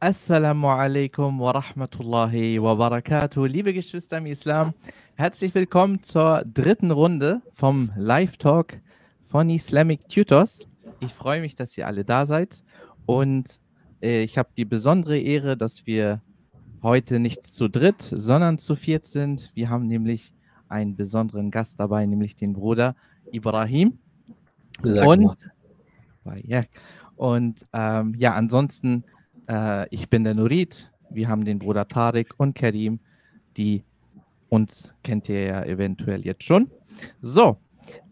Assalamu alaikum wa rahmatullahi wa barakatuh. Liebe Geschwister im Islam, herzlich willkommen zur dritten Runde vom Live-Talk von Islamic Tutors. Ich freue mich, dass ihr alle da seid und äh, ich habe die besondere Ehre, dass wir heute nicht zu dritt, sondern zu viert sind. Wir haben nämlich einen besonderen Gast dabei, nämlich den Bruder Ibrahim. Sag und und ähm, ja, ansonsten, äh, ich bin der Nurid. Wir haben den Bruder Tarek und Karim, die uns kennt ihr ja eventuell jetzt schon. So,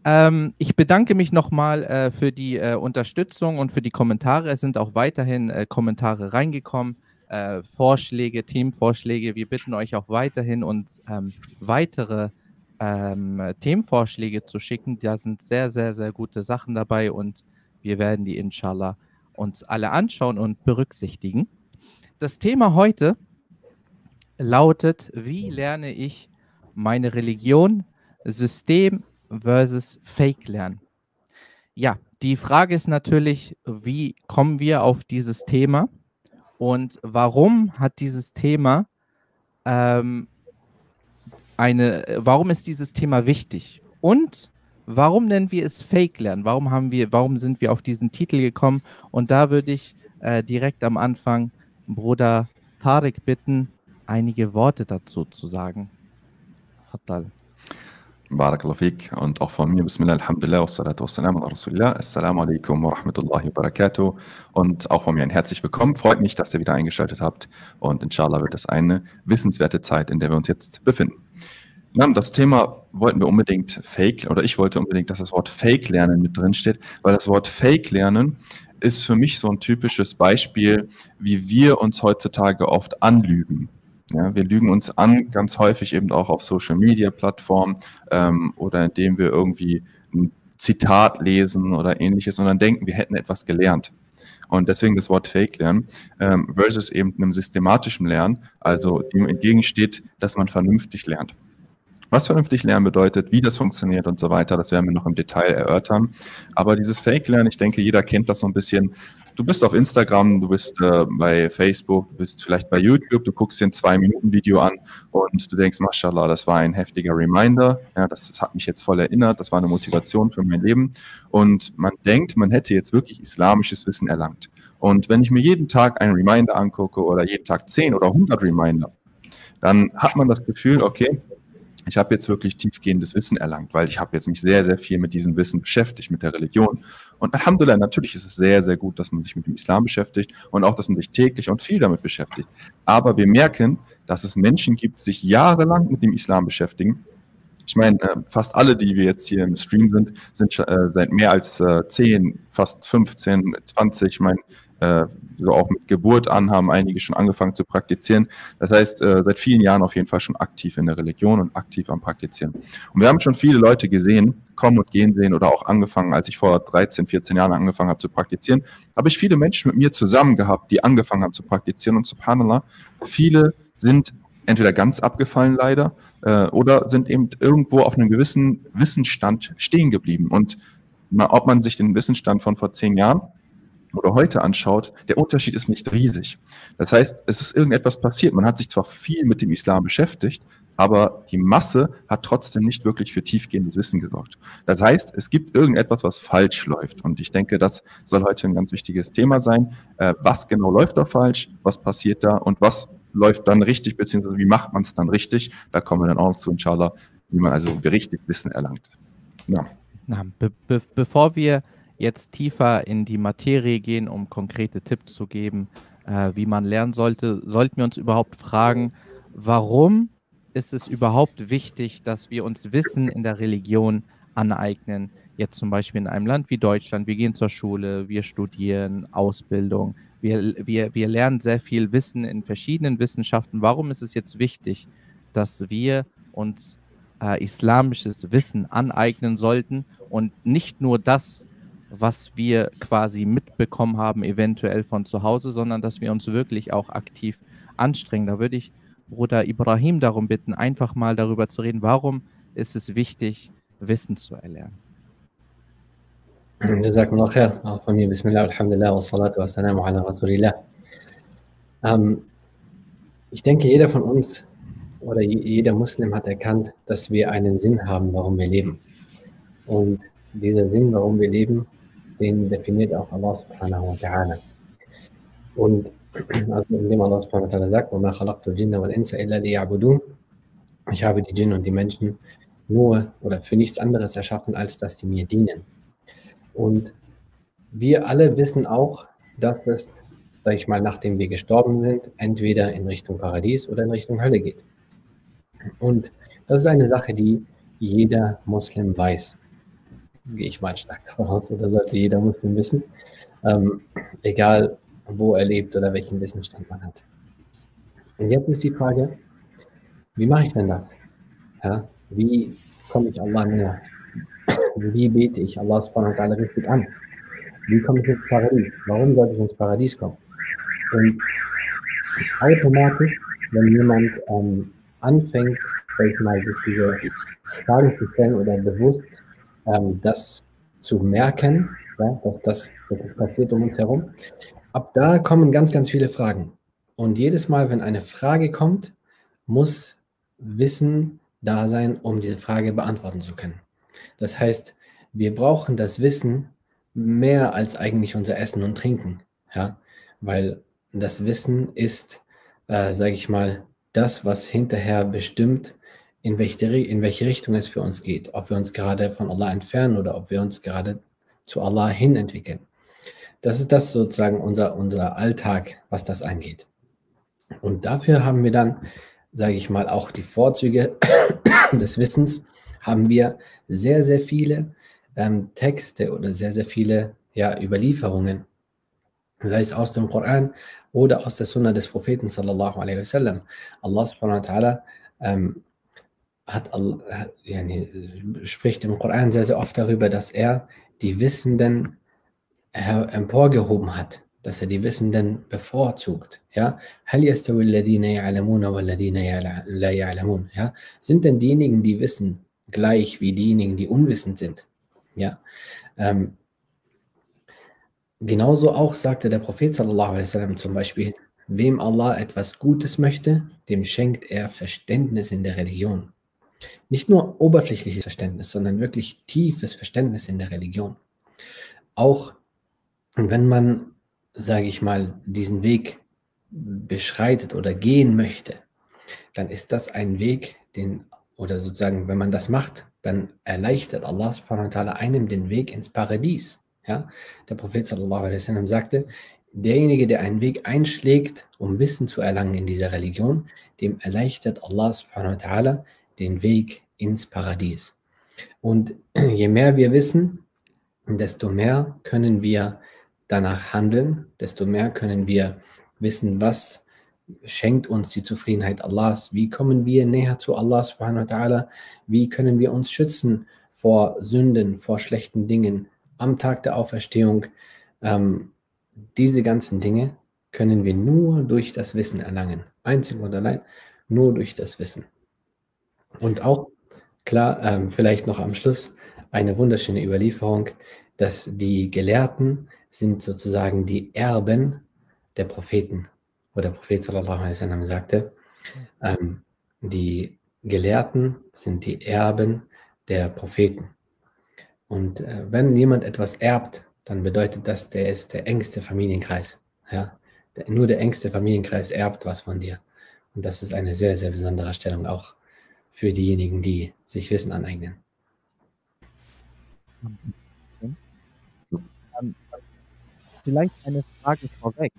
ähm, ich bedanke mich nochmal äh, für die äh, Unterstützung und für die Kommentare. Es sind auch weiterhin äh, Kommentare reingekommen, äh, Vorschläge, Themenvorschläge. Wir bitten euch auch weiterhin, uns ähm, weitere ähm, Themenvorschläge zu schicken. Da sind sehr, sehr, sehr gute Sachen dabei und wir werden die inshallah uns alle anschauen und berücksichtigen. Das Thema heute lautet, wie lerne ich meine Religion, System versus Fake lernen? Ja, die Frage ist natürlich, wie kommen wir auf dieses Thema und warum hat dieses Thema ähm, eine, warum ist dieses Thema wichtig? Und warum nennen wir es Fake lernen? Warum haben wir, warum sind wir auf diesen Titel gekommen? Und da würde ich äh, direkt am Anfang Bruder Tarek bitten, einige Worte dazu zu sagen. Fatal. Fik. Und auch von mir, Bismillah, Alhamdulillah, wassalamu ala Rasulillah. Assalamu alaikum wa rahmatullahi wa barakatuh. Und auch von mir ein herzlich willkommen. Freut mich, dass ihr wieder eingeschaltet habt. Und inshallah wird es eine wissenswerte Zeit, in der wir uns jetzt befinden. Das Thema wollten wir unbedingt Fake, oder ich wollte unbedingt, dass das Wort Fake lernen mit drin steht, weil das Wort Fake lernen ist für mich so ein typisches Beispiel, wie wir uns heutzutage oft anlügen. Ja, wir lügen uns an, ganz häufig eben auch auf Social-Media-Plattformen ähm, oder indem wir irgendwie ein Zitat lesen oder ähnliches und dann denken, wir hätten etwas gelernt. Und deswegen das Wort Fake lernen ähm, versus eben einem systematischen Lernen, also dem entgegensteht, dass man vernünftig lernt. Was vernünftig lernen bedeutet, wie das funktioniert und so weiter, das werden wir noch im Detail erörtern. Aber dieses Fake-Lernen, ich denke, jeder kennt das so ein bisschen. Du bist auf Instagram, du bist äh, bei Facebook, du bist vielleicht bei YouTube, du guckst dir ein Zwei-Minuten-Video an und du denkst, Mashallah, das war ein heftiger Reminder. Ja, das, hat mich jetzt voll erinnert, das war eine Motivation für mein Leben. Und man denkt, man hätte jetzt wirklich islamisches Wissen erlangt. Und wenn ich mir jeden Tag einen Reminder angucke oder jeden Tag 10 oder 100 Reminder, dann hat man das Gefühl, okay, ich habe jetzt wirklich tiefgehendes Wissen erlangt, weil ich habe jetzt mich sehr, sehr viel mit diesem Wissen beschäftigt, mit der Religion. Und Alhamdulillah, natürlich ist es sehr, sehr gut, dass man sich mit dem Islam beschäftigt und auch, dass man sich täglich und viel damit beschäftigt. Aber wir merken, dass es Menschen gibt, die sich jahrelang mit dem Islam beschäftigen. Ich meine, äh, fast alle, die wir jetzt hier im Stream sind, sind äh, seit mehr als äh, 10, fast 15, 20. Ich meine, äh, so auch mit Geburt an haben einige schon angefangen zu praktizieren. Das heißt, äh, seit vielen Jahren auf jeden Fall schon aktiv in der Religion und aktiv am Praktizieren. Und wir haben schon viele Leute gesehen, kommen und gehen sehen oder auch angefangen, als ich vor 13, 14 Jahren angefangen habe zu praktizieren, habe ich viele Menschen mit mir zusammen gehabt, die angefangen haben zu praktizieren und subhanallah, viele sind entweder ganz abgefallen leider äh, oder sind eben irgendwo auf einem gewissen Wissensstand stehen geblieben. Und ob man sich den Wissensstand von vor zehn Jahren oder heute anschaut, der Unterschied ist nicht riesig. Das heißt, es ist irgendetwas passiert. Man hat sich zwar viel mit dem Islam beschäftigt, aber die Masse hat trotzdem nicht wirklich für tiefgehendes Wissen gesorgt. Das heißt, es gibt irgendetwas, was falsch läuft. Und ich denke, das soll heute ein ganz wichtiges Thema sein. Äh, was genau läuft da falsch? Was passiert da? Und was läuft dann richtig? Beziehungsweise wie macht man es dann richtig? Da kommen wir dann auch noch zu, inshallah, wie man also richtig Wissen erlangt. Ja. Na, be be bevor wir jetzt tiefer in die Materie gehen, um konkrete Tipps zu geben, äh, wie man lernen sollte, sollten wir uns überhaupt fragen, warum ist es überhaupt wichtig, dass wir uns Wissen in der Religion aneignen? Jetzt zum Beispiel in einem Land wie Deutschland, wir gehen zur Schule, wir studieren Ausbildung, wir, wir, wir lernen sehr viel Wissen in verschiedenen Wissenschaften. Warum ist es jetzt wichtig, dass wir uns äh, islamisches Wissen aneignen sollten und nicht nur das was wir quasi mitbekommen haben, eventuell von zu Hause, sondern dass wir uns wirklich auch aktiv anstrengen. Da würde ich Bruder Ibrahim darum bitten, einfach mal darüber zu reden, warum ist es wichtig, Wissen zu erlernen. جزاكم الله خير auch von mir Bismillah, Alhamdulillah, wassalatu wassalamu ala Rasulillah. Ähm, ich denke, jeder von uns oder jeder Muslim hat erkannt, dass wir einen Sinn haben, warum wir leben. Und dieser Sinn, warum wir leben, den definiert auch Allah subhanahu wa ta'ala. Und also indem Allah subhanahu wa ta'ala sagt, وَمَا خَلَقْتُ الْجِنَّ وَالْإِنسَ إِلَّا لِيَعْبُدُونَ Ich habe die Djinn und die Menschen nur oder für nichts anderes erschaffen, als dass die mir dienen. Und wir alle wissen auch, dass es, sag ich mal, nachdem wir gestorben sind, entweder in Richtung Paradies oder in Richtung Hölle geht. Und das ist eine Sache, die jeder Muslim weiß gehe ich mal stark davon aus, oder sollte jeder Muslim wissen, ähm, egal wo er lebt oder welchen Wissensstand man hat. Und jetzt ist die Frage, wie mache ich denn das? Ja, wie komme ich Allah näher? Wie bete ich Allah subhanahu wa ta'ala richtig an? Wie komme ich ins Paradies? Warum sollte ich ins Paradies kommen? Und automatisch, wenn jemand ähm, anfängt, sag mal, diese Fragen zu stellen oder bewusst ähm, das zu merken, ja, dass das passiert um uns herum. Ab da kommen ganz, ganz viele Fragen. Und jedes Mal, wenn eine Frage kommt, muss Wissen da sein, um diese Frage beantworten zu können. Das heißt, wir brauchen das Wissen mehr als eigentlich unser Essen und Trinken, ja, weil das Wissen ist, äh, sage ich mal, das, was hinterher bestimmt, in welche, in welche Richtung es für uns geht. Ob wir uns gerade von Allah entfernen oder ob wir uns gerade zu Allah hin entwickeln. Das ist das sozusagen unser, unser Alltag, was das angeht. Und dafür haben wir dann, sage ich mal, auch die Vorzüge des Wissens, haben wir sehr, sehr viele ähm, Texte oder sehr, sehr viele ja, Überlieferungen, sei es aus dem Koran oder aus der Sunna des Propheten sallallahu alaihi wasallam. Allah subhanahu wa ta'ala ähm, hat, yani, spricht im Koran sehr, sehr oft darüber, dass er die Wissenden emporgehoben hat, dass er die Wissenden bevorzugt. Ja? ja? Sind denn diejenigen, die wissen, gleich wie diejenigen, die unwissend sind? Ja. Ähm, genauso auch sagte der Prophet sallallahu alaihi wasallam zum Beispiel, wem Allah etwas Gutes möchte, dem schenkt er Verständnis in der Religion. Nicht nur oberflächliches Verständnis, sondern wirklich tiefes Verständnis in der Religion. Auch wenn man, sage ich mal, diesen Weg beschreitet oder gehen möchte, dann ist das ein Weg, den, oder sozusagen, wenn man das macht, dann erleichtert Allah subhanahu wa einem den Weg ins Paradies. Ja? Der Prophet sallallahu alaihi wasallam sagte, derjenige, der einen Weg einschlägt, um Wissen zu erlangen in dieser Religion, dem erleichtert Allah subhanahu wa den Weg ins Paradies. Und je mehr wir wissen, desto mehr können wir danach handeln, desto mehr können wir wissen, was schenkt uns die Zufriedenheit Allahs, wie kommen wir näher zu Allah subhanahu wa ta'ala, wie können wir uns schützen vor Sünden, vor schlechten Dingen am Tag der Auferstehung. Ähm, diese ganzen Dinge können wir nur durch das Wissen erlangen. Einzig und allein nur durch das Wissen. Und auch, klar, ähm, vielleicht noch am Schluss eine wunderschöne Überlieferung, dass die Gelehrten sind sozusagen die Erben der Propheten. Wo der Prophet sallallahu alaihi wasallam sagte, ähm, die Gelehrten sind die Erben der Propheten. Und äh, wenn jemand etwas erbt, dann bedeutet das, der ist der engste Familienkreis. Ja? Der, nur der engste Familienkreis erbt was von dir. Und das ist eine sehr, sehr besondere Stellung auch für diejenigen, die sich Wissen aneignen. Ähm, vielleicht eine Frage vorweg,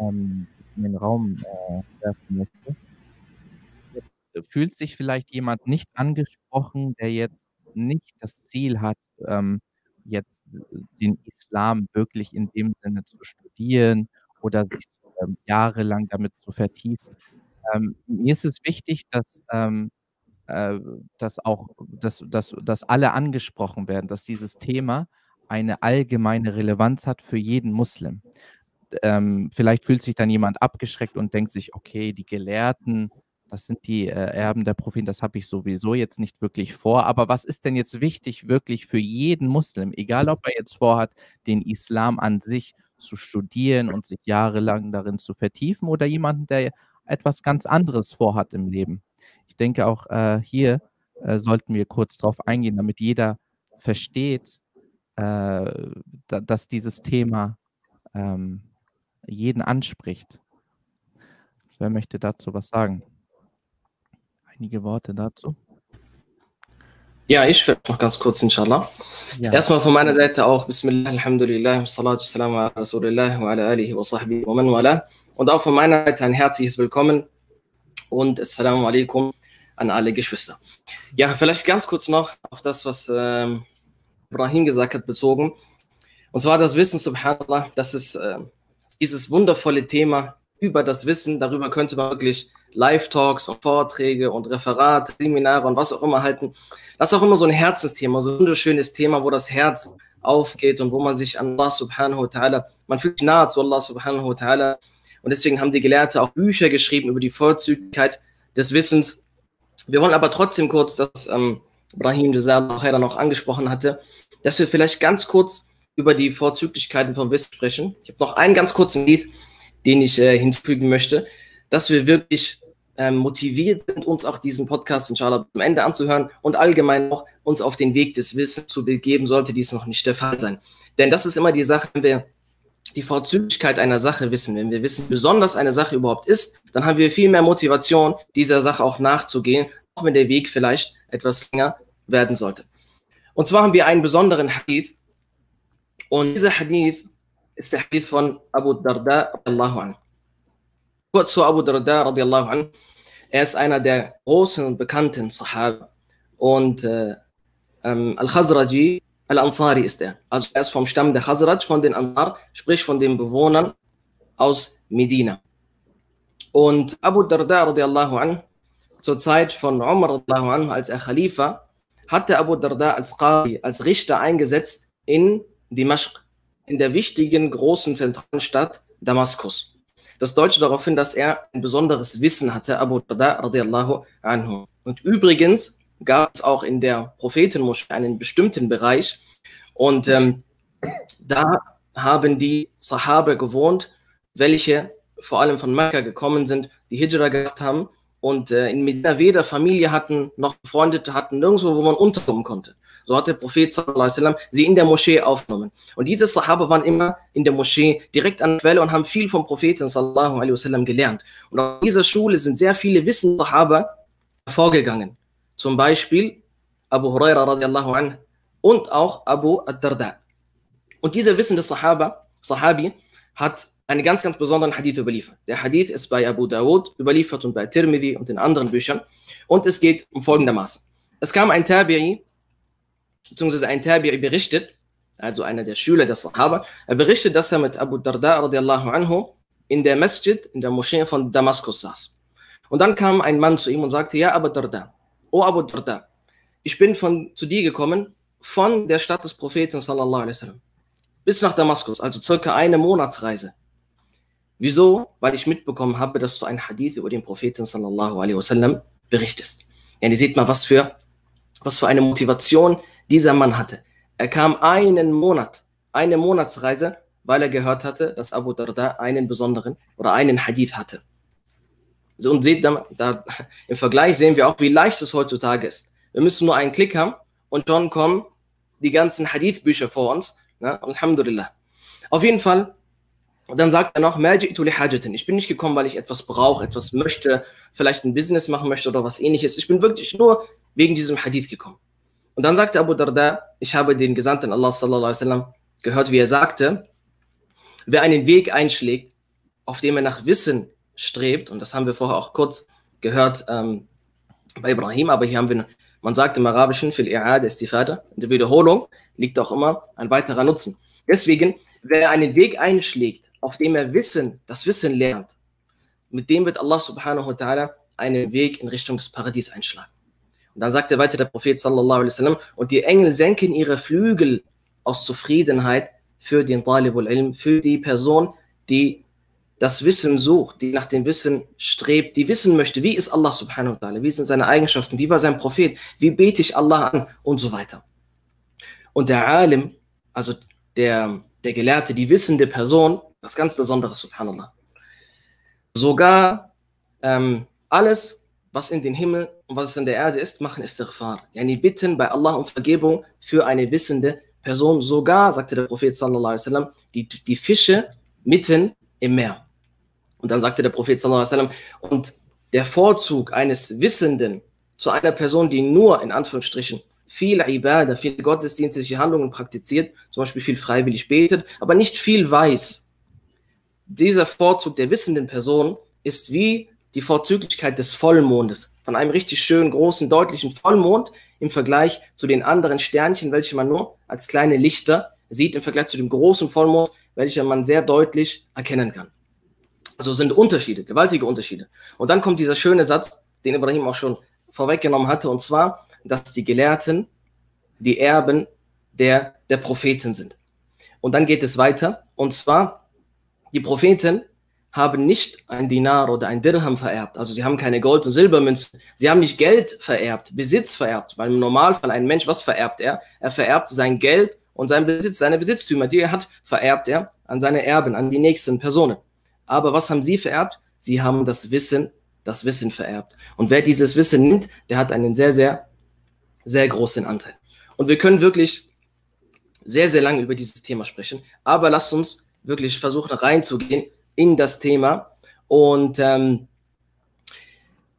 ähm, in den Raum äh, werfen möchte. Jetzt fühlt sich vielleicht jemand nicht angesprochen, der jetzt nicht das Ziel hat, ähm, jetzt den Islam wirklich in dem Sinne zu studieren oder sich ähm, jahrelang damit zu vertiefen. Ähm, mir ist es wichtig, dass ähm, äh, dass auch, dass, dass, dass alle angesprochen werden, dass dieses Thema eine allgemeine Relevanz hat für jeden Muslim. Ähm, vielleicht fühlt sich dann jemand abgeschreckt und denkt sich, okay, die Gelehrten, das sind die äh, Erben der Propheten, das habe ich sowieso jetzt nicht wirklich vor. Aber was ist denn jetzt wichtig wirklich für jeden Muslim, egal ob er jetzt vorhat, den Islam an sich zu studieren und sich jahrelang darin zu vertiefen oder jemanden, der etwas ganz anderes vorhat im Leben? Ich denke auch äh, hier äh, sollten wir kurz darauf eingehen, damit jeder versteht, äh, da, dass dieses Thema ähm, jeden anspricht. Wer möchte dazu was sagen? Einige Worte dazu. Ja, ich werde noch ganz kurz, inshallah. Ja. Erstmal von meiner Seite auch Bismillah, Alhamdulillah, Salatu Salam ala Rasulillah wa ala alihi wa sahbihi wa man wala. Und auch von meiner Seite ein herzliches Willkommen und Assalamu alaikum an alle Geschwister. Ja, vielleicht ganz kurz noch auf das, was ähm, Ibrahim gesagt hat, bezogen. Und zwar das Wissen, subhanallah, das ist äh, dieses wundervolle Thema über das Wissen. Darüber könnte man wirklich Live-Talks und Vorträge und Referate, Seminare und was auch immer halten. Das ist auch immer so ein Herzensthema, so ein wunderschönes Thema, wo das Herz aufgeht und wo man sich an Allah subhanahu wa ta'ala, man fühlt sich nahe zu Allah subhanahu wa ta'ala. Und deswegen haben die Gelehrte auch Bücher geschrieben über die Vorzüglichkeit des Wissens. Wir wollen aber trotzdem kurz, dass ähm, Ibrahim Jazar noch angesprochen hatte, dass wir vielleicht ganz kurz über die Vorzüglichkeiten vom Wissen sprechen. Ich habe noch einen ganz kurzen Lied, den ich äh, hinzufügen möchte, dass wir wirklich ähm, motiviert sind, uns auch diesen Podcast inshallah zum Ende anzuhören und allgemein auch uns auf den Weg des Wissens zu begeben, sollte dies noch nicht der Fall sein. Denn das ist immer die Sache, wenn wir die Vorzüglichkeit einer Sache wissen, wenn wir wissen, besonders eine Sache überhaupt ist, dann haben wir viel mehr Motivation, dieser Sache auch nachzugehen, auch wenn der Weg vielleicht etwas länger werden sollte. Und zwar haben wir einen besonderen Hadith. Und dieser Hadith ist der Hadith von Abu Darda radiallahu an. Kurz zu Abu Darda radiallahu an. Er ist einer der großen und bekannten Sahaba. Und äh, ähm, Al-Khazraji, Al-Ansari ist er. Also er ist vom Stamm der Khazraj, von den Ansar, sprich von den Bewohnern aus Medina. Und Abu Darda radiallahu an, zur Zeit von Umar radiallahu an, als er Khalifa hatte Abu Darda als Qadi, als Richter eingesetzt in Dimashq, in der wichtigen großen zentralen Stadt Damaskus. Das deutet darauf hin, dass er ein besonderes Wissen hatte, Abu Darda radiallahu anhu. Und übrigens gab es auch in der Prophetenmoschee einen bestimmten Bereich und ähm, da haben die Sahabe gewohnt, welche vor allem von Mekka gekommen sind, die Hijra gemacht haben und äh, in Medina weder Familie hatten, noch Befreundete hatten, nirgendwo, wo man unterkommen konnte. So hat der Prophet sallam, sie in der Moschee aufgenommen. Und diese Sahaba waren immer in der Moschee direkt an der Quelle und haben viel vom Propheten sallallahu alaihi wasallam gelernt. Und aus dieser Schule sind sehr viele Wissen Sahaba hervorgegangen. Zum Beispiel Abu Huraira radiallahu anh und auch Abu ad-Darda. Und dieser Wissen des Sahaba, Sahabi hat einen ganz, ganz besonderen Hadith überliefert. Der Hadith ist bei Abu Dawud überliefert und bei Tirmidhi und in anderen Büchern. Und es geht um folgendermaßen. Es kam ein Tabi'i, beziehungsweise ein Tabi'i berichtet, also einer der Schüler des Sahaba, er berichtet, dass er mit Abu Darda radiallahu anhu in der Masjid, in der Moschee von Damaskus saß. Und dann kam ein Mann zu ihm und sagte, ja, Abu Darda, oh Abu Darda, ich bin von, zu dir gekommen von der Stadt des Propheten sallallahu alaihi wasallam bis nach Damaskus, also circa eine Monatsreise. Wieso? Weil ich mitbekommen habe, dass du ein Hadith über den Propheten sallallahu alaihi wasallam berichtest. Ja, ihr seht mal, was für, was für eine Motivation dieser Mann hatte. Er kam einen Monat, eine Monatsreise, weil er gehört hatte, dass Abu Darda einen besonderen oder einen Hadith hatte. So, und seht da, da im Vergleich sehen wir auch, wie leicht es heutzutage ist. Wir müssen nur einen Klick haben und schon kommen die ganzen Hadith-Bücher vor uns. Ne? Alhamdulillah. Auf jeden Fall dann sagt er noch, ich bin nicht gekommen, weil ich etwas brauche, etwas möchte, vielleicht ein Business machen möchte oder was ähnliches. Ich bin wirklich nur wegen diesem Hadith gekommen. Und dann sagte Abu Darda, ich habe den Gesandten Allah sallallahu alaihi wasallam gehört, wie er sagte, wer einen Weg einschlägt, auf dem er nach Wissen strebt, und das haben wir vorher auch kurz gehört ähm, bei Ibrahim, aber hier haben wir, man sagt im Arabischen, fil i'ad istifada, in der Wiederholung liegt auch immer ein weiterer Nutzen. Deswegen, wer einen Weg einschlägt, auf dem er Wissen, das Wissen lernt, mit dem wird Allah subhanahu wa ta'ala einen Weg in Richtung des Paradies einschlagen. Und dann sagt er weiter der Prophet sallallahu alaihi wasallam, und die Engel senken ihre Flügel aus Zufriedenheit für den Talibul Ilm, für die Person, die das Wissen sucht, die nach dem Wissen strebt, die wissen möchte, wie ist Allah subhanahu wa ta'ala, wie sind seine Eigenschaften, wie war sein Prophet, wie bete ich Allah an und so weiter. Und der Alim, also der, der Gelehrte, die wissende Person, was ganz Besonderes, subhanallah. Sogar ähm, alles, was in den Himmel und was in der Erde ist, machen Istighfar. Yani bitten bei Allah um Vergebung für eine wissende Person. Sogar, sagte der Prophet sallallahu alaihi wasallam, die, die Fische mitten im Meer. Und dann sagte der Prophet sallallahu alaihi wasallam, und der Vorzug eines Wissenden zu einer Person, die nur in Anführungsstrichen viel Ibadah, viel gottesdienstliche Handlungen praktiziert, zum Beispiel viel freiwillig betet, aber nicht viel weiß. Dieser Vorzug der wissenden Person ist wie die Vorzüglichkeit des Vollmondes, von einem richtig schönen, großen, deutlichen Vollmond im Vergleich zu den anderen Sternchen, welche man nur als kleine Lichter sieht, im Vergleich zu dem großen Vollmond, welcher man sehr deutlich erkennen kann. Also sind Unterschiede, gewaltige Unterschiede. Und dann kommt dieser schöne Satz, den Ibrahim auch schon vorweggenommen hatte, und zwar, dass die Gelehrten die Erben der, der Propheten sind. Und dann geht es weiter, und zwar, die Propheten haben nicht ein Dinar oder ein Dirham vererbt. Also sie haben keine Gold- und Silbermünzen. Sie haben nicht Geld vererbt, Besitz vererbt, weil im Normalfall ein Mensch, was vererbt er? Er vererbt sein Geld und sein Besitz, seine Besitztümer, die er hat, vererbt er an seine Erben, an die nächsten Personen. Aber was haben sie vererbt? Sie haben das Wissen, das Wissen vererbt. Und wer dieses Wissen nimmt, der hat einen sehr, sehr, sehr großen Anteil. Und wir können wirklich sehr, sehr lange über dieses Thema sprechen. Aber lasst uns wirklich versuchen reinzugehen in das Thema. Und ähm,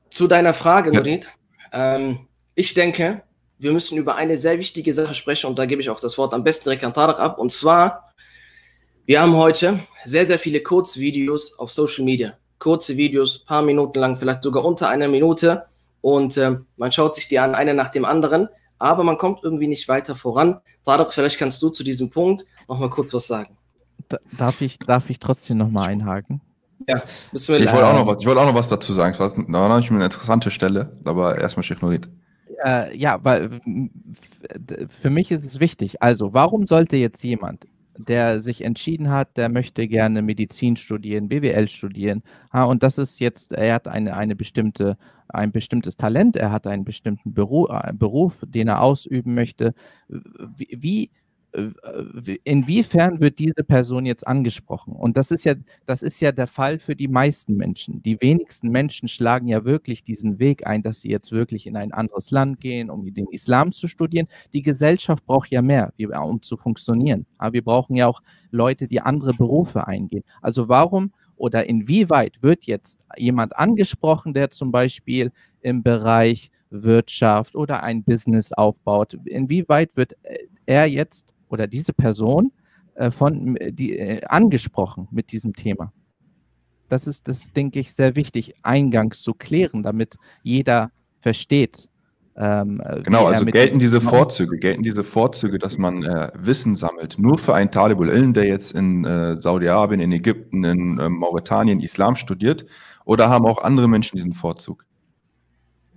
zu deiner Frage, Nurit, ähm, ich denke, wir müssen über eine sehr wichtige Sache sprechen und da gebe ich auch das Wort am besten direkt an Tarek ab. Und zwar, wir haben heute sehr, sehr viele Kurzvideos auf Social Media. Kurze Videos, paar Minuten lang, vielleicht sogar unter einer Minute. Und äh, man schaut sich die an, eine nach dem anderen, aber man kommt irgendwie nicht weiter voran. Tarek, vielleicht kannst du zu diesem Punkt nochmal kurz was sagen darf, ich, darf ich trotzdem nochmal einhaken? Ja, ich wollte auch, noch was, wollt auch noch was dazu sagen. Das war noch eine interessante Stelle, aber erstmal Sheikh Nurid. Äh, ja, weil für mich ist es wichtig. Also, warum sollte jetzt jemand, der sich entschieden hat, der möchte gerne Medizin studieren, BWL studieren, ha, und das ist jetzt, er hat eine, eine bestimmte, ein bestimmtes Talent, er hat einen bestimmten Beruf, äh, Beruf den er ausüben möchte. Wie, wie äh, inwiefern wird diese Person jetzt angesprochen? Und das ist ja, das ist ja der Fall für die meisten Menschen. Die wenigsten Menschen schlagen ja wirklich diesen Weg ein, dass sie jetzt wirklich in ein anderes Land gehen, um den Islam zu studieren. Die Gesellschaft braucht ja mehr, um zu funktionieren. Aber wir brauchen ja auch Leute, die andere Berufe eingehen. Also warum oder inwieweit wird jetzt jemand angesprochen, der zum Beispiel im Bereich Wirtschaft oder ein Business aufbaut? Inwieweit wird äh, er jetzt oder diese Person äh, von, die, äh, angesprochen mit diesem Thema. Das ist, das denke ich, sehr wichtig, eingangs zu klären, damit jeder versteht. Ähm, genau, also gelten diese Vorzüge, gelten diese Vorzüge, dass man äh, Wissen sammelt, nur für einen Talibul Ilm, der jetzt in äh, Saudi-Arabien, in Ägypten, in äh, Mauretanien Islam studiert, oder haben auch andere Menschen diesen Vorzug?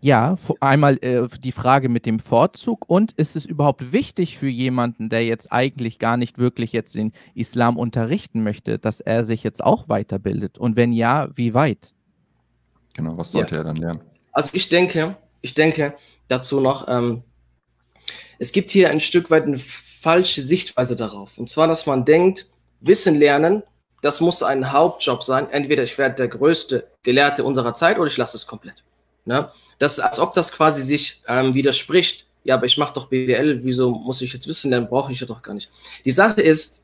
Ja, einmal äh, die Frage mit dem Vorzug und ist es überhaupt wichtig für jemanden, der jetzt eigentlich gar nicht wirklich jetzt den Islam unterrichten möchte, dass er sich jetzt auch weiterbildet? Und wenn ja, wie weit? Genau, was sollte ja. er dann lernen? Also ich denke, ich denke dazu noch, ähm, es gibt hier ein Stück weit eine falsche Sichtweise darauf. Und zwar, dass man denkt, Wissen lernen, das muss ein Hauptjob sein. Entweder ich werde der größte Gelehrte unserer Zeit oder ich lasse es komplett. Ne? Das, als ob das quasi sich ähm, widerspricht. Ja, aber ich mache doch BWL, wieso muss ich jetzt wissen, dann brauche ich ja doch gar nicht. Die Sache ist,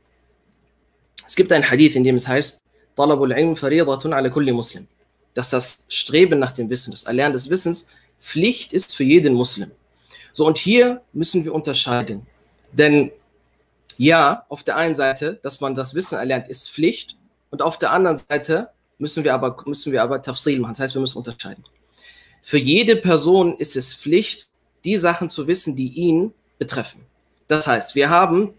es gibt ein Hadith, in dem es heißt, Muslim. Dass das Streben nach dem Wissen, das Erlernen des Wissens Pflicht ist für jeden Muslim. So, und hier müssen wir unterscheiden. Denn ja, auf der einen Seite, dass man das Wissen erlernt, ist Pflicht. Und auf der anderen Seite müssen wir aber, müssen wir aber Tafsil machen. Das heißt, wir müssen unterscheiden. Für jede Person ist es Pflicht, die Sachen zu wissen, die ihn betreffen. Das heißt, wir haben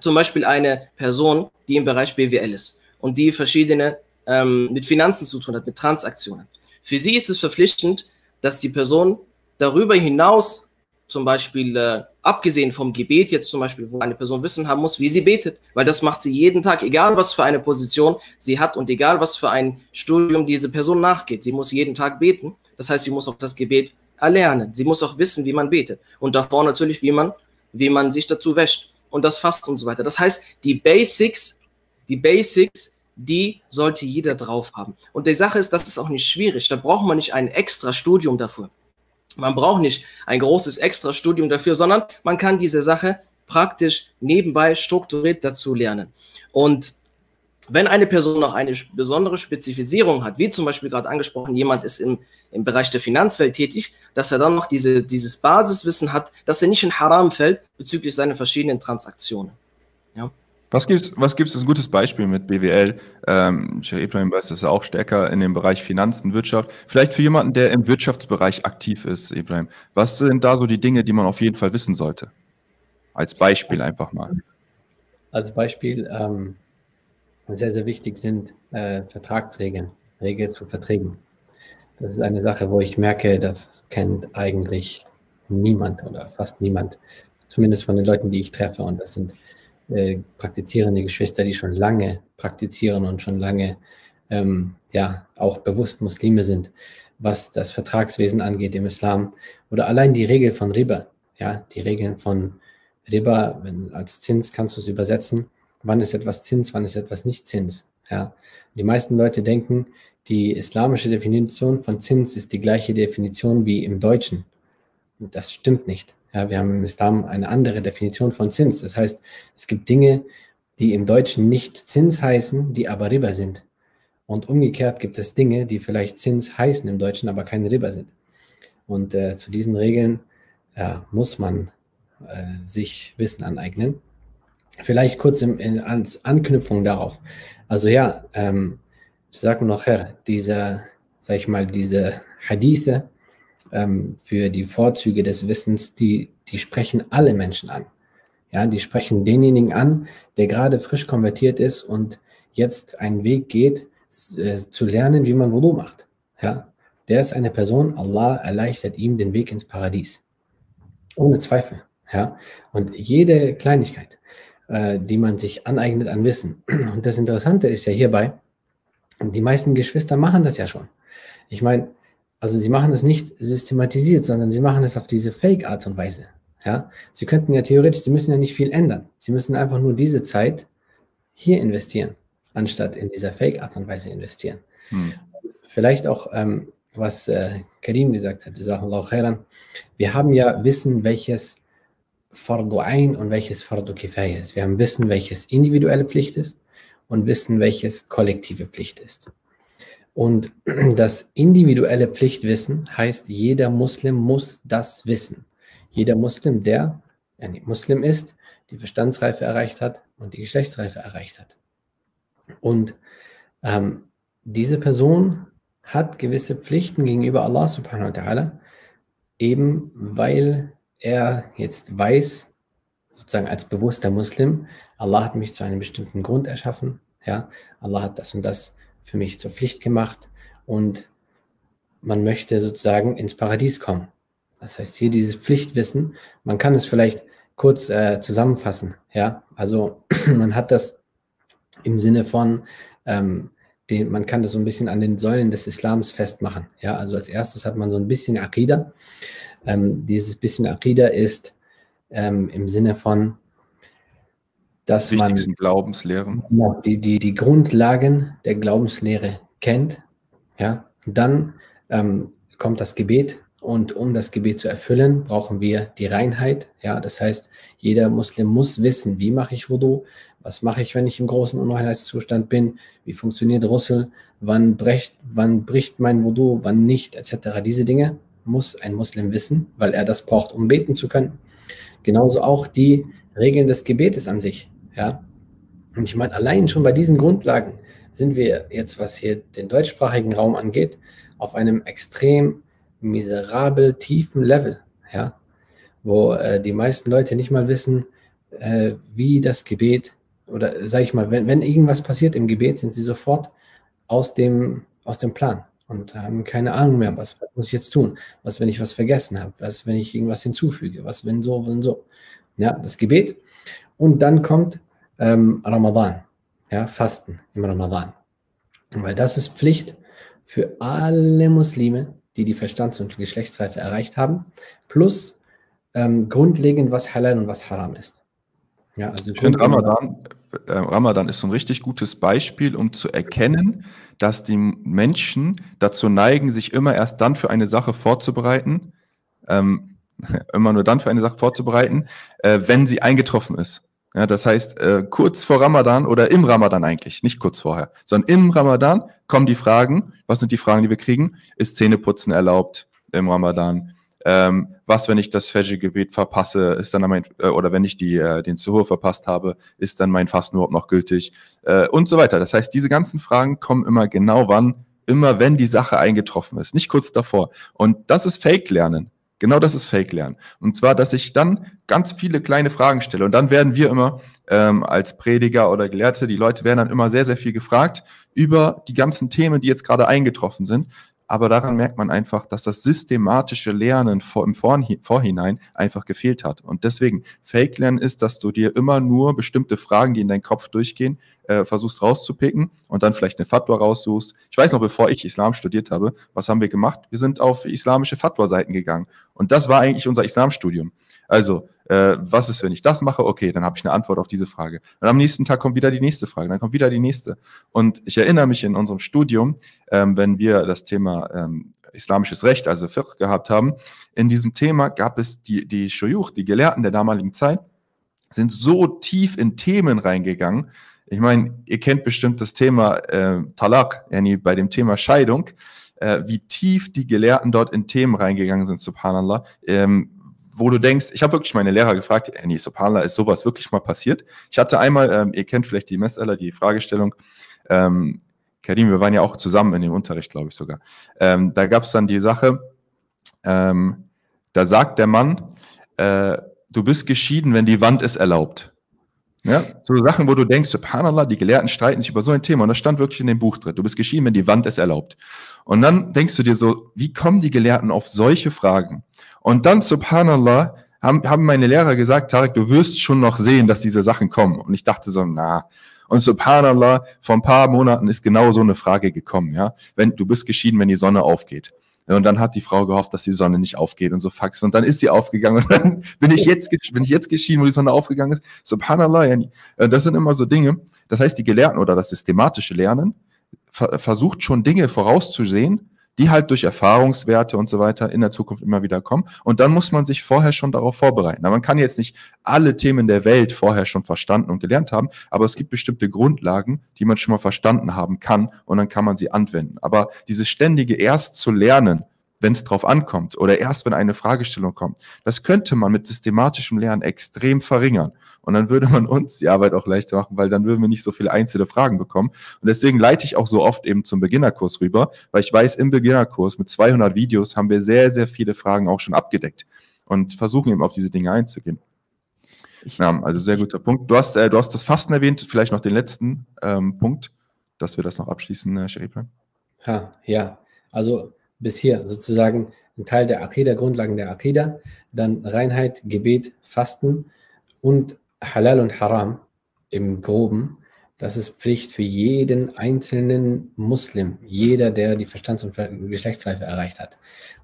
zum Beispiel eine Person, die im Bereich BWL ist und die verschiedene ähm, mit Finanzen zu tun hat, mit Transaktionen. Für sie ist es verpflichtend, dass die Person darüber hinaus zum Beispiel äh, abgesehen vom Gebet jetzt zum Beispiel, wo eine Person Wissen haben muss, wie sie betet, weil das macht sie jeden Tag, egal was für eine Position sie hat und egal was für ein Studium diese Person nachgeht. Sie muss jeden Tag beten. Das heißt, sie muss auch das Gebet erlernen. Sie muss auch wissen, wie man betet. Und davor natürlich, wie man, wie man sich dazu wäscht und das fasst und so weiter. Das heißt, die Basics, die Basics, die sollte jeder drauf haben. Und die Sache ist, das ist auch nicht schwierig. Da braucht man nicht ein extra Studium dafür. Man braucht nicht ein großes extra Studium dafür, sondern man kann diese Sache praktisch nebenbei strukturiert dazu lernen. Und wenn eine Person noch eine besondere Spezifizierung hat, wie zum Beispiel gerade angesprochen, jemand ist im, im Bereich der Finanzwelt tätig, dass er dann noch diese, dieses Basiswissen hat, dass er nicht in Haram fällt bezüglich seiner verschiedenen Transaktionen. Ja. Was gibt es was gibt's ein gutes Beispiel mit BWL? Ähm, Sheikh Ibrahim weiß das auch stärker in dem Bereich Finanzen, Wirtschaft. Vielleicht für jemanden, der im Wirtschaftsbereich aktiv ist, Ibrahim. Was sind da so die Dinge, die man auf jeden Fall wissen sollte? Als Beispiel einfach mal. Als Beispiel, ähm, sehr, sehr wichtig sind äh, Vertragsregeln, Regeln zu Verträgen. Das ist eine Sache, wo ich merke, das kennt eigentlich niemand oder fast niemand, zumindest von den Leuten, die ich treffe. Und das sind äh, praktizierende Geschwister, die schon lange praktizieren und schon lange ähm, ja auch bewusst Muslime sind, was das Vertragswesen angeht im Islam. Oder allein die Regel von Riba, ja, die Regeln von Riba, wenn, als Zins kannst du es übersetzen wann ist etwas Zins, wann ist etwas nicht Zins. Ja. Die meisten Leute denken, die islamische Definition von Zins ist die gleiche Definition wie im Deutschen. Das stimmt nicht. Ja, wir haben im Islam eine andere Definition von Zins. Das heißt, es gibt Dinge, die im Deutschen nicht Zins heißen, die aber Riba sind. Und umgekehrt gibt es Dinge, die vielleicht Zins heißen im Deutschen, aber keine Riba sind. Und äh, zu diesen Regeln äh, muss man äh, sich Wissen aneignen. Vielleicht kurz in, in als Anknüpfung darauf. Also ja, ähm, sage noch her, diese, sag ich mal, diese Hadithe ähm, für die Vorzüge des Wissens, die, die sprechen alle Menschen an. Ja, die sprechen denjenigen an, der gerade frisch konvertiert ist und jetzt einen Weg geht, äh, zu lernen, wie man Wudu macht. Ja, der ist eine Person, Allah erleichtert ihm den Weg ins Paradies. Ohne Zweifel. Ja, und jede Kleinigkeit, äh, die man sich aneignet an Wissen. Und das Interessante ist ja hierbei, die meisten Geschwister machen das ja schon. Ich meine, also sie machen es nicht systematisiert, sondern sie machen es auf diese Fake-Art und Weise. Ja, sie könnten ja theoretisch, sie müssen ja nicht viel ändern. Sie müssen einfach nur diese Zeit hier investieren, anstatt in dieser Fake-Art und Weise investieren. Hm. Vielleicht auch, ähm, was äh, Karim gesagt hat, Sachen khairan. Wir haben ja Wissen, welches Fardu Ein und welches Fardu Kifaya ist. Wir haben Wissen, welches individuelle Pflicht ist und Wissen, welches kollektive Pflicht ist. Und das individuelle Pflichtwissen heißt, jeder Muslim muss das wissen. Jeder Muslim, der ein Muslim ist, die Verstandsreife erreicht hat und die Geschlechtsreife erreicht hat. Und ähm, diese Person hat gewisse Pflichten gegenüber Allah subhanahu wa ta'ala, eben weil er jetzt weiß, sozusagen als bewusster Muslim, Allah hat mich zu einem bestimmten Grund erschaffen, ja, Allah hat das und das für mich zur Pflicht gemacht und man möchte sozusagen ins Paradies kommen. Das heißt, hier dieses Pflichtwissen, man kann es vielleicht kurz äh, zusammenfassen, ja, also man hat das im Sinne von, ähm, den, man kann das so ein bisschen an den Säulen des Islams festmachen, ja, also als erstes hat man so ein bisschen Aqidah, ähm, dieses bisschen Aqidah ist ähm, im Sinne von, dass man Glaubenslehren. Die, die, die Grundlagen der Glaubenslehre kennt. Ja? Dann ähm, kommt das Gebet und um das Gebet zu erfüllen, brauchen wir die Reinheit. Ja? Das heißt, jeder Muslim muss wissen, wie mache ich Wudu, was mache ich, wenn ich im großen Unreinheitszustand bin, wie funktioniert Russel, wann bricht, wann bricht mein Wudu, wann nicht, etc. Diese Dinge muss ein Muslim wissen, weil er das braucht, um beten zu können. Genauso auch die Regeln des Gebetes an sich. Ja? Und ich meine, allein schon bei diesen Grundlagen sind wir jetzt, was hier den deutschsprachigen Raum angeht, auf einem extrem miserabel tiefen Level, ja? wo äh, die meisten Leute nicht mal wissen, äh, wie das Gebet oder sage ich mal, wenn, wenn irgendwas passiert im Gebet, sind sie sofort aus dem, aus dem Plan. Und haben keine Ahnung mehr, was, was muss ich jetzt tun? Was, wenn ich was vergessen habe? Was, wenn ich irgendwas hinzufüge? Was, wenn so, wenn so? Ja, das Gebet. Und dann kommt ähm, Ramadan, ja, Fasten im Ramadan. Weil das ist Pflicht für alle Muslime, die die Verstands- und Geschlechtsreife erreicht haben, plus ähm, grundlegend, was halal und was haram ist. Ja, also ich finde Ramadan, Ramadan ist so ein richtig gutes Beispiel, um zu erkennen, dass die Menschen dazu neigen, sich immer erst dann für eine Sache vorzubereiten, ähm, immer nur dann für eine Sache vorzubereiten, äh, wenn sie eingetroffen ist. Ja, das heißt, äh, kurz vor Ramadan oder im Ramadan eigentlich, nicht kurz vorher, sondern im Ramadan kommen die Fragen. Was sind die Fragen, die wir kriegen? Ist Zähneputzen erlaubt im Ramadan? Ähm, was, wenn ich das Fajr-Gebet verpasse, ist dann mein, äh, oder wenn ich die, äh, den Zuhur verpasst habe, ist dann mein Fasten überhaupt noch gültig? Äh, und so weiter. Das heißt, diese ganzen Fragen kommen immer genau wann, immer wenn die Sache eingetroffen ist, nicht kurz davor. Und das ist Fake-Lernen. Genau das ist Fake-Lernen. Und zwar, dass ich dann ganz viele kleine Fragen stelle. Und dann werden wir immer ähm, als Prediger oder Gelehrte, die Leute werden dann immer sehr, sehr viel gefragt über die ganzen Themen, die jetzt gerade eingetroffen sind aber daran merkt man einfach, dass das systematische Lernen im Vorhinein einfach gefehlt hat. Und deswegen, Fake-Lernen ist, dass du dir immer nur bestimmte Fragen, die in deinen Kopf durchgehen, äh, versuchst rauszupicken und dann vielleicht eine Fatwa raussuchst. Ich weiß noch, bevor ich Islam studiert habe, was haben wir gemacht? Wir sind auf islamische Fatwa-Seiten gegangen. Und das war eigentlich unser Islamstudium. Also, äh, was ist, wenn ich das mache? Okay, dann habe ich eine Antwort auf diese Frage. Und am nächsten Tag kommt wieder die nächste Frage, dann kommt wieder die nächste. Und ich erinnere mich in unserem Studium, ähm, wenn wir das Thema ähm, islamisches Recht, also Fiqh gehabt haben, in diesem Thema gab es die, die Shuyuch, die Gelehrten der damaligen Zeit, sind so tief in Themen reingegangen. Ich meine, ihr kennt bestimmt das Thema äh, Talak, yani bei dem Thema Scheidung, äh, wie tief die Gelehrten dort in Themen reingegangen sind, subhanallah. Ähm, wo du denkst, ich habe wirklich meine Lehrer gefragt, Annie Subhanallah, ist sowas wirklich mal passiert? Ich hatte einmal, ähm, ihr kennt vielleicht die Messeller, die Fragestellung, ähm, Karim, wir waren ja auch zusammen in dem Unterricht, glaube ich sogar. Ähm, da gab es dann die Sache, ähm, da sagt der Mann, äh, du bist geschieden, wenn die Wand es erlaubt. Ja, so Sachen, wo du denkst, Subhanallah, die Gelehrten streiten sich über so ein Thema und das stand wirklich in dem Buch drin. Du bist geschieden, wenn die Wand es erlaubt. Und dann denkst du dir so, wie kommen die Gelehrten auf solche Fragen? Und dann, subhanallah, haben, haben meine Lehrer gesagt, Tarek, du wirst schon noch sehen, dass diese Sachen kommen. Und ich dachte so, na. Und subhanallah, vor ein paar Monaten ist genau so eine Frage gekommen, ja. Wenn, du bist geschieden, wenn die Sonne aufgeht. Und dann hat die Frau gehofft, dass die Sonne nicht aufgeht und so faxen. Und dann ist sie aufgegangen. Und dann bin ich jetzt, bin ich jetzt geschieden, wo die Sonne aufgegangen ist. Subhanallah. Äh, das sind immer so Dinge. Das heißt, die Gelehrten oder das systematische Lernen versucht schon Dinge vorauszusehen, die halt durch Erfahrungswerte und so weiter in der Zukunft immer wieder kommen. Und dann muss man sich vorher schon darauf vorbereiten. man kann jetzt nicht alle Themen der Welt vorher schon verstanden und gelernt haben, aber es gibt bestimmte Grundlagen, die man schon mal verstanden haben kann und dann kann man sie anwenden. Aber dieses ständige erst zu lernen, wenn es drauf ankommt oder erst wenn eine Fragestellung kommt. Das könnte man mit systematischem Lernen extrem verringern. Und dann würde man uns die Arbeit auch leichter machen, weil dann würden wir nicht so viele einzelne Fragen bekommen. Und deswegen leite ich auch so oft eben zum Beginnerkurs rüber, weil ich weiß, im Beginnerkurs mit 200 Videos haben wir sehr, sehr viele Fragen auch schon abgedeckt und versuchen eben auf diese Dinge einzugehen. Ja, also sehr guter Punkt. Du hast, äh, du hast das Fasten erwähnt, vielleicht noch den letzten ähm, Punkt, dass wir das noch abschließen, äh, Sheriplan. Ja, ja, also bis hier sozusagen ein Teil der Akida, Grundlagen der Akida, dann Reinheit, Gebet, Fasten und Halal und Haram im Groben. Das ist Pflicht für jeden einzelnen Muslim, jeder, der die Verstands- und Geschlechtsreife erreicht hat.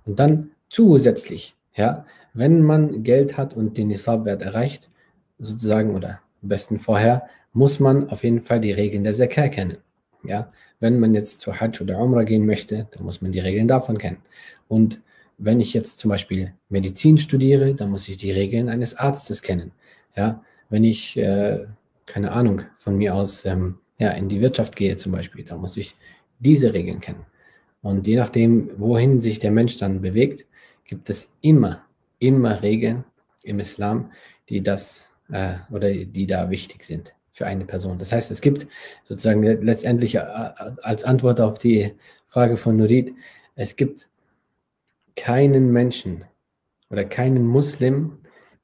Und dann zusätzlich, ja, wenn man Geld hat und den Nisab-Wert erreicht, sozusagen oder am besten vorher, muss man auf jeden Fall die Regeln der Zakah kennen. Ja, wenn man jetzt zur Hajj oder Umrah gehen möchte, dann muss man die Regeln davon kennen. Und wenn ich jetzt zum Beispiel Medizin studiere, dann muss ich die Regeln eines Arztes kennen. Ja, wenn ich, äh, keine Ahnung, von mir aus ähm, ja, in die Wirtschaft gehe zum Beispiel, dann muss ich diese Regeln kennen. Und je nachdem, wohin sich der Mensch dann bewegt, gibt es immer, immer Regeln im Islam, die das äh, oder die da wichtig sind für eine Person. Das heißt, es gibt sozusagen letztendlich äh, als Antwort auf die Frage von Nurid, es gibt keinen Menschen oder keinen Muslim,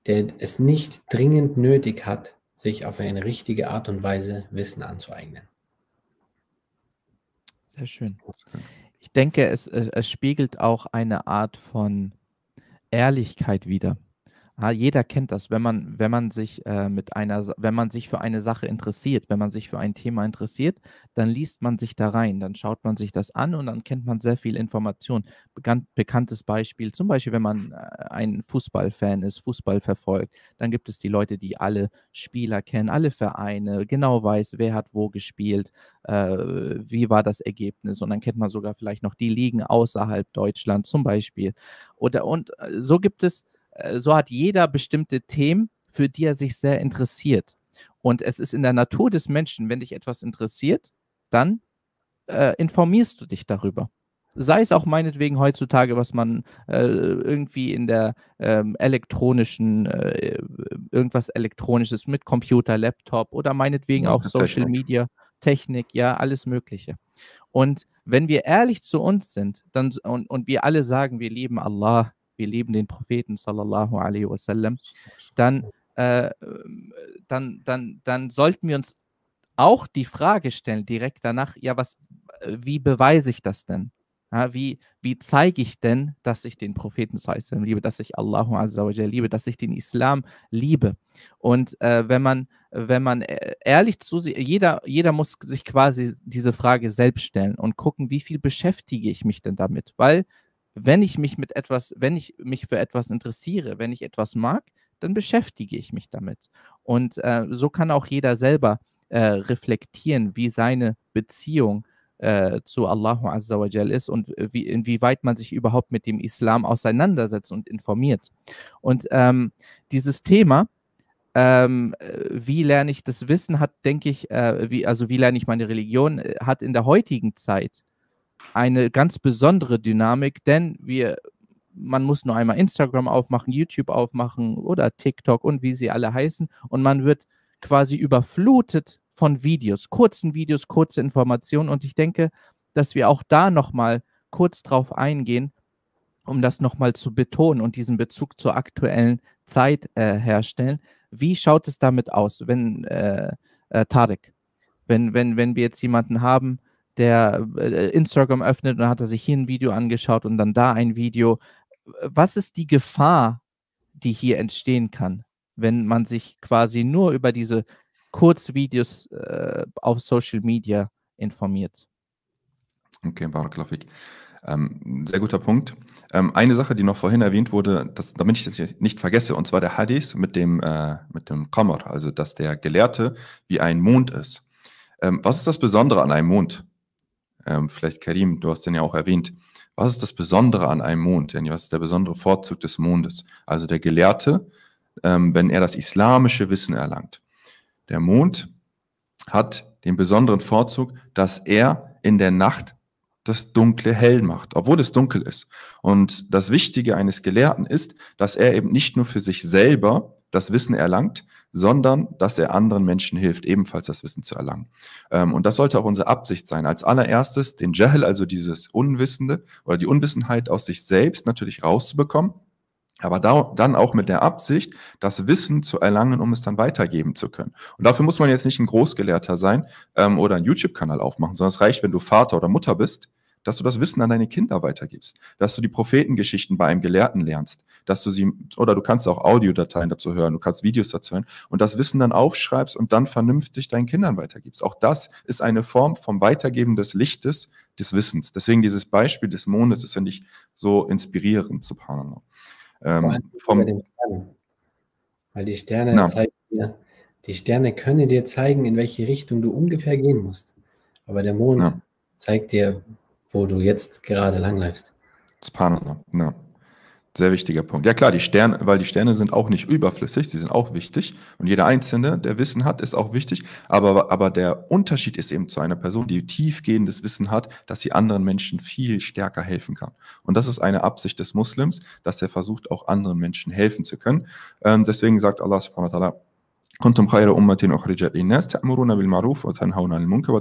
der es nicht dringend nötig hat, sich auf eine richtige Art und Weise Wissen anzueignen. Sehr schön. Ich denke, es, es spiegelt auch eine Art von Ehrlichkeit wider. Ah, jeder kennt das, wenn man, wenn man sich äh, mit einer, wenn man sich für eine Sache interessiert, wenn man sich für ein Thema interessiert, dann liest man sich da rein, dann schaut man sich das an und dann kennt man sehr viel Information. Bekannt, bekanntes Beispiel, zum Beispiel, wenn man äh, ein Fußballfan ist, Fußball verfolgt, dann gibt es die Leute, die alle Spieler kennen, alle Vereine, genau weiß, wer hat wo gespielt, äh, wie war das Ergebnis und dann kennt man sogar vielleicht noch die Ligen außerhalb Deutschlands zum Beispiel. Oder und äh, so gibt es so hat jeder bestimmte Themen, für die er sich sehr interessiert. Und es ist in der Natur des Menschen, wenn dich etwas interessiert, dann äh, informierst du dich darüber. Sei es auch meinetwegen heutzutage, was man äh, irgendwie in der ähm, elektronischen, äh, irgendwas Elektronisches mit Computer, Laptop oder meinetwegen ja, auch Social Technik. Media, Technik, ja, alles Mögliche. Und wenn wir ehrlich zu uns sind dann, und, und wir alle sagen, wir lieben Allah, wir lieben den Propheten sallallahu alaihi wasallam, dann, äh, dann, dann, dann sollten wir uns auch die Frage stellen, direkt danach, ja, was, äh, wie beweise ich das denn? Ja, wie, wie zeige ich denn, dass ich den Propheten sallam, liebe, dass ich Allahu Azzawajal liebe, dass ich den Islam liebe? Und äh, wenn man, wenn man äh, ehrlich zu sich, jeder, jeder muss sich quasi diese Frage selbst stellen und gucken, wie viel beschäftige ich mich denn damit? Weil wenn ich mich mit etwas, wenn ich mich für etwas interessiere, wenn ich etwas mag, dann beschäftige ich mich damit. Und äh, so kann auch jeder selber äh, reflektieren, wie seine Beziehung äh, zu Allahu Azza wa Jal ist und wie, inwieweit man sich überhaupt mit dem Islam auseinandersetzt und informiert. Und ähm, dieses Thema, ähm, wie lerne ich das Wissen, hat, denke ich, äh, wie, also wie lerne ich meine Religion, äh, hat in der heutigen Zeit eine ganz besondere Dynamik, denn wir, man muss nur einmal Instagram aufmachen, YouTube aufmachen oder TikTok und wie sie alle heißen und man wird quasi überflutet von Videos, kurzen Videos, kurze Informationen und ich denke, dass wir auch da nochmal kurz drauf eingehen, um das nochmal zu betonen und diesen Bezug zur aktuellen Zeit äh, herstellen. Wie schaut es damit aus, wenn äh, äh, Tarek, wenn, wenn, wenn wir jetzt jemanden haben, der äh, Instagram öffnet und dann hat er sich hier ein Video angeschaut und dann da ein Video. Was ist die Gefahr, die hier entstehen kann, wenn man sich quasi nur über diese Kurzvideos äh, auf Social Media informiert? Okay, Barakalafik. Ähm, sehr guter Punkt. Ähm, eine Sache, die noch vorhin erwähnt wurde, dass, damit ich das hier nicht vergesse, und zwar der Hadith mit dem, äh, mit dem Qamar, also dass der Gelehrte wie ein Mond ist. Ähm, was ist das Besondere an einem Mond? Ähm, vielleicht Karim, du hast den ja auch erwähnt. Was ist das Besondere an einem Mond? Was ist der besondere Vorzug des Mondes? Also der Gelehrte, ähm, wenn er das islamische Wissen erlangt. Der Mond hat den besonderen Vorzug, dass er in der Nacht das Dunkle hell macht, obwohl es dunkel ist. Und das Wichtige eines Gelehrten ist, dass er eben nicht nur für sich selber das Wissen erlangt, sondern dass er anderen Menschen hilft, ebenfalls das Wissen zu erlangen. Ähm, und das sollte auch unsere Absicht sein. Als allererstes den Jahl, also dieses Unwissende oder die Unwissenheit aus sich selbst natürlich rauszubekommen, aber da, dann auch mit der Absicht, das Wissen zu erlangen, um es dann weitergeben zu können. Und dafür muss man jetzt nicht ein Großgelehrter sein ähm, oder einen YouTube-Kanal aufmachen, sondern es reicht, wenn du Vater oder Mutter bist, dass du das Wissen an deine Kinder weitergibst, dass du die Prophetengeschichten bei einem Gelehrten lernst, dass du sie, oder du kannst auch Audiodateien dazu hören, du kannst Videos dazu hören und das Wissen dann aufschreibst und dann vernünftig deinen Kindern weitergibst. Auch das ist eine Form vom Weitergeben des Lichtes, des Wissens. Deswegen dieses Beispiel des Mondes, das finde ich so inspirierend, subhanallah. Ähm, vom, Weil die Sterne na. zeigen dir, die Sterne können dir zeigen, in welche Richtung du ungefähr gehen musst. Aber der Mond ja. zeigt dir, wo du jetzt gerade langläufst. Subhanallah, ja. Sehr wichtiger Punkt. Ja klar, die Sterne, weil die Sterne sind auch nicht überflüssig, sie sind auch wichtig. Und jeder Einzelne, der Wissen hat, ist auch wichtig. Aber, aber der Unterschied ist eben zu einer Person, die tiefgehendes Wissen hat, dass sie anderen Menschen viel stärker helfen kann. Und das ist eine Absicht des Muslims, dass er versucht, auch anderen Menschen helfen zu können. Ähm, deswegen sagt Allah subhanahu wa ta'ala, Kuntum khayra ummatin ukhrijat linnas ta'muruna bil ma'ruf wa tanhauna 'anil munkar.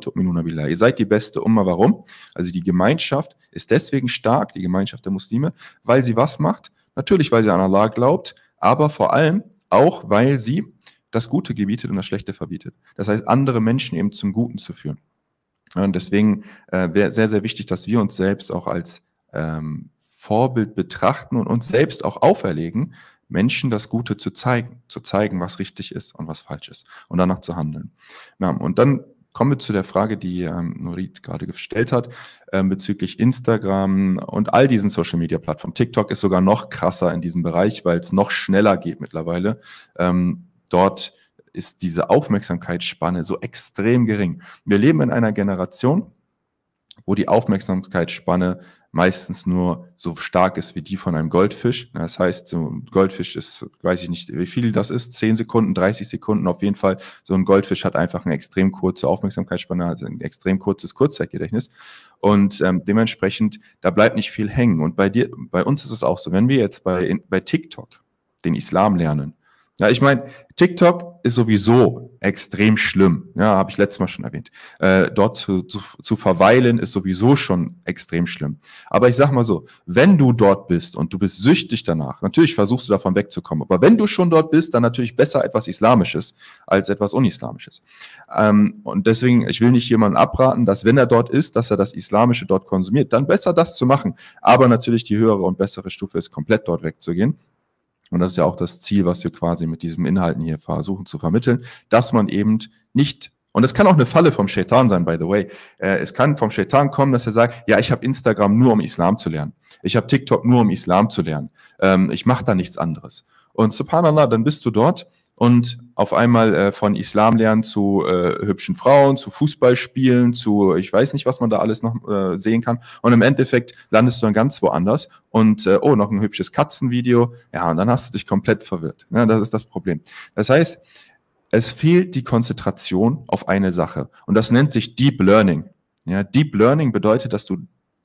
Ihr seid die beste Umma. Warum? Also die Gemeinschaft ist deswegen stark, die Gemeinschaft der Muslime, weil sie was macht? Natürlich, weil sie an Allah glaubt, aber vor allem auch, weil sie das Gute gebietet und das Schlechte verbietet. Das heißt, andere Menschen eben zum Guten zu führen. Und deswegen äh, wäre sehr, sehr wichtig, dass wir uns selbst auch als ähm, Vorbild betrachten und uns selbst auch auferlegen, Menschen das Gute zu zeigen, zu zeigen, was richtig ist und was falsch ist und danach zu handeln. Ja, und dann kommen wir zu der Frage, die ähm, Norit gerade gestellt hat, ähm, bezüglich Instagram und all diesen Social-Media-Plattformen. TikTok ist sogar noch krasser in diesem Bereich, weil es noch schneller geht mittlerweile. Ähm, dort ist diese Aufmerksamkeitsspanne so extrem gering. Wir leben in einer Generation, wo die Aufmerksamkeitsspanne meistens nur so stark ist wie die von einem Goldfisch. Das heißt, so ein Goldfisch ist, weiß ich nicht, wie viel das ist, 10 Sekunden, 30 Sekunden auf jeden Fall. So ein Goldfisch hat einfach eine extrem kurze Aufmerksamkeitsspanne, also ein extrem kurzes Kurzzeitgedächtnis. Und ähm, dementsprechend, da bleibt nicht viel hängen. Und bei dir, bei uns ist es auch so, wenn wir jetzt bei, bei TikTok den Islam lernen, ja, ich meine, TikTok ist sowieso extrem schlimm. Ja, habe ich letztes Mal schon erwähnt. Äh, dort zu, zu, zu verweilen ist sowieso schon extrem schlimm. Aber ich sag mal so, wenn du dort bist und du bist süchtig danach, natürlich versuchst du davon wegzukommen. Aber wenn du schon dort bist, dann natürlich besser etwas Islamisches als etwas Unislamisches. Ähm, und deswegen, ich will nicht jemanden abraten, dass wenn er dort ist, dass er das Islamische dort konsumiert, dann besser das zu machen. Aber natürlich die höhere und bessere Stufe ist, komplett dort wegzugehen. Und das ist ja auch das Ziel, was wir quasi mit diesen Inhalten hier versuchen zu vermitteln, dass man eben nicht und es kann auch eine Falle vom Shaitan sein, by the way. Äh, es kann vom Shaitan kommen, dass er sagt, ja, ich habe Instagram nur, um Islam zu lernen. Ich habe TikTok nur, um Islam zu lernen. Ähm, ich mache da nichts anderes. Und subhanallah, dann bist du dort und auf einmal äh, von Islam lernen zu äh, hübschen Frauen, zu Fußballspielen, zu ich weiß nicht, was man da alles noch äh, sehen kann. Und im Endeffekt landest du dann ganz woanders und äh, oh, noch ein hübsches Katzenvideo. Ja, und dann hast du dich komplett verwirrt. Ja, das ist das Problem. Das heißt, es fehlt die Konzentration auf eine Sache. Und das nennt sich Deep Learning. Ja, Deep Learning bedeutet, dass du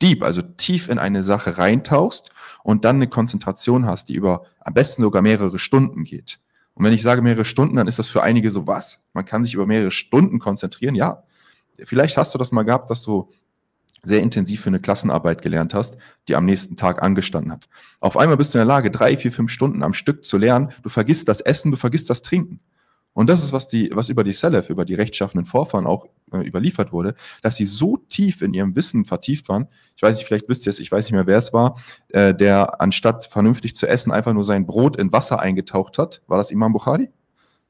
deep, also tief in eine Sache reintauchst und dann eine Konzentration hast, die über am besten sogar mehrere Stunden geht. Und wenn ich sage mehrere Stunden, dann ist das für einige so was. Man kann sich über mehrere Stunden konzentrieren. Ja, vielleicht hast du das mal gehabt, dass du sehr intensiv für eine Klassenarbeit gelernt hast, die am nächsten Tag angestanden hat. Auf einmal bist du in der Lage, drei, vier, fünf Stunden am Stück zu lernen. Du vergisst das Essen, du vergisst das Trinken. Und das ist, was, die, was über die Salaf, über die rechtschaffenden Vorfahren auch äh, überliefert wurde, dass sie so tief in ihrem Wissen vertieft waren. Ich weiß nicht, vielleicht wisst ihr es, ich weiß nicht mehr, wer es war, äh, der anstatt vernünftig zu essen einfach nur sein Brot in Wasser eingetaucht hat. War das Imam Bukhari?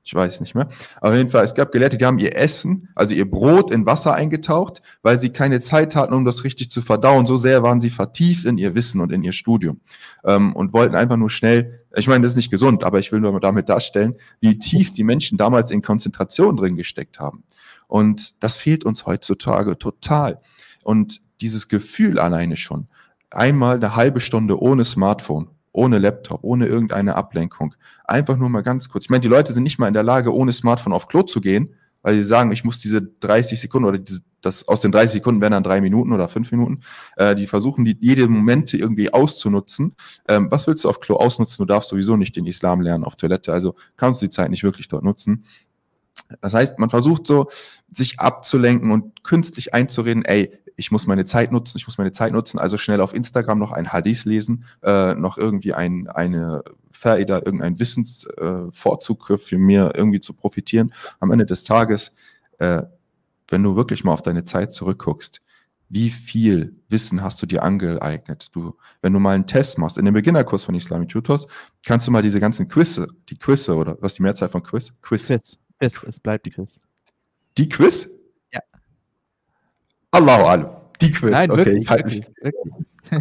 Ich weiß nicht mehr. Auf jeden Fall, es gab Gelehrte, die haben ihr Essen, also ihr Brot in Wasser eingetaucht, weil sie keine Zeit hatten, um das richtig zu verdauen. So sehr waren sie vertieft in ihr Wissen und in ihr Studium ähm, und wollten einfach nur schnell, ich meine, das ist nicht gesund, aber ich will nur damit darstellen, wie tief die Menschen damals in Konzentration drin gesteckt haben. Und das fehlt uns heutzutage total. Und dieses Gefühl alleine schon, einmal eine halbe Stunde ohne Smartphone, ohne Laptop, ohne irgendeine Ablenkung. Einfach nur mal ganz kurz. Ich meine, die Leute sind nicht mal in der Lage, ohne Smartphone auf Klo zu gehen, weil sie sagen, ich muss diese 30 Sekunden oder diese, das aus den 30 Sekunden werden dann drei Minuten oder fünf Minuten. Äh, die versuchen, die jede Momente irgendwie auszunutzen. Ähm, was willst du auf Klo ausnutzen? Du darfst sowieso nicht den Islam lernen auf Toilette, also kannst du die Zeit nicht wirklich dort nutzen. Das heißt, man versucht so, sich abzulenken und künstlich einzureden, ey, ich muss meine Zeit nutzen, ich muss meine Zeit nutzen, also schnell auf Instagram noch ein Hadith lesen, äh, noch irgendwie ein, eine Faida, irgendein Wissensvorzug äh, für mir irgendwie zu profitieren. Am Ende des Tages, äh, wenn du wirklich mal auf deine Zeit zurückguckst, wie viel Wissen hast du dir angeeignet? Du, wenn du mal einen Test machst, in dem Beginnerkurs von Islamic Tutors, kannst du mal diese ganzen Quizze, die Quizze oder was die Mehrzahl von Quiz? Quiz. Quiz. Quiz. Es bleibt die Quiz. Die Quiz? Allahu Alu. Die Quiz. Nein, okay, wirklich, ich halte mich.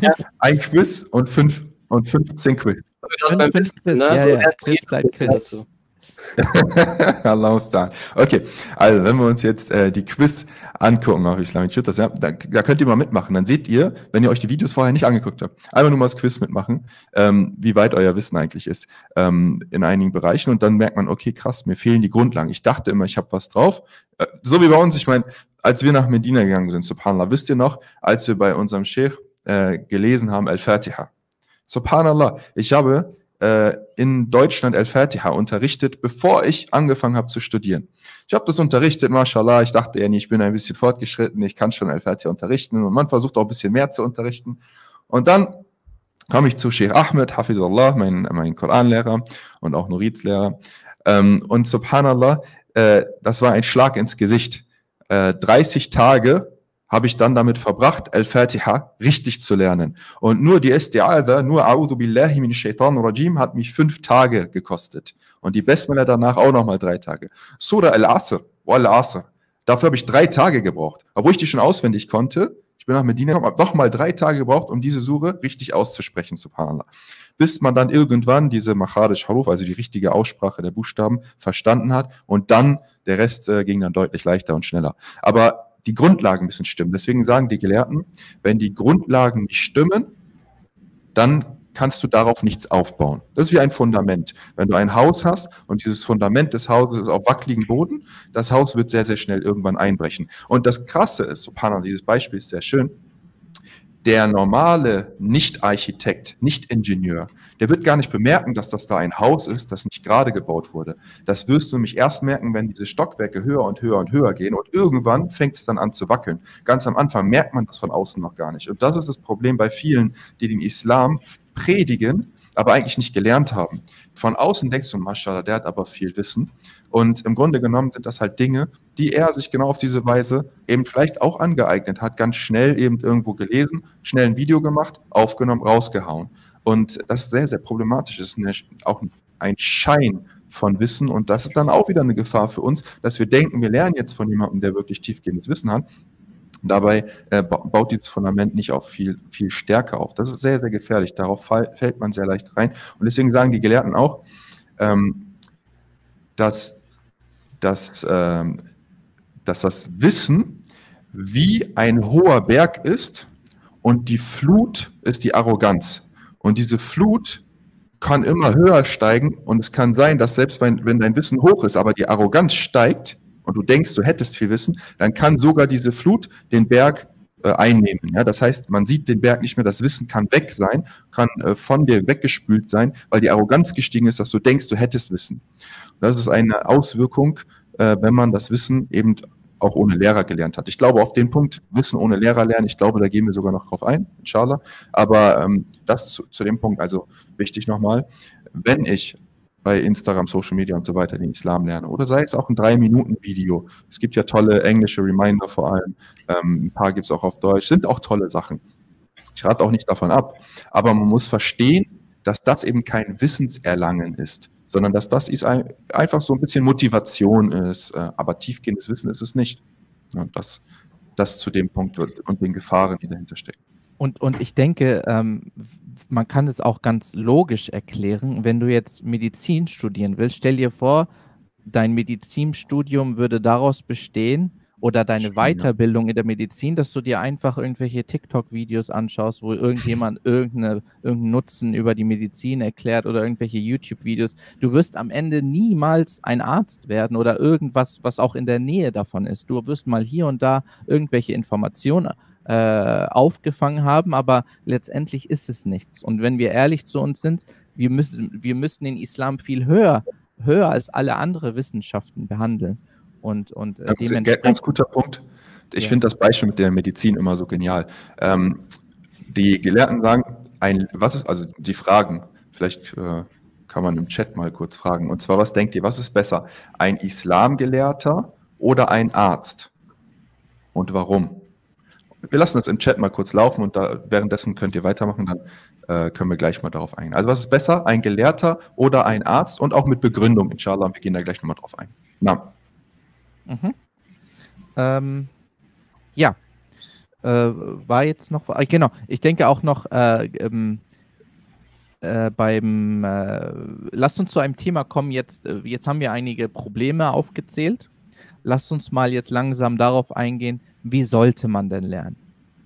Ja. Ein Quiz und, fünf, und 15 Quiz. Beim Quiz, ne? ja, so ja. Quiz bleibt Quiz dazu. okay, also wenn wir uns jetzt äh, die Quiz angucken auf Islamic Shooters, ja, da, da, könnt ihr mal mitmachen. Dann seht ihr, wenn ihr euch die Videos vorher nicht angeguckt habt, einfach nur mal das Quiz mitmachen, ähm, wie weit euer Wissen eigentlich ist ähm, in einigen Bereichen. Und dann merkt man, okay, krass, mir fehlen die Grundlagen. Ich dachte immer, ich habe was drauf. Äh, so wie bei uns, ich meine, als wir nach Medina gegangen sind, Subhanallah, wisst ihr noch, als wir bei unserem Sheikh äh, gelesen haben, Al-Fatiha. Subhanallah, ich habe äh, in Deutschland Al-Fatiha unterrichtet, bevor ich angefangen habe zu studieren. Ich habe das unterrichtet, mashallah, ich dachte ja nicht, ich bin ein bisschen fortgeschritten, ich kann schon Al-Fatiha unterrichten und man versucht auch ein bisschen mehr zu unterrichten. Und dann kam ich zu Sheikh Ahmed, Hafizullah, mein, mein Koranlehrer und auch Nuriz-Lehrer. Ähm, und subhanallah, äh, das war ein Schlag ins Gesicht. 30 äh, Tage habe ich dann damit verbracht, Al-Fatiha richtig zu lernen. Und nur die Isti'adha, nur A'udhu billahi min shaitan rajim, hat mich fünf Tage gekostet. Und die Besmele danach auch nochmal drei Tage. Surah Al-Asr, Wal-Asr, dafür habe ich drei Tage gebraucht. Obwohl ich die schon auswendig konnte, ich bin nach Medina gekommen, habe nochmal drei Tage gebraucht, um diese Sure richtig auszusprechen, subhanallah. Bis man dann irgendwann diese Machadish Haruf, also die richtige Aussprache der Buchstaben, verstanden hat und dann der Rest äh, ging dann deutlich leichter und schneller. Aber die Grundlagen müssen stimmen. Deswegen sagen die Gelehrten, wenn die Grundlagen nicht stimmen, dann kannst du darauf nichts aufbauen. Das ist wie ein Fundament. Wenn du ein Haus hast und dieses Fundament des Hauses ist auf wackeligen Boden, das Haus wird sehr, sehr schnell irgendwann einbrechen. Und das Krasse ist, Subhanallah, dieses Beispiel ist sehr schön, der normale Nicht-Architekt, Nicht-Ingenieur, der wird gar nicht bemerken, dass das da ein Haus ist, das nicht gerade gebaut wurde. Das wirst du nämlich erst merken, wenn diese Stockwerke höher und höher und höher gehen und irgendwann fängt es dann an zu wackeln. Ganz am Anfang merkt man das von außen noch gar nicht. Und das ist das Problem bei vielen, die den Islam predigen, aber eigentlich nicht gelernt haben. Von außen denkst du, Maschallah, der hat aber viel Wissen. Und im Grunde genommen sind das halt Dinge, die er sich genau auf diese Weise eben vielleicht auch angeeignet hat, ganz schnell eben irgendwo gelesen, schnell ein Video gemacht, aufgenommen, rausgehauen. Und das ist sehr, sehr problematisch. Das ist auch ein Schein von Wissen und das ist dann auch wieder eine Gefahr für uns, dass wir denken, wir lernen jetzt von jemandem, der wirklich tiefgehendes Wissen hat, Dabei äh, baut dieses Fundament nicht auf viel, viel Stärke auf. Das ist sehr, sehr gefährlich. Darauf fall, fällt man sehr leicht rein. Und deswegen sagen die Gelehrten auch, ähm, dass, dass, ähm, dass das Wissen wie ein hoher Berg ist und die Flut ist die Arroganz. Und diese Flut kann immer höher steigen und es kann sein, dass selbst wenn, wenn dein Wissen hoch ist, aber die Arroganz steigt, und du denkst, du hättest viel Wissen, dann kann sogar diese Flut den Berg äh, einnehmen. Ja? Das heißt, man sieht den Berg nicht mehr, das Wissen kann weg sein, kann äh, von dir weggespült sein, weil die Arroganz gestiegen ist, dass du denkst, du hättest Wissen. Und das ist eine Auswirkung, äh, wenn man das Wissen eben auch ohne Lehrer gelernt hat. Ich glaube, auf den Punkt Wissen ohne Lehrer lernen, ich glaube, da gehen wir sogar noch drauf ein, inshallah. Aber ähm, das zu, zu dem Punkt, also wichtig nochmal, wenn ich bei Instagram, Social Media und so weiter den Islam lerne. Oder sei es auch ein Drei-Minuten-Video. Es gibt ja tolle englische Reminder vor allem. Ähm, ein paar gibt es auch auf Deutsch. Sind auch tolle Sachen. Ich rate auch nicht davon ab. Aber man muss verstehen, dass das eben kein Wissenserlangen ist, sondern dass das ist ein, einfach so ein bisschen Motivation ist. Äh, aber tiefgehendes Wissen ist es nicht. Und das, das zu dem Punkt und den Gefahren, die dahinter stecken. Und, und ich denke, ähm, man kann es auch ganz logisch erklären. Wenn du jetzt Medizin studieren willst, stell dir vor, dein Medizinstudium würde daraus bestehen oder deine Stimmt, Weiterbildung in der Medizin, dass du dir einfach irgendwelche TikTok-Videos anschaust, wo irgendjemand irgendeine, irgendeinen Nutzen über die Medizin erklärt oder irgendwelche YouTube-Videos. Du wirst am Ende niemals ein Arzt werden oder irgendwas, was auch in der Nähe davon ist. Du wirst mal hier und da irgendwelche Informationen äh, aufgefangen haben, aber letztendlich ist es nichts. Und wenn wir ehrlich zu uns sind, wir müssen, wir müssen den Islam viel höher, höher als alle anderen Wissenschaften behandeln. Und, und äh, dementsprechend. Ganz guter Punkt. Ich ja. finde das Beispiel mit der Medizin immer so genial. Ähm, die Gelehrten sagen, ein, was ist, also die Fragen, vielleicht äh, kann man im Chat mal kurz fragen. Und zwar, was denkt ihr, was ist besser? Ein Islamgelehrter oder ein Arzt? Und warum? Wir lassen das im Chat mal kurz laufen und da, währenddessen könnt ihr weitermachen, dann äh, können wir gleich mal darauf eingehen. Also was ist besser, ein Gelehrter oder ein Arzt und auch mit Begründung, inshallah, wir gehen da gleich nochmal drauf ein. Na. Mhm. Ähm, ja, äh, war jetzt noch, äh, genau, ich denke auch noch äh, ähm, äh, beim, äh, lasst uns zu einem Thema kommen, jetzt, jetzt haben wir einige Probleme aufgezählt, lasst uns mal jetzt langsam darauf eingehen, wie sollte man denn lernen?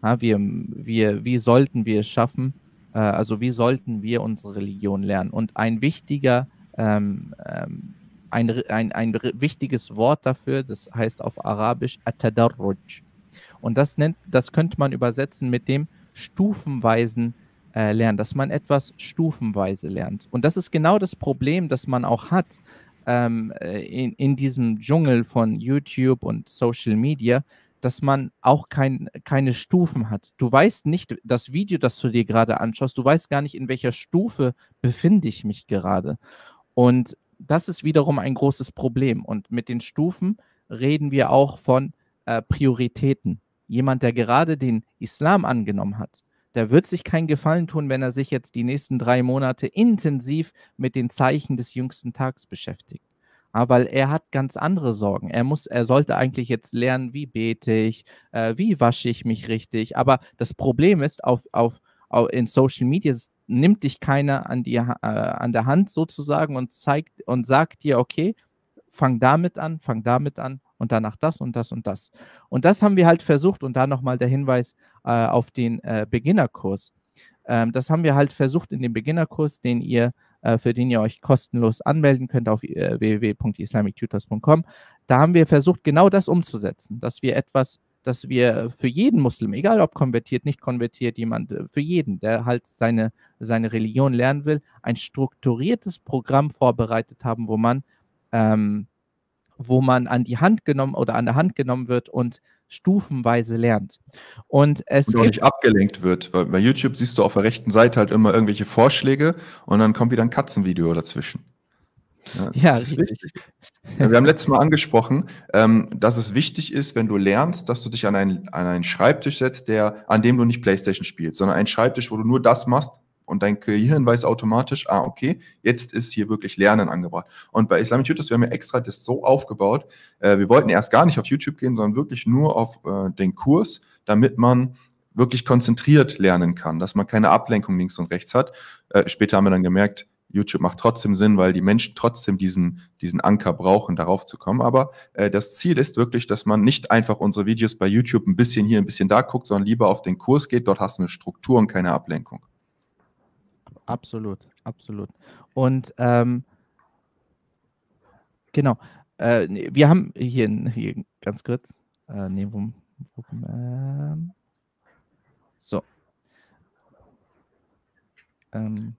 Ja, wir, wir, wie sollten wir es schaffen? Äh, also wie sollten wir unsere Religion lernen? Und ein wichtiger, ähm, ähm, ein, ein, ein wichtiges Wort dafür, das heißt auf Arabisch Atadarruj. Und das nennt, das könnte man übersetzen mit dem stufenweisen äh, Lernen, dass man etwas stufenweise lernt. Und das ist genau das Problem, das man auch hat ähm, äh, in, in diesem Dschungel von YouTube und Social Media, dass man auch kein, keine Stufen hat. Du weißt nicht, das Video, das du dir gerade anschaust, du weißt gar nicht, in welcher Stufe befinde ich mich gerade. Und das ist wiederum ein großes Problem. Und mit den Stufen reden wir auch von äh, Prioritäten. jemand, der gerade den Islam angenommen hat, der wird sich keinen Gefallen tun, wenn er sich jetzt die nächsten drei Monate intensiv mit den Zeichen des jüngsten Tags beschäftigt. Ja, weil er hat ganz andere Sorgen. Er muss, er sollte eigentlich jetzt lernen, wie bete ich, äh, wie wasche ich mich richtig. Aber das Problem ist, auf, auf, auf in Social Media nimmt dich keiner an, die, äh, an der Hand sozusagen und zeigt und sagt dir, okay, fang damit an, fang damit an und danach das und das und das. Und das haben wir halt versucht und da nochmal der Hinweis äh, auf den äh, Beginnerkurs. Ähm, das haben wir halt versucht in dem Beginnerkurs, den ihr, äh, für den ihr euch kostenlos anmelden könnt auf äh, www.islamictutors.com. Da haben wir versucht, genau das umzusetzen, dass wir etwas dass wir für jeden Muslim, egal ob konvertiert, nicht konvertiert, jemand, äh, für jeden, der halt seine, seine Religion lernen will, ein strukturiertes Programm vorbereitet haben, wo man, ähm, wo man an die Hand genommen oder an der Hand genommen wird und stufenweise lernt. Und es und auch nicht abgelenkt wird, weil bei YouTube siehst du auf der rechten Seite halt immer irgendwelche Vorschläge und dann kommt wieder ein Katzenvideo dazwischen. Ja, ja richtig. Wir haben letztes Mal angesprochen, ähm, dass es wichtig ist, wenn du lernst, dass du dich an einen, an einen Schreibtisch setzt, der, an dem du nicht Playstation spielst, sondern einen Schreibtisch, wo du nur das machst und dein Gehirn weiß automatisch, ah, okay, jetzt ist hier wirklich Lernen angebracht. Und bei Islamic Tutors, wir haben ja extra das so aufgebaut, äh, wir wollten erst gar nicht auf YouTube gehen, sondern wirklich nur auf äh, den Kurs, damit man wirklich konzentriert lernen kann, dass man keine Ablenkung links und rechts hat. Äh, später haben wir dann gemerkt, YouTube macht trotzdem Sinn, weil die Menschen trotzdem diesen, diesen Anker brauchen, darauf zu kommen. Aber äh, das Ziel ist wirklich, dass man nicht einfach unsere Videos bei YouTube ein bisschen hier, ein bisschen da guckt, sondern lieber auf den Kurs geht. Dort hast du eine Struktur und keine Ablenkung. Absolut, absolut. Und ähm, genau, äh, wir haben hier, hier ganz kurz, äh, nee, wo, wo, äh, so. Ähm,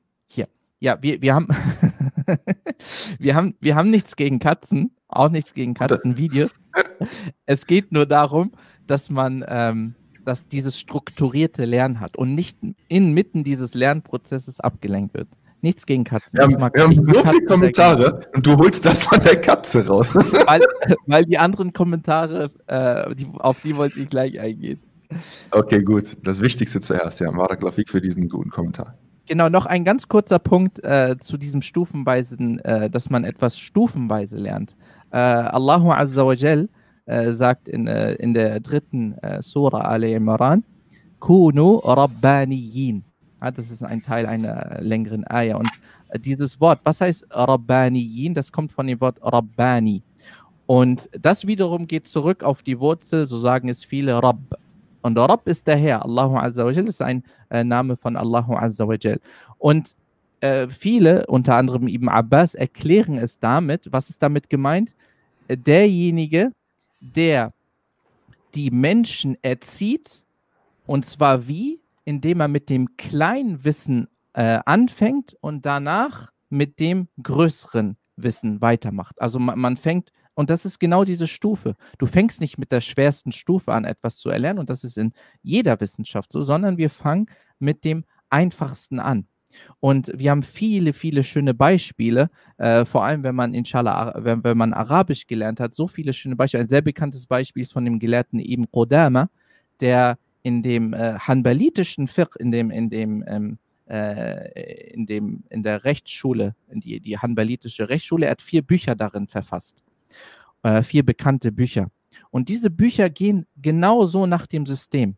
ja, wir, wir haben wir haben wir haben nichts gegen Katzen, auch nichts gegen Katzenvideos. es geht nur darum, dass man ähm, dass dieses strukturierte Lernen hat und nicht inmitten dieses Lernprozesses abgelenkt wird. Nichts gegen Katzen. Wir haben, wir haben so viele Kommentare und du holst das von der Katze raus. weil, weil die anderen Kommentare, äh, die, auf die wollte ich gleich eingehen. Okay, gut. Das Wichtigste zuerst, ja. Maraklafik für diesen guten Kommentar. Genau, noch ein ganz kurzer Punkt äh, zu diesem stufenweisen, äh, dass man etwas stufenweise lernt. Äh, Allahu Azza wa Jal äh, sagt in, äh, in der dritten äh, Surah Ali Imran, Kunu Rabbaniyin. Ja, das ist ein Teil einer längeren Ayah. Und dieses Wort, was heißt Rabbaniyin? Das kommt von dem Wort Rabbani. Und das wiederum geht zurück auf die Wurzel, so sagen es viele, Rabb. Und Rabb ist der Herr. Allahu Azza wa ist ein äh, Name von Allahu Azza wa. Und äh, viele, unter anderem Ibn Abbas, erklären es damit, was ist damit gemeint? Derjenige, der die Menschen erzieht, und zwar wie? Indem er mit dem kleinen Wissen äh, anfängt und danach mit dem größeren Wissen weitermacht. Also man, man fängt und das ist genau diese Stufe. Du fängst nicht mit der schwersten Stufe an, etwas zu erlernen, und das ist in jeder Wissenschaft so, sondern wir fangen mit dem einfachsten an. Und wir haben viele, viele schöne Beispiele, äh, vor allem wenn man inshallah, wenn, wenn man Arabisch gelernt hat, so viele schöne Beispiele. Ein sehr bekanntes Beispiel ist von dem Gelehrten Ibn Qudama, der in dem äh, hanbalitischen Fiqh, in dem, in dem, ähm, äh, in dem, in der Rechtsschule, in die, die hanbalitische Rechtsschule, er hat vier Bücher darin verfasst äh, vier bekannte Bücher. Und diese Bücher gehen genauso nach dem System.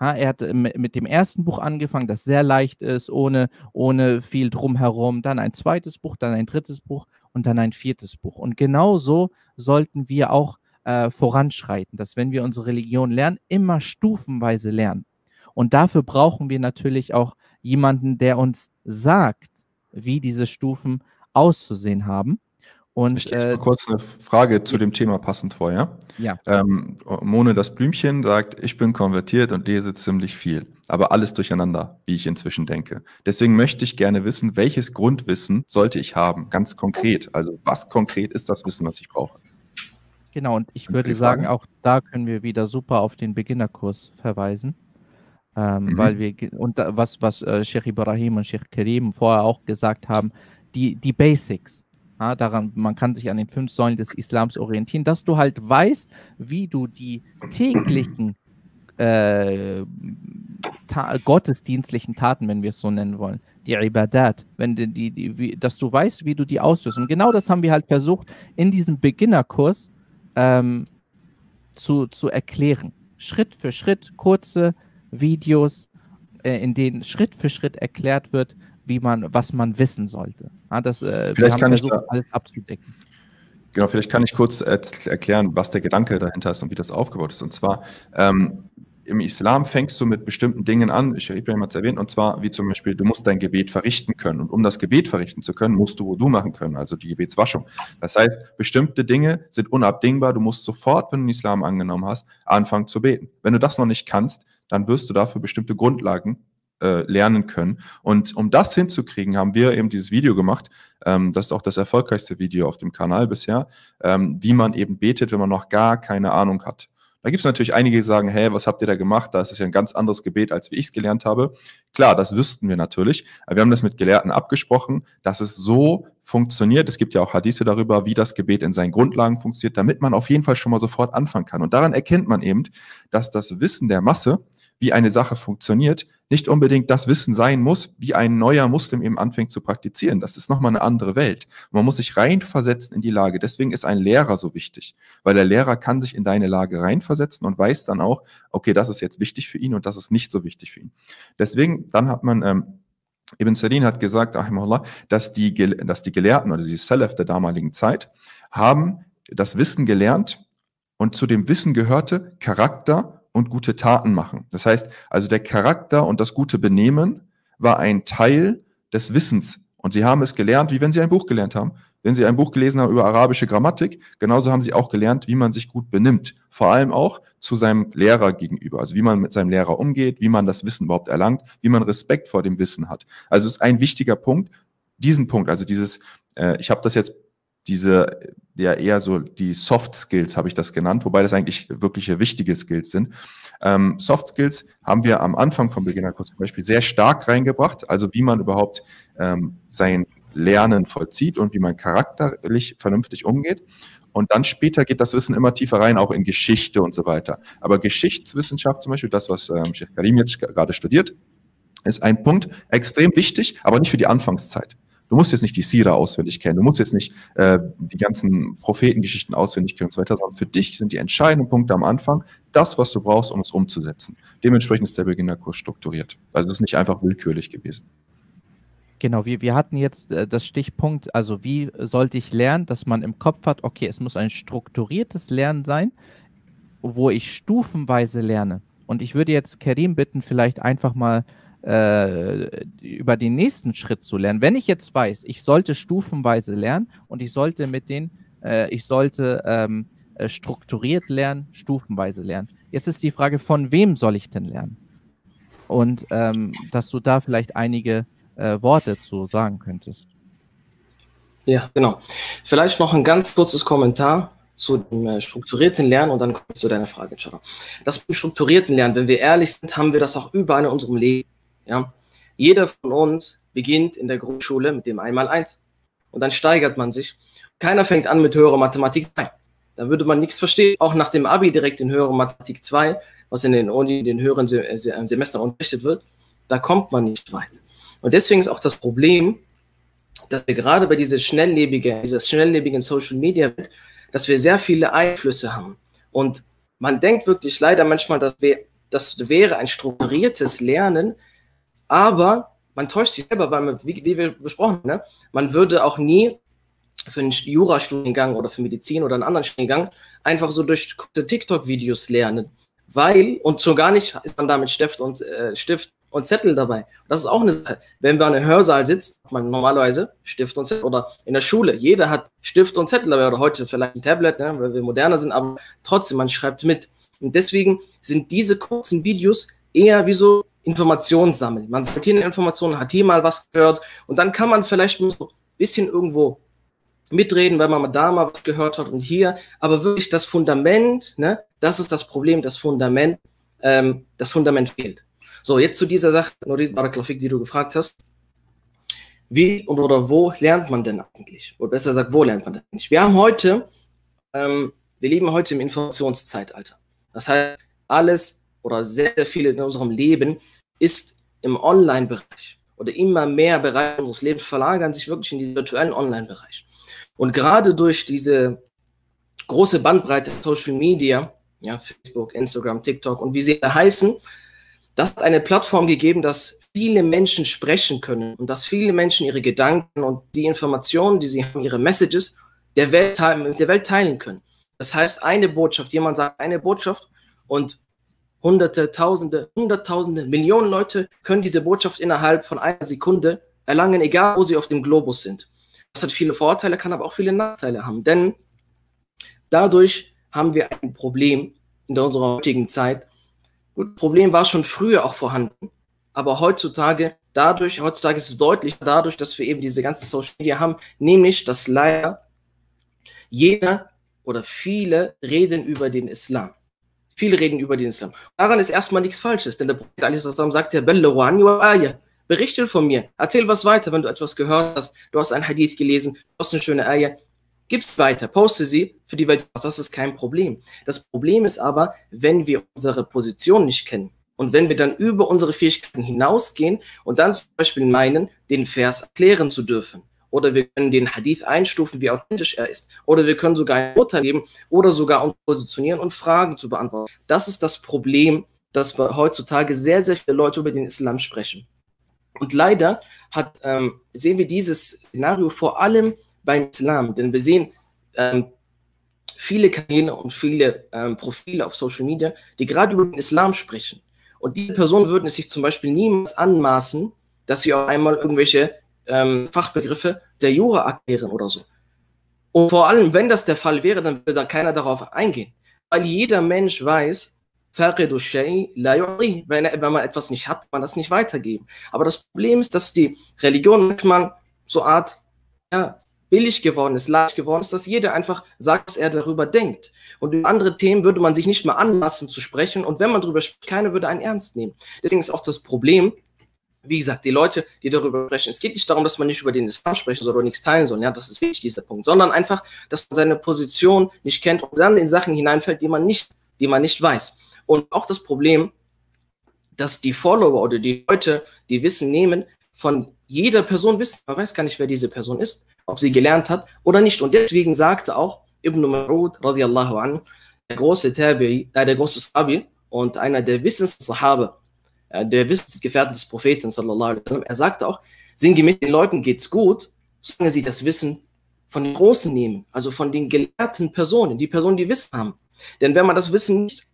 Ha, er hat mit dem ersten Buch angefangen, das sehr leicht ist, ohne, ohne viel drumherum. Dann ein zweites Buch, dann ein drittes Buch und dann ein viertes Buch. Und genauso sollten wir auch äh, voranschreiten, dass wenn wir unsere Religion lernen, immer stufenweise lernen. Und dafür brauchen wir natürlich auch jemanden, der uns sagt, wie diese Stufen auszusehen haben. Und, ich lese äh, mal kurz eine Frage zu dem Thema passend vor, ja? Ja. Ähm, Mone das Blümchen sagt, ich bin konvertiert und lese ziemlich viel, aber alles durcheinander, wie ich inzwischen denke. Deswegen möchte ich gerne wissen, welches Grundwissen sollte ich haben, ganz konkret. Also was konkret ist das Wissen, was ich brauche? Genau, und ich würde sagen, auch da können wir wieder super auf den Beginnerkurs verweisen. Ähm, mhm. Weil wir, und was, was äh, Sheikh Ibrahim und Sheikh Karim vorher auch gesagt haben, die, die Basics, ja, daran, man kann sich an den fünf Säulen des Islams orientieren, dass du halt weißt, wie du die täglichen äh, ta gottesdienstlichen Taten, wenn wir es so nennen wollen, die Ibadat, wenn die, die, die wie, dass du weißt, wie du die auslöst. Und genau das haben wir halt versucht, in diesem Beginnerkurs ähm, zu, zu erklären. Schritt für Schritt, kurze Videos, äh, in denen Schritt für Schritt erklärt wird, wie man, was man wissen sollte. Ja, das, äh, Vielleicht kann versucht, ich da, alles abzudecken. Genau, vielleicht kann ich kurz erklären, was der Gedanke dahinter ist und wie das aufgebaut ist. Und zwar, ähm, im Islam fängst du mit bestimmten Dingen an, ich habe Ibrahim hat es erwähnt, und zwar wie zum Beispiel, du musst dein Gebet verrichten können. Und um das Gebet verrichten zu können, musst du Wudu machen können, also die Gebetswaschung. Das heißt, bestimmte Dinge sind unabdingbar. Du musst sofort, wenn du den Islam angenommen hast, anfangen zu beten. Wenn du das noch nicht kannst, dann wirst du dafür bestimmte Grundlagen äh, lernen können. Und um das hinzukriegen, haben wir eben dieses Video gemacht. Ähm, das ist auch das erfolgreichste Video auf dem Kanal bisher, ähm, wie man eben betet, wenn man noch gar keine Ahnung hat. Da gibt es natürlich einige, die sagen, hey, was habt ihr da gemacht? Das ist ja ein ganz anderes Gebet, als wie ich es gelernt habe. Klar, das wüssten wir natürlich. Aber wir haben das mit Gelehrten abgesprochen, dass es so funktioniert. Es gibt ja auch Hadithe darüber, wie das Gebet in seinen Grundlagen funktioniert, damit man auf jeden Fall schon mal sofort anfangen kann. Und daran erkennt man eben, dass das Wissen der Masse wie eine Sache funktioniert, nicht unbedingt das Wissen sein muss, wie ein neuer Muslim eben anfängt zu praktizieren. Das ist nochmal eine andere Welt. Man muss sich reinversetzen in die Lage. Deswegen ist ein Lehrer so wichtig, weil der Lehrer kann sich in deine Lage reinversetzen und weiß dann auch, okay, das ist jetzt wichtig für ihn und das ist nicht so wichtig für ihn. Deswegen, dann hat man, ähm, Ibn Sarin hat gesagt, dass die, dass die Gelehrten oder die Salaf der damaligen Zeit haben das Wissen gelernt und zu dem Wissen gehörte Charakter und gute Taten machen. Das heißt, also der Charakter und das gute Benehmen war ein Teil des Wissens. Und sie haben es gelernt, wie wenn sie ein Buch gelernt haben. Wenn sie ein Buch gelesen haben über arabische Grammatik, genauso haben sie auch gelernt, wie man sich gut benimmt. Vor allem auch zu seinem Lehrer gegenüber. Also wie man mit seinem Lehrer umgeht, wie man das Wissen überhaupt erlangt, wie man Respekt vor dem Wissen hat. Also es ist ein wichtiger Punkt, diesen Punkt, also dieses, äh, ich habe das jetzt diese ja eher so die Soft Skills habe ich das genannt, wobei das eigentlich wirkliche wichtige Skills sind. Ähm, Soft Skills haben wir am Anfang vom Beginnerkurs zum Beispiel sehr stark reingebracht, also wie man überhaupt ähm, sein Lernen vollzieht und wie man charakterlich vernünftig umgeht. Und dann später geht das Wissen immer tiefer rein, auch in Geschichte und so weiter. Aber Geschichtswissenschaft zum Beispiel, das, was ähm, Sheikh Karim jetzt gerade studiert, ist ein Punkt extrem wichtig, aber nicht für die Anfangszeit. Du musst jetzt nicht die Sira auswendig kennen, du musst jetzt nicht äh, die ganzen Prophetengeschichten auswendig kennen und so weiter, sondern für dich sind die entscheidenden Punkte am Anfang das, was du brauchst, um es umzusetzen. Dementsprechend ist der Beginnerkurs strukturiert. Also es ist nicht einfach willkürlich gewesen. Genau, wir, wir hatten jetzt äh, das Stichpunkt, also wie sollte ich lernen, dass man im Kopf hat, okay, es muss ein strukturiertes Lernen sein, wo ich stufenweise lerne. Und ich würde jetzt Karim bitten, vielleicht einfach mal äh, über den nächsten Schritt zu lernen. Wenn ich jetzt weiß, ich sollte stufenweise lernen und ich sollte mit den, äh, ich sollte ähm, äh, strukturiert lernen, stufenweise lernen. Jetzt ist die Frage, von wem soll ich denn lernen? Und ähm, dass du da vielleicht einige äh, Worte zu sagen könntest. Ja, genau. Vielleicht noch ein ganz kurzes Kommentar zu dem äh, strukturierten Lernen und dann komme ich zu deiner Frage, Chara. Das strukturierten Lernen, wenn wir ehrlich sind, haben wir das auch überall in unserem Leben. Ja? Jeder von uns beginnt in der Grundschule mit dem Einmal-Eins. Und dann steigert man sich. Keiner fängt an mit höherer Mathematik 2. Da würde man nichts verstehen. Auch nach dem Abi direkt in höhere Mathematik 2, was in den Uni, den höheren äh, Semestern unterrichtet wird, da kommt man nicht weit. Und deswegen ist auch das Problem, dass wir gerade bei dieser schnelllebigen, dieser schnelllebigen Social Media dass wir sehr viele Einflüsse haben. Und man denkt wirklich leider manchmal, dass wir, das wäre ein strukturiertes Lernen, aber man täuscht sich selber, weil man, wie, wie wir besprochen haben, ne? man würde auch nie für einen Jurastudiengang oder für Medizin oder einen anderen Studiengang einfach so durch TikTok-Videos lernen. Weil, und so gar nicht ist man da mit Stift und, äh, Stift und Zettel dabei. Das ist auch eine Sache. Wenn man einem Hörsaal sitzt, hat man normalerweise Stift und Zettel. Oder in der Schule, jeder hat Stift und Zettel dabei. Oder heute vielleicht ein Tablet, ne, weil wir moderner sind, aber trotzdem, man schreibt mit. Und deswegen sind diese kurzen Videos eher wie so Informationen sammeln. Man sammelt hier Informationen, hat hier mal was gehört und dann kann man vielleicht ein bisschen irgendwo mitreden, weil man da mal was gehört hat und hier, aber wirklich das Fundament, ne, das ist das Problem, das Fundament, ähm, das Fundament fehlt. So, jetzt zu dieser Sache, Norid Baraklafik, die du gefragt hast. Wie und oder wo lernt man denn eigentlich? Oder besser gesagt, wo lernt man denn eigentlich? Wir haben heute, ähm, wir leben heute im Informationszeitalter. Das heißt, alles oder sehr, sehr viel in unserem Leben ist im Online-Bereich oder immer mehr Bereiche unseres Lebens verlagern sich wirklich in diesen virtuellen Online-Bereich. Und gerade durch diese große Bandbreite Social Media, ja, Facebook, Instagram, TikTok und wie sie da heißen, das hat eine Plattform gegeben, dass viele Menschen sprechen können und dass viele Menschen ihre Gedanken und die Informationen, die sie haben, ihre Messages der Welt, der Welt teilen können. Das heißt, eine Botschaft, jemand sagt eine Botschaft und Hunderte, Tausende, Hunderttausende, Millionen Leute können diese Botschaft innerhalb von einer Sekunde erlangen, egal wo sie auf dem Globus sind. Das hat viele Vorteile, kann aber auch viele Nachteile haben, denn dadurch haben wir ein Problem in unserer heutigen Zeit. Gut, Problem war schon früher auch vorhanden, aber heutzutage, dadurch, heutzutage ist es deutlich, dadurch, dass wir eben diese ganze Social Media haben, nämlich, dass leider jeder oder viele reden über den Islam. Viele reden über den Islam. Daran ist erstmal nichts Falsches, denn der Prophet sagt ja, berichte von mir, erzähl was weiter, wenn du etwas gehört hast, du hast ein Hadith gelesen, du hast eine schöne Ayah, gib's weiter, poste sie für die Welt, das ist kein Problem. Das Problem ist aber, wenn wir unsere Position nicht kennen und wenn wir dann über unsere Fähigkeiten hinausgehen und dann zum Beispiel meinen, den Vers erklären zu dürfen oder wir können den Hadith einstufen, wie authentisch er ist. Oder wir können sogar ein Urteil geben oder sogar uns positionieren und Fragen zu beantworten. Das ist das Problem, dass heutzutage sehr, sehr viele Leute über den Islam sprechen. Und leider hat, ähm, sehen wir dieses Szenario vor allem beim Islam, denn wir sehen ähm, viele Kanäle und viele ähm, Profile auf Social Media, die gerade über den Islam sprechen. Und diese Personen würden es sich zum Beispiel niemals anmaßen, dass sie auch einmal irgendwelche ähm, Fachbegriffe der Jura erklären oder so. Und vor allem, wenn das der Fall wäre, dann würde da keiner darauf eingehen. Weil jeder Mensch weiß, wenn, man etwas nicht hat, kann man das nicht weitergeben. Aber das Problem ist, dass die Religion manchmal so Art ja, billig geworden ist, leicht geworden ist, dass jeder einfach sagt, was er darüber denkt. Und über andere Themen würde man sich nicht mal anmaßen zu sprechen. Und wenn man darüber spricht, keiner würde einen ernst nehmen. Deswegen ist auch das Problem, wie gesagt, die Leute, die darüber sprechen, es geht nicht darum, dass man nicht über den Islam sprechen soll oder nichts teilen soll, ja, das ist wichtig, dieser Punkt, sondern einfach, dass man seine Position nicht kennt und dann in Sachen hineinfällt, die man nicht, die man nicht weiß. Und auch das Problem, dass die Follower oder die Leute, die Wissen nehmen, von jeder Person wissen, man weiß gar nicht, wer diese Person ist, ob sie gelernt hat oder nicht. Und deswegen sagte auch Ibn Mas'ud radiallahu anhu, der große Tabi, äh, der große Sabi und einer der Wissenssahaba, äh, der Wissensgefährten des Propheten, sallallahu alaihi wasallam, er sagte auch, sinngemäß den Leuten geht's gut, solange sie das Wissen von den Großen nehmen, also von den gelehrten Personen, die Personen, die Wissen haben. Denn wenn man das Wissen nicht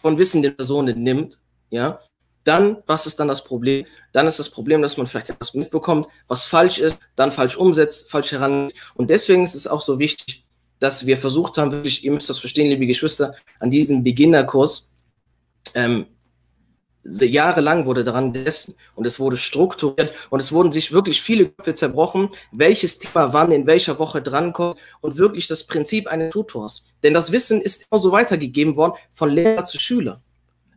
von wissenden Personen nimmt, ja, dann, was ist dann das Problem? Dann ist das Problem, dass man vielleicht etwas mitbekommt, was falsch ist, dann falsch umsetzt, falsch herangeht. Und deswegen ist es auch so wichtig, dass wir versucht haben, wirklich, ihr müsst das verstehen, liebe Geschwister, an diesem Beginnerkurs ähm, jahrelang wurde daran gesessen und es wurde strukturiert und es wurden sich wirklich viele Köpfe zerbrochen, welches Thema wann in welcher Woche drankommt und wirklich das Prinzip eines Tutors. Denn das Wissen ist immer so weitergegeben worden von Lehrer zu Schüler.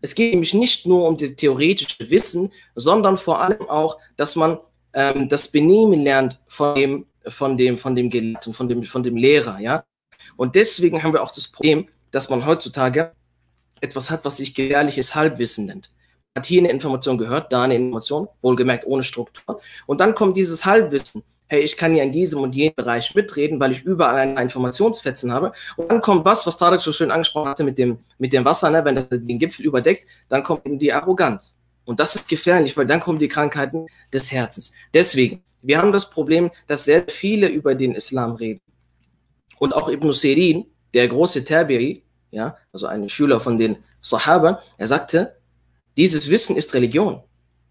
Es geht nämlich nicht nur um das theoretische Wissen, sondern vor allem auch, dass man ähm, das Benehmen lernt von dem, von dem, von dem Gelehrten, von dem, von dem Lehrer, ja. Und deswegen haben wir auch das Problem, dass man heutzutage etwas hat, was sich gefährliches Halbwissen nennt hat hier eine Information gehört, da eine Information, wohlgemerkt ohne Struktur. Und dann kommt dieses Halbwissen. Hey, ich kann ja in diesem und jenem Bereich mitreden, weil ich überall ein Informationsfetzen habe. Und dann kommt was, was Tarek so schön angesprochen hatte mit dem, mit dem Wasser, ne? wenn das den Gipfel überdeckt, dann kommt eben die Arroganz. Und das ist gefährlich, weil dann kommen die Krankheiten des Herzens. Deswegen, wir haben das Problem, dass sehr viele über den Islam reden. Und auch Ibn Sirin, der große Tabiri, ja, also ein Schüler von den Sahaba, er sagte, dieses Wissen ist Religion.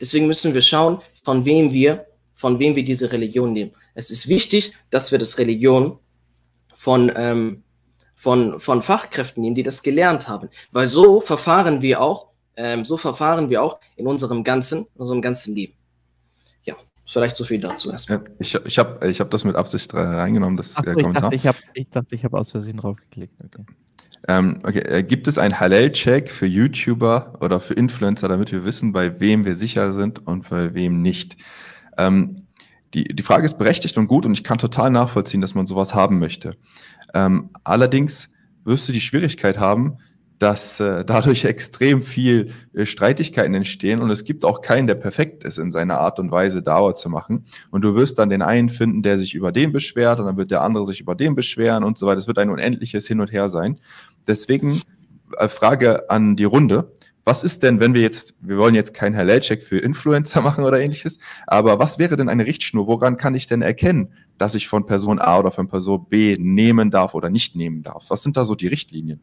Deswegen müssen wir schauen, von wem wir, von wem wir diese Religion nehmen. Es ist wichtig, dass wir das Religion von, ähm, von, von Fachkräften nehmen, die das gelernt haben. Weil so verfahren wir auch, ähm, so verfahren wir auch in unserem ganzen, in unserem ganzen Leben. Ja, vielleicht so viel dazu erstmal. ich ich habe ich hab das mit Absicht reingenommen, das Ach, äh, Kommentar. Ich dachte, ich habe hab aus Versehen draufgeklickt. Okay. Ähm, okay. Äh, gibt es einen Halal-Check für YouTuber oder für Influencer, damit wir wissen, bei wem wir sicher sind und bei wem nicht? Ähm, die, die Frage ist berechtigt und gut und ich kann total nachvollziehen, dass man sowas haben möchte. Ähm, allerdings wirst du die Schwierigkeit haben, dass äh, dadurch extrem viel äh, Streitigkeiten entstehen und es gibt auch keinen, der perfekt ist in seiner Art und Weise, Dauer zu machen. Und du wirst dann den einen finden, der sich über den beschwert und dann wird der andere sich über den beschweren und so weiter. Es wird ein unendliches Hin und Her sein. Deswegen äh, Frage an die Runde. Was ist denn, wenn wir jetzt, wir wollen jetzt keinen Halal-Check für Influencer machen oder ähnliches, aber was wäre denn eine Richtschnur? Woran kann ich denn erkennen, dass ich von Person A oder von Person B nehmen darf oder nicht nehmen darf? Was sind da so die Richtlinien?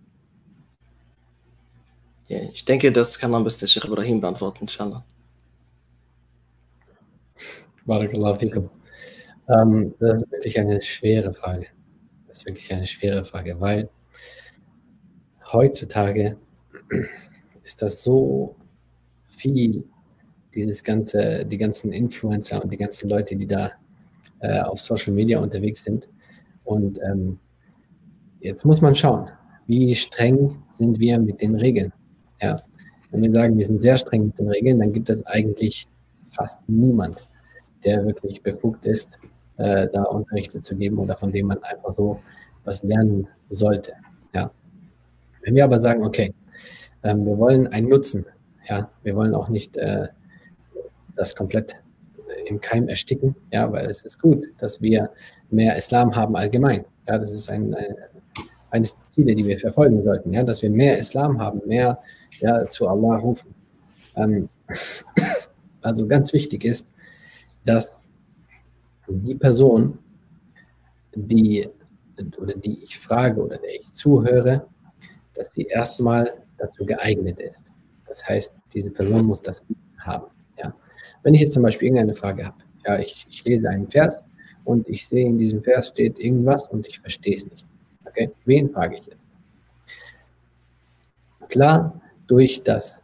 Ja, ich denke, das kann am besten Sheikh Ibrahim beantworten, inshallah. Barakallahu fikum. Ähm, das ist wirklich eine schwere Frage. Das ist wirklich eine schwere Frage, weil heutzutage ist das so viel, dieses ganze, die ganzen Influencer und die ganzen Leute, die da äh, auf Social Media unterwegs sind. Und ähm, jetzt muss man schauen, wie streng sind wir mit den Regeln. Ja. Wenn wir sagen, wir sind sehr streng mit den Regeln, dann gibt es eigentlich fast niemand, der wirklich befugt ist, äh, da Unterrichte zu geben oder von dem man einfach so was lernen sollte. Wenn wir aber sagen, okay, ähm, wir wollen einen Nutzen, ja, wir wollen auch nicht äh, das komplett im Keim ersticken, ja, weil es ist gut, dass wir mehr Islam haben allgemein. Ja, das ist ein, ein eines der Ziele, die wir verfolgen sollten, ja, dass wir mehr Islam haben, mehr ja, zu Allah rufen. Ähm, also ganz wichtig ist, dass die Person, die oder die ich frage oder der ich zuhöre, dass sie erstmal dazu geeignet ist. Das heißt, diese Person muss das haben. Ja. Wenn ich jetzt zum Beispiel irgendeine Frage habe, ja, ich, ich lese einen Vers und ich sehe in diesem Vers steht irgendwas und ich verstehe es nicht. Okay, wen frage ich jetzt? Klar, durch das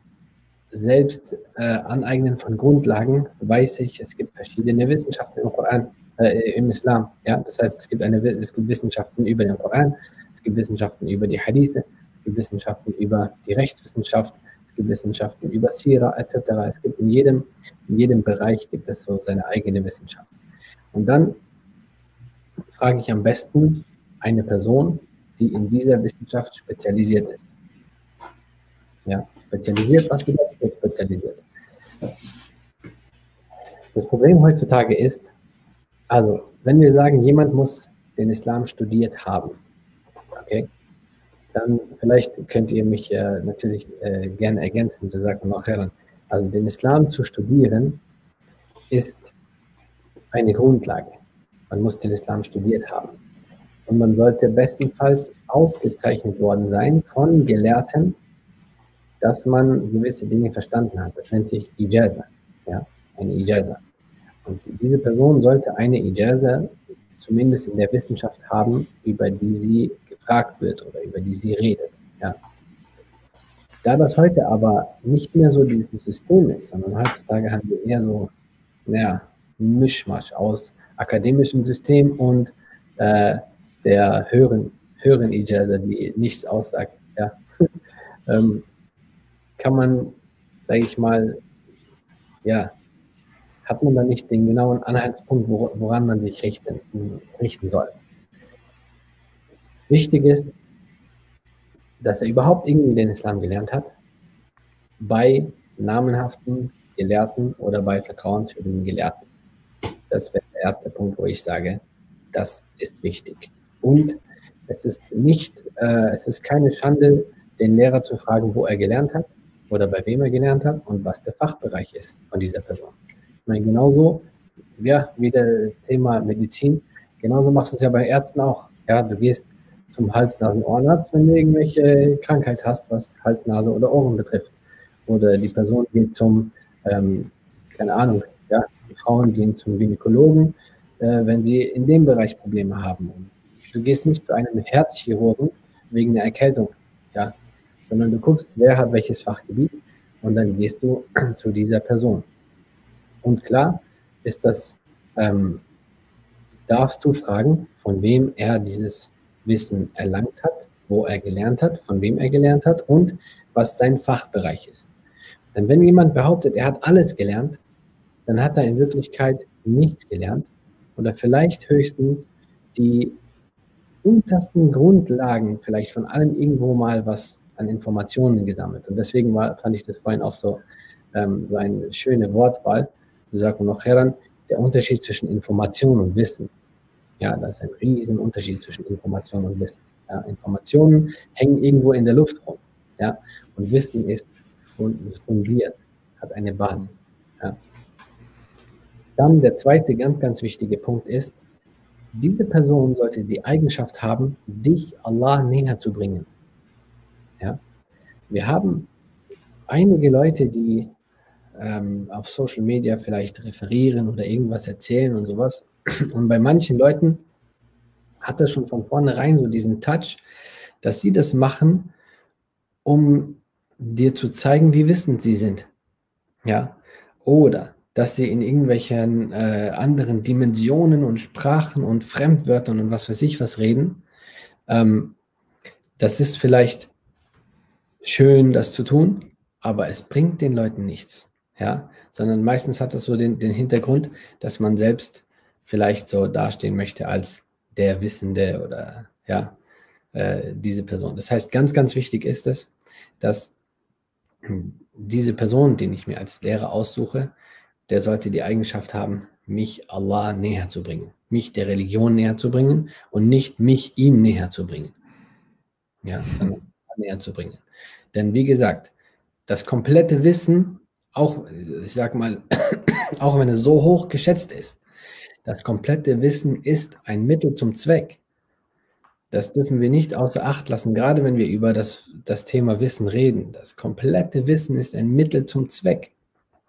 selbst äh, Aneignen von Grundlagen weiß ich, es gibt verschiedene Wissenschaften im Koran, äh, im Islam. Ja? Das heißt, es gibt, eine, es gibt Wissenschaften über den Koran, es gibt Wissenschaften über die Hadithe, gibt Wissenschaften über die Rechtswissenschaft, es gibt Wissenschaften über Sira etc. Es gibt in jedem, in jedem Bereich gibt es so seine eigene Wissenschaft. Und dann frage ich am besten eine Person, die in dieser Wissenschaft spezialisiert ist. Ja, spezialisiert, was bedeutet spezialisiert? Das Problem heutzutage ist, also, wenn wir sagen, jemand muss den Islam studiert haben, okay, dann vielleicht könnt ihr mich äh, natürlich äh, gerne ergänzen, du sagst noch heran. Also, den Islam zu studieren ist eine Grundlage. Man muss den Islam studiert haben. Und man sollte bestenfalls ausgezeichnet worden sein von Gelehrten, dass man gewisse Dinge verstanden hat. Das nennt sich Ijaza, ja, eine Ijaza. Und diese Person sollte eine Ijaza zumindest in der Wissenschaft haben, über die sie gefragt wird oder über die sie redet. Ja. Da das heute aber nicht mehr so dieses System ist, sondern heutzutage haben wir eher so, naja, Mischmasch aus akademischem System und äh, der höheren, höheren Ijaza, die nichts aussagt, ja, ähm, kann man, sage ich mal, ja, hat man da nicht den genauen Anhaltspunkt, woran man sich richten, richten soll. Wichtig ist, dass er überhaupt irgendwie den Islam gelernt hat, bei namenhaften Gelehrten oder bei vertrauenswürdigen Gelehrten. Das wäre der erste Punkt, wo ich sage, das ist wichtig. Und es ist nicht, äh, es ist keine Schande, den Lehrer zu fragen, wo er gelernt hat oder bei wem er gelernt hat und was der Fachbereich ist von dieser Person. Ich meine, genauso, ja, wie das Thema Medizin, genauso machst du es ja bei Ärzten auch. Ja, du gehst zum Hals-Nasen-Ohrenarzt, wenn du irgendwelche Krankheit hast, was Hals, Nase oder Ohren betrifft. Oder die Person geht zum, ähm, keine Ahnung, ja, die Frauen gehen zum Gynäkologen, äh, wenn sie in dem Bereich Probleme haben. Und Du gehst nicht zu einem Herzchirurgen wegen der Erkältung, ja, sondern du guckst, wer hat welches Fachgebiet und dann gehst du zu dieser Person. Und klar ist das, ähm, darfst du fragen, von wem er dieses Wissen erlangt hat, wo er gelernt hat, von wem er gelernt hat und was sein Fachbereich ist. Denn wenn jemand behauptet, er hat alles gelernt, dann hat er in Wirklichkeit nichts gelernt oder vielleicht höchstens die untersten Grundlagen vielleicht von allem irgendwo mal was an Informationen gesammelt. Und deswegen war, fand ich das vorhin auch so, ähm, so eine schöne Wortwahl. Du sagst noch heran, der Unterschied zwischen Information und Wissen. Ja, da ist ein riesen Unterschied zwischen Information und Wissen. Ja, Informationen hängen irgendwo in der Luft rum. Ja, und Wissen ist fundiert, hat eine Basis. Ja. Dann der zweite ganz, ganz wichtige Punkt ist, diese Person sollte die Eigenschaft haben, dich Allah näher zu bringen. Ja? Wir haben einige Leute, die ähm, auf Social Media vielleicht referieren oder irgendwas erzählen und sowas. Und bei manchen Leuten hat das schon von vornherein so diesen Touch, dass sie das machen, um dir zu zeigen, wie wissend sie sind. Ja. Oder dass sie in irgendwelchen äh, anderen Dimensionen und Sprachen und Fremdwörtern und was weiß ich was reden. Ähm, das ist vielleicht schön, das zu tun, aber es bringt den Leuten nichts. Ja, sondern meistens hat das so den, den Hintergrund, dass man selbst vielleicht so dastehen möchte als der Wissende oder ja, äh, diese Person. Das heißt, ganz, ganz wichtig ist es, dass diese Person, den ich mir als Lehrer aussuche, der sollte die Eigenschaft haben, mich Allah näher zu bringen, mich der Religion näher zu bringen und nicht mich ihm näher zu bringen. Ja, sondern näher zu bringen. Denn wie gesagt, das komplette Wissen, auch, ich sag mal, auch wenn es so hoch geschätzt ist, das komplette Wissen ist ein Mittel zum Zweck. Das dürfen wir nicht außer Acht lassen, gerade wenn wir über das, das Thema Wissen reden. Das komplette Wissen ist ein Mittel zum Zweck.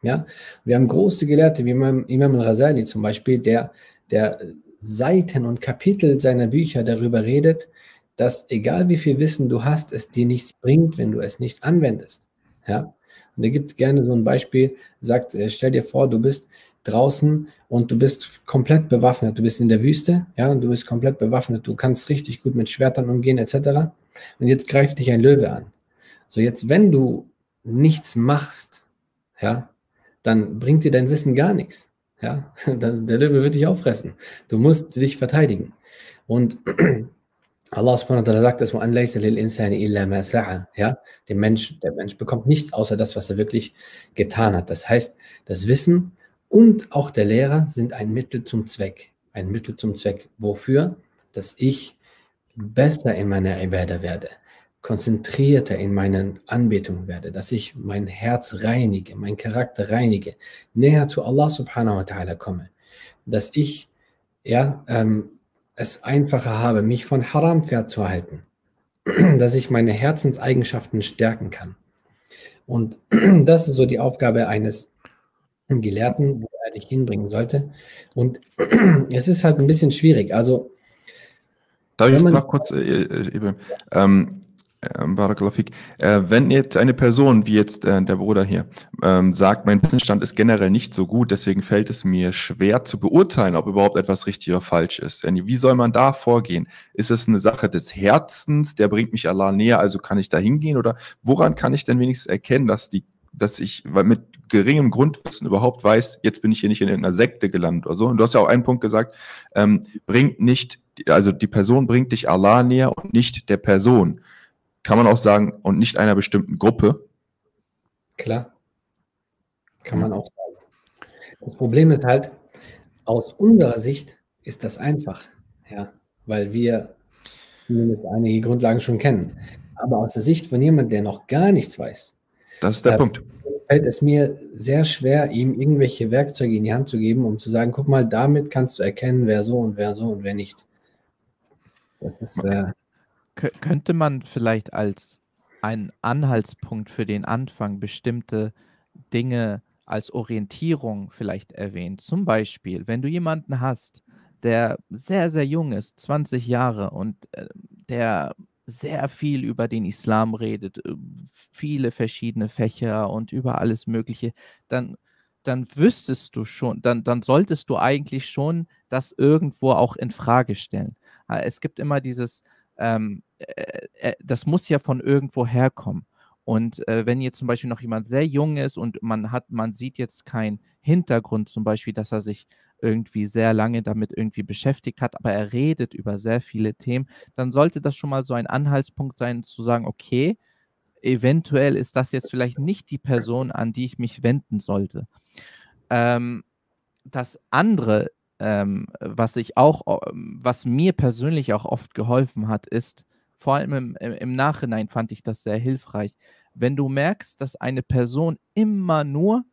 Ja? Wir haben große Gelehrte wie Imam, al-Ghazali zum Beispiel, der, der Seiten und Kapitel seiner Bücher darüber redet, dass egal wie viel Wissen du hast, es dir nichts bringt, wenn du es nicht anwendest. Ja? Und er gibt gerne so ein Beispiel, sagt, äh, stell dir vor, du bist draußen und du bist komplett bewaffnet. Du bist in der Wüste, ja, und du bist komplett bewaffnet. Du kannst richtig gut mit Schwertern umgehen, etc. Und jetzt greift dich ein Löwe an. So, jetzt, wenn du nichts machst, ja, dann bringt dir dein Wissen gar nichts. Ja, der Löwe wird dich auffressen. Du musst dich verteidigen. Und Allah subhanahu wa ta'ala sagt das, ja, der Mensch, der Mensch bekommt nichts außer das, was er wirklich getan hat. Das heißt, das Wissen und auch der Lehrer sind ein Mittel zum Zweck. Ein Mittel zum Zweck. Wofür? Dass ich besser in meiner Ibadah werde konzentrierter in meinen Anbetungen werde, dass ich mein Herz reinige, mein Charakter reinige, näher zu Allah subhanahu wa ta'ala komme, dass ich ja, ähm, es einfacher habe, mich von Haram fernzuhalten, dass ich meine Herzenseigenschaften stärken kann. Und das ist so die Aufgabe eines Gelehrten, wo er dich hinbringen sollte. Und es ist halt ein bisschen schwierig. Also, Darf ich noch kurz, äh, äh, ähm, Barakalafik. Äh, wenn jetzt eine Person, wie jetzt äh, der Bruder hier, ähm, sagt, mein Wissensstand ist generell nicht so gut, deswegen fällt es mir schwer zu beurteilen, ob überhaupt etwas richtig oder falsch ist. Wie soll man da vorgehen? Ist es eine Sache des Herzens, der bringt mich Allah näher, also kann ich da hingehen? Oder woran kann ich denn wenigstens erkennen, dass die dass ich mit geringem Grundwissen überhaupt weiß, jetzt bin ich hier nicht in irgendeiner Sekte gelandet oder so. Und du hast ja auch einen Punkt gesagt, ähm, bringt nicht, also die Person bringt dich Allah näher und nicht der Person kann man auch sagen, und nicht einer bestimmten Gruppe. Klar. Kann man auch sagen. Das Problem ist halt, aus unserer Sicht ist das einfach, ja, weil wir zumindest einige Grundlagen schon kennen. Aber aus der Sicht von jemandem, der noch gar nichts weiß, das ist der Punkt. Fällt es mir sehr schwer, ihm irgendwelche Werkzeuge in die Hand zu geben, um zu sagen, guck mal, damit kannst du erkennen, wer so und wer so und wer nicht. Das ist okay. äh, könnte man vielleicht als einen Anhaltspunkt für den Anfang bestimmte Dinge als Orientierung vielleicht erwähnen? Zum Beispiel, wenn du jemanden hast, der sehr, sehr jung ist, 20 Jahre und äh, der sehr viel über den Islam redet, äh, viele verschiedene Fächer und über alles Mögliche, dann, dann wüsstest du schon, dann, dann solltest du eigentlich schon das irgendwo auch in Frage stellen. Äh, es gibt immer dieses, ähm, äh, äh, das muss ja von irgendwo herkommen. Und äh, wenn jetzt zum Beispiel noch jemand sehr jung ist und man hat, man sieht jetzt keinen Hintergrund, zum Beispiel, dass er sich irgendwie sehr lange damit irgendwie beschäftigt hat, aber er redet über sehr viele Themen, dann sollte das schon mal so ein Anhaltspunkt sein, zu sagen, okay, eventuell ist das jetzt vielleicht nicht die Person, an die ich mich wenden sollte. Ähm, das andere, ähm, was ich auch, was mir persönlich auch oft geholfen hat, ist, vor allem im, im Nachhinein fand ich das sehr hilfreich, wenn du merkst, dass eine Person immer nur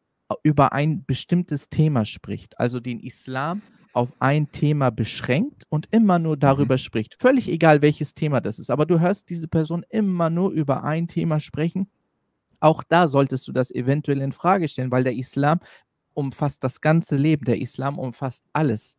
über ein bestimmtes Thema spricht, also den Islam auf ein Thema beschränkt und immer nur darüber mhm. spricht. Völlig egal, welches Thema das ist, aber du hörst diese Person immer nur über ein Thema sprechen. Auch da solltest du das eventuell in Frage stellen, weil der Islam umfasst das ganze Leben. Der Islam umfasst alles.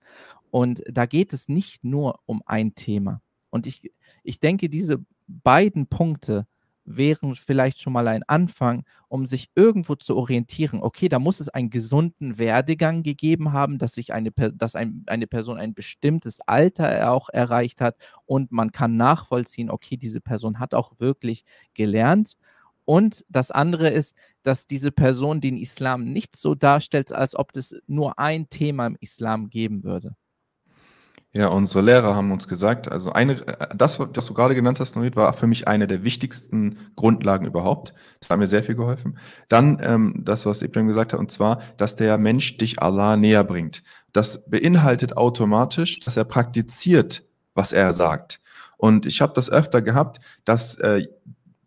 Und da geht es nicht nur um ein Thema. Und ich, ich denke, diese beiden Punkte, wären vielleicht schon mal ein Anfang, um sich irgendwo zu orientieren. Okay, da muss es einen gesunden Werdegang gegeben haben, dass sich eine, dass ein, eine Person ein bestimmtes Alter auch erreicht hat und man kann nachvollziehen, okay, diese Person hat auch wirklich gelernt. Und das andere ist, dass diese Person den Islam nicht so darstellt, als ob es nur ein Thema im Islam geben würde. Ja, unsere Lehrer haben uns gesagt, also eine, das, was du gerade genannt hast, Norit, war für mich eine der wichtigsten Grundlagen überhaupt. Das hat mir sehr viel geholfen. Dann ähm, das, was Ibrahim gesagt hat, und zwar, dass der Mensch dich Allah näher bringt. Das beinhaltet automatisch, dass er praktiziert, was er sagt. Und ich habe das öfter gehabt, dass äh,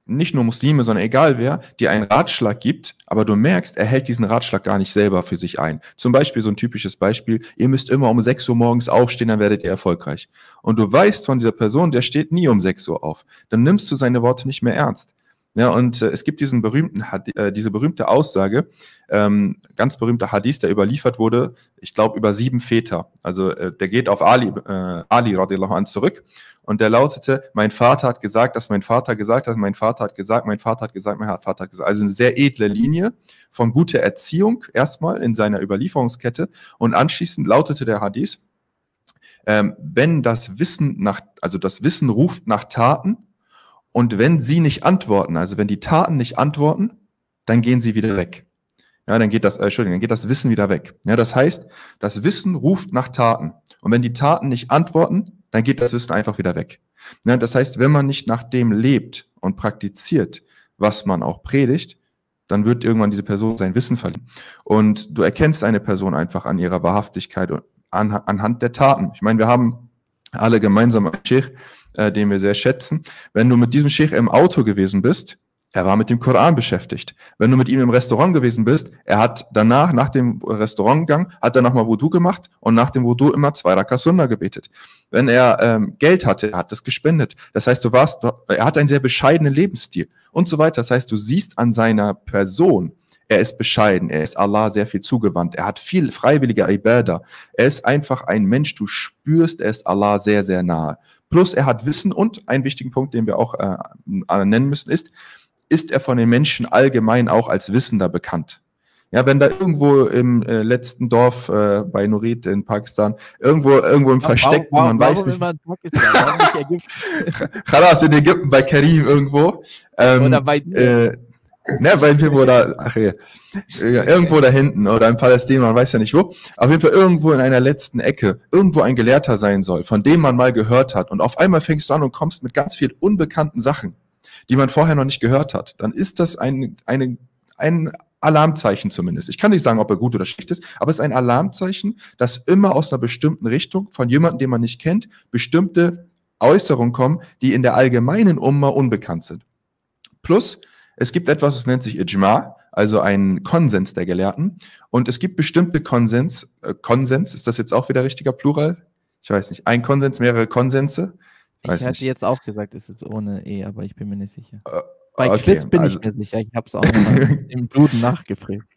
nicht nur Muslime, sondern egal wer, dir einen Ratschlag gibt, aber du merkst, er hält diesen Ratschlag gar nicht selber für sich ein. Zum Beispiel so ein typisches Beispiel, ihr müsst immer um 6 Uhr morgens aufstehen, dann werdet ihr erfolgreich. Und du weißt von dieser Person, der steht nie um 6 Uhr auf. Dann nimmst du seine Worte nicht mehr ernst. Ja, und äh, es gibt diesen berühmten, äh, diese berühmte Aussage, ähm, ganz berühmter Hadith, der überliefert wurde, ich glaube, über sieben Väter. Also äh, der geht auf Ali, äh, Ali radiallahu an zurück und der lautete, mein Vater hat gesagt, dass mein Vater gesagt hat, mein Vater hat gesagt, mein Vater hat gesagt, mein Vater hat gesagt. Also eine sehr edle Linie von guter Erziehung erstmal in seiner Überlieferungskette und anschließend lautete der Hadith, ähm, wenn das Wissen nach, also das Wissen ruft nach Taten und wenn sie nicht antworten, also wenn die Taten nicht antworten, dann gehen sie wieder weg. Ja, dann geht das, äh, Entschuldigung, dann geht das Wissen wieder weg. Ja, das heißt, das Wissen ruft nach Taten. Und wenn die Taten nicht antworten, dann geht das Wissen einfach wieder weg. Ne, das heißt, wenn man nicht nach dem lebt und praktiziert, was man auch predigt, dann wird irgendwann diese Person sein Wissen verlieren. Und du erkennst eine Person einfach an ihrer Wahrhaftigkeit und an, anhand der Taten. Ich meine, wir haben alle gemeinsam einen Sheikh, äh, den wir sehr schätzen. Wenn du mit diesem Sheikh im Auto gewesen bist, er war mit dem Koran beschäftigt. Wenn du mit ihm im Restaurant gewesen bist, er hat danach, nach dem Restaurantgang, hat er nochmal Wudu gemacht und nach dem Wudu immer zwei Raka Sunnah gebetet. Wenn er ähm, Geld hatte, er hat es gespendet. Das heißt, du warst, er hat einen sehr bescheidenen Lebensstil und so weiter. Das heißt, du siehst an seiner Person, er ist bescheiden, er ist Allah sehr viel zugewandt, er hat viel freiwillige Ibadah. Er ist einfach ein Mensch, du spürst, er ist Allah sehr, sehr nahe. Plus er hat Wissen und einen wichtigen Punkt, den wir auch äh, nennen müssen, ist, ist er von den Menschen allgemein auch als Wissender bekannt. Ja, wenn da irgendwo im äh, letzten Dorf äh, bei Nurit in Pakistan irgendwo irgendwo im Versteck, warum, man weiß nicht. Khalas in Ägypten bei Karim irgendwo. Ähm, oder bei äh, ne, bei dir oder ach ja, irgendwo da hinten oder in Palästina, man weiß ja nicht wo. Auf jeden Fall irgendwo in einer letzten Ecke, irgendwo ein Gelehrter sein soll, von dem man mal gehört hat. Und auf einmal fängst du an und kommst mit ganz viel unbekannten Sachen die man vorher noch nicht gehört hat, dann ist das ein, eine, ein Alarmzeichen zumindest. Ich kann nicht sagen, ob er gut oder schlecht ist, aber es ist ein Alarmzeichen, dass immer aus einer bestimmten Richtung von jemandem, den man nicht kennt, bestimmte Äußerungen kommen, die in der allgemeinen Umma unbekannt sind. Plus, es gibt etwas, das nennt sich Ijma, also ein Konsens der Gelehrten. Und es gibt bestimmte Konsens, äh, Konsens, ist das jetzt auch wieder richtiger Plural? Ich weiß nicht. Ein Konsens, mehrere Konsense. Ich hätte nicht. jetzt auch gesagt, es ist ohne E, aber ich bin mir nicht sicher. Äh, Bei okay, Quiz bin also, ich mir sicher. Ich habe es auch im Bluten nachgefragt.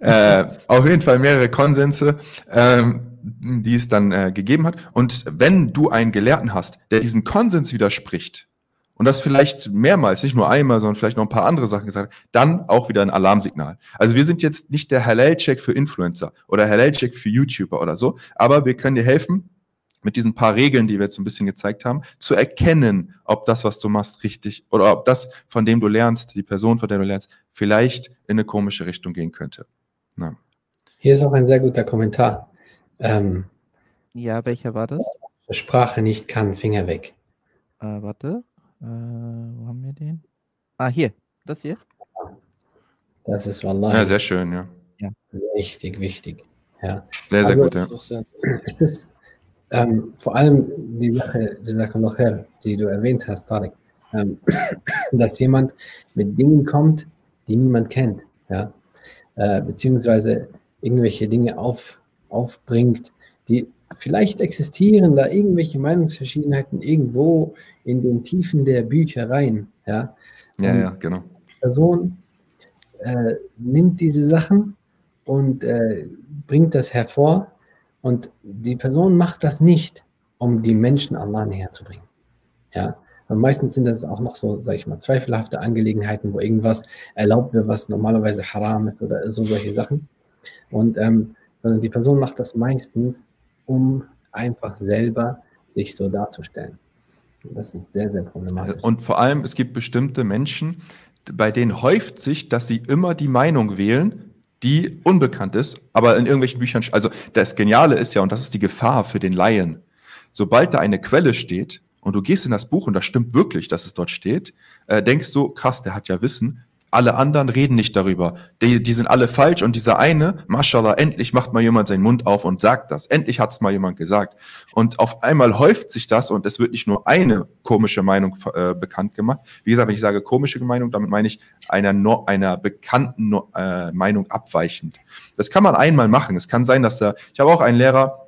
Äh, auf jeden Fall mehrere Konsense, ähm, die es dann äh, gegeben hat. Und wenn du einen Gelehrten hast, der diesem Konsens widerspricht, und das vielleicht mehrmals, nicht nur einmal, sondern vielleicht noch ein paar andere Sachen gesagt hat, dann auch wieder ein Alarmsignal. Also wir sind jetzt nicht der Halal-Check für Influencer oder Halal-Check für YouTuber oder so, aber wir können dir helfen, mit diesen paar Regeln, die wir jetzt ein bisschen gezeigt haben, zu erkennen, ob das, was du machst, richtig oder ob das, von dem du lernst, die Person, von der du lernst, vielleicht in eine komische Richtung gehen könnte. Na. Hier ist auch ein sehr guter Kommentar. Ähm, ja, welcher war das? Sprache nicht kann, Finger weg. Äh, warte, äh, wo haben wir den? Ah, hier. das hier? Das ist Wallahi. Ja, sehr schön, ja. ja. Wichtig, wichtig. Ja. Sehr, sehr also, gut, ja. Es ist ähm, vor allem die Sache, die du erwähnt hast, Tarek, ähm, dass jemand mit Dingen kommt, die niemand kennt, ja, äh, beziehungsweise irgendwelche Dinge auf, aufbringt, die vielleicht existieren da irgendwelche Meinungsverschiedenheiten irgendwo in den Tiefen der Büchereien, ja. Ja, ja, genau. Die Person äh, nimmt diese Sachen und äh, bringt das hervor und die Person macht das nicht, um die Menschen Allah näher zu bringen. Ja, und meistens sind das auch noch so, sag ich mal, zweifelhafte Angelegenheiten, wo irgendwas erlaubt wird, was normalerweise haram ist oder so solche Sachen. Und ähm, sondern die Person macht das meistens, um einfach selber sich so darzustellen. Das ist sehr, sehr problematisch. Und vor allem, es gibt bestimmte Menschen, bei denen häuft sich, dass sie immer die Meinung wählen, die unbekannt ist, aber in irgendwelchen Büchern, also das Geniale ist ja, und das ist die Gefahr für den Laien, sobald da eine Quelle steht und du gehst in das Buch und das stimmt wirklich, dass es dort steht, äh, denkst du, krass, der hat ja Wissen, alle anderen reden nicht darüber. Die, die sind alle falsch und dieser eine, mashallah, endlich macht mal jemand seinen Mund auf und sagt das. Endlich hat es mal jemand gesagt. Und auf einmal häuft sich das und es wird nicht nur eine komische Meinung äh, bekannt gemacht. Wie gesagt, wenn ich sage komische Meinung, damit meine ich einer, no, einer bekannten äh, Meinung abweichend. Das kann man einmal machen. Es kann sein, dass da, ich habe auch einen Lehrer,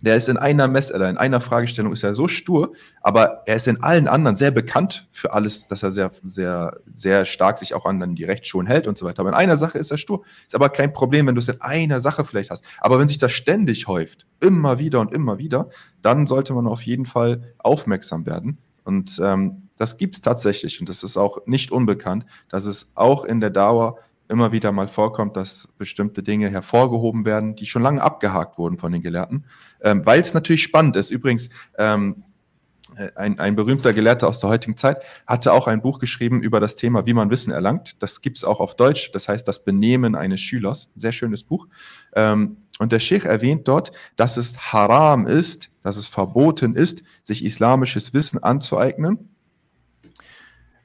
der ist in einer Messelle, in einer Fragestellung ist er so stur, aber er ist in allen anderen sehr bekannt für alles, dass er sehr, sehr, sehr stark sich auch an die Rechtsschulen hält und so weiter. Aber in einer Sache ist er stur. Ist aber kein Problem, wenn du es in einer Sache vielleicht hast. Aber wenn sich das ständig häuft, immer wieder und immer wieder, dann sollte man auf jeden Fall aufmerksam werden. Und ähm, das gibt es tatsächlich und das ist auch nicht unbekannt, dass es auch in der Dauer immer wieder mal vorkommt, dass bestimmte Dinge hervorgehoben werden, die schon lange abgehakt wurden von den Gelehrten, ähm, weil es natürlich spannend ist. Übrigens, ähm, äh, ein, ein berühmter Gelehrter aus der heutigen Zeit hatte auch ein Buch geschrieben über das Thema, wie man Wissen erlangt. Das gibt es auch auf Deutsch, das heißt das Benehmen eines Schülers. Sehr schönes Buch. Ähm, und der Sheikh erwähnt dort, dass es haram ist, dass es verboten ist, sich islamisches Wissen anzueignen,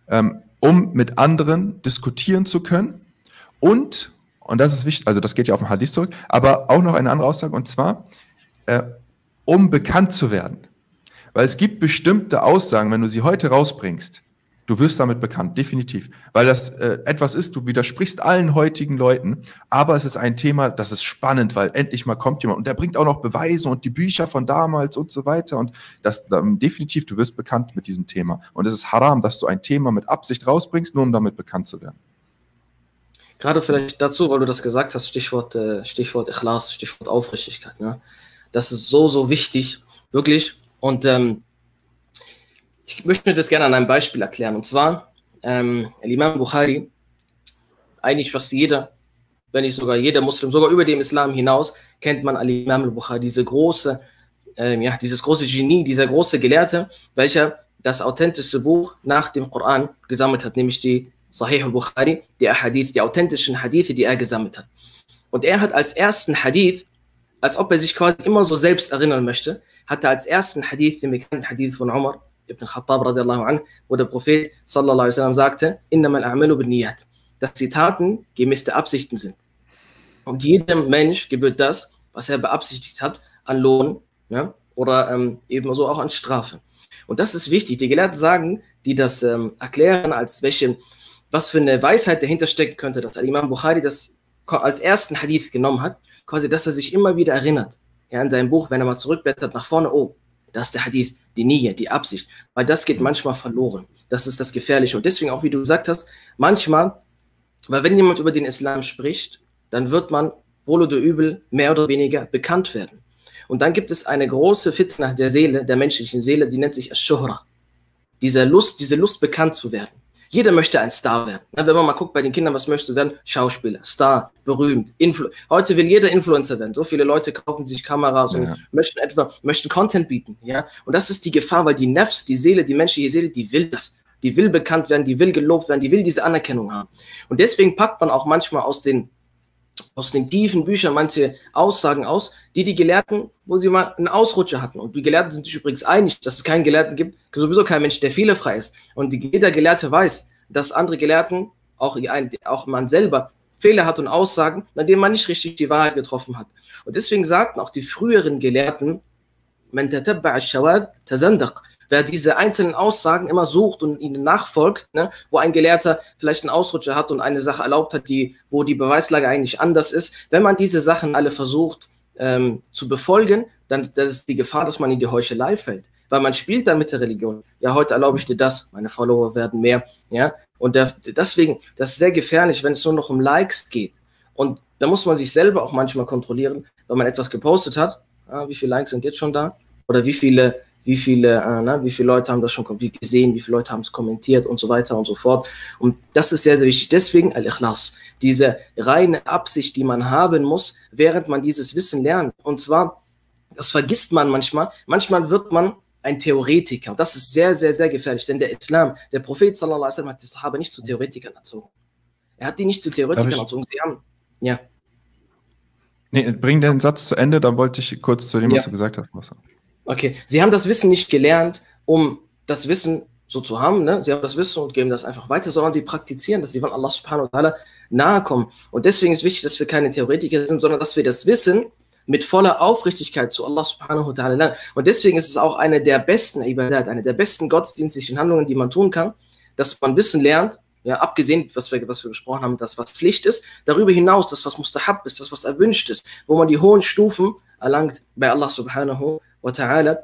ähm, um mit anderen diskutieren zu können und, und das ist wichtig, also das geht ja auf den Hadith zurück, aber auch noch eine andere Aussage, und zwar, äh, um bekannt zu werden. Weil es gibt bestimmte Aussagen, wenn du sie heute rausbringst, du wirst damit bekannt, definitiv. Weil das äh, etwas ist, du widersprichst allen heutigen Leuten, aber es ist ein Thema, das ist spannend, weil endlich mal kommt jemand und der bringt auch noch Beweise und die Bücher von damals und so weiter. Und das ähm, definitiv, du wirst bekannt mit diesem Thema. Und es ist haram, dass du ein Thema mit Absicht rausbringst, nur um damit bekannt zu werden. Gerade vielleicht dazu, weil du das gesagt hast, Stichwort, äh, Stichwort Ikhlas, Stichwort Aufrichtigkeit. Ne? Das ist so, so wichtig, wirklich. Und ähm, ich möchte das gerne an einem Beispiel erklären. Und zwar, ähm, Imam Bukhari, eigentlich fast jeder, wenn nicht sogar jeder Muslim, sogar über dem Islam hinaus, kennt man Al-Imam al-Bukhari, diese große, ähm, ja, dieses große Genie, dieser große Gelehrte, welcher das authentischste Buch nach dem Koran gesammelt hat, nämlich die Sahih al-Bukhari, die Hadith, die authentischen Hadithe, die er gesammelt hat. Und er hat als ersten Hadith, als ob er sich quasi immer so selbst erinnern möchte, hat er als ersten Hadith, den bekannten Hadith von Umar ibn Khattab radiallahu an, wo der Prophet sallallahu alaihi wasallam sagte, innamal a'malu bin niyat, dass die Taten gemäß der Absichten sind. Und jedem Mensch gebührt das, was er beabsichtigt hat, an Lohn ja, oder ähm, ebenso auch an Strafe. Und das ist wichtig. Die Gelehrten sagen, die das ähm, erklären, als welche was für eine Weisheit dahinter stecken könnte, dass Imam Bukhari das als ersten Hadith genommen hat, quasi, dass er sich immer wieder erinnert, ja, in seinem Buch, wenn er mal zurückblättert nach vorne, oh, das ist der Hadith, die Nähe, die Absicht, weil das geht manchmal verloren. Das ist das Gefährliche. Und deswegen auch, wie du gesagt hast, manchmal, weil wenn jemand über den Islam spricht, dann wird man wohl oder übel mehr oder weniger bekannt werden. Und dann gibt es eine große Fitna der Seele, der menschlichen Seele, die nennt sich Ash-Shuhra. Diese Lust, diese Lust bekannt zu werden. Jeder möchte ein Star werden. Wenn man mal guckt bei den Kindern, was möchtest du werden? Schauspieler, Star, berühmt. Influ Heute will jeder Influencer werden. So viele Leute kaufen sich Kameras ja. und möchten etwa, möchten Content bieten. Ja? Und das ist die Gefahr, weil die Nefs, die Seele, die menschliche Seele, die will das. Die will bekannt werden, die will gelobt werden, die will diese Anerkennung haben. Und deswegen packt man auch manchmal aus den aus den tiefen Büchern manche Aussagen aus, die die Gelehrten, wo sie mal einen Ausrutscher hatten. Und die Gelehrten sind sich übrigens einig, dass es keinen Gelehrten gibt, sowieso kein Mensch, der fehlerfrei ist. Und jeder Gelehrte weiß, dass andere Gelehrten auch, auch man selber Fehler hat und Aussagen, bei denen man nicht richtig die Wahrheit getroffen hat. Und deswegen sagten auch die früheren Gelehrten, Wer diese einzelnen Aussagen immer sucht und ihnen nachfolgt, ne, wo ein Gelehrter vielleicht einen Ausrutscher hat und eine Sache erlaubt hat, die, wo die Beweislage eigentlich anders ist, wenn man diese Sachen alle versucht ähm, zu befolgen, dann das ist die Gefahr, dass man in die Heuchelei fällt. Weil man spielt dann mit der Religion. Ja, heute erlaube ich dir das, meine Follower werden mehr. Ja, und der, deswegen, das ist sehr gefährlich, wenn es nur noch um Likes geht. Und da muss man sich selber auch manchmal kontrollieren, wenn man etwas gepostet hat. Ah, wie viele Likes sind jetzt schon da? Oder wie viele, wie viele, äh, na, wie viele Leute haben das schon gesehen, wie viele Leute haben es kommentiert und so weiter und so fort. Und das ist sehr, sehr wichtig. Deswegen Al-Ikhlas, diese reine Absicht, die man haben muss, während man dieses Wissen lernt. Und zwar, das vergisst man manchmal. Manchmal wird man ein Theoretiker. Und das ist sehr, sehr, sehr gefährlich, denn der Islam, der Prophet sallallahu alaihi wasallam hat die Sahaba nicht zu Theoretikern erzogen. Er hat die nicht zu Theoretikern erzogen. Sie haben, ja. Nee, bring den Satz zu Ende, dann wollte ich kurz zu dem, ja. was du gesagt hast. Okay, sie haben das Wissen nicht gelernt, um das Wissen so zu haben, ne? sie haben das Wissen und geben das einfach weiter, sondern sie praktizieren, dass sie von Allah subhanahu wa ta'ala nahe kommen. Und deswegen ist wichtig, dass wir keine Theoretiker sind, sondern dass wir das Wissen mit voller Aufrichtigkeit zu Allah subhanahu wa ta'ala lernen. Und deswegen ist es auch eine der besten Ibadat, eine der besten gottesdienstlichen Handlungen, die man tun kann, dass man Wissen lernt, ja, abgesehen, was wir, was wir besprochen haben, das, was Pflicht ist, darüber hinaus, das, was Mustahab ist, das, was erwünscht ist, wo man die hohen Stufen erlangt bei Allah subhanahu wa ta'ala,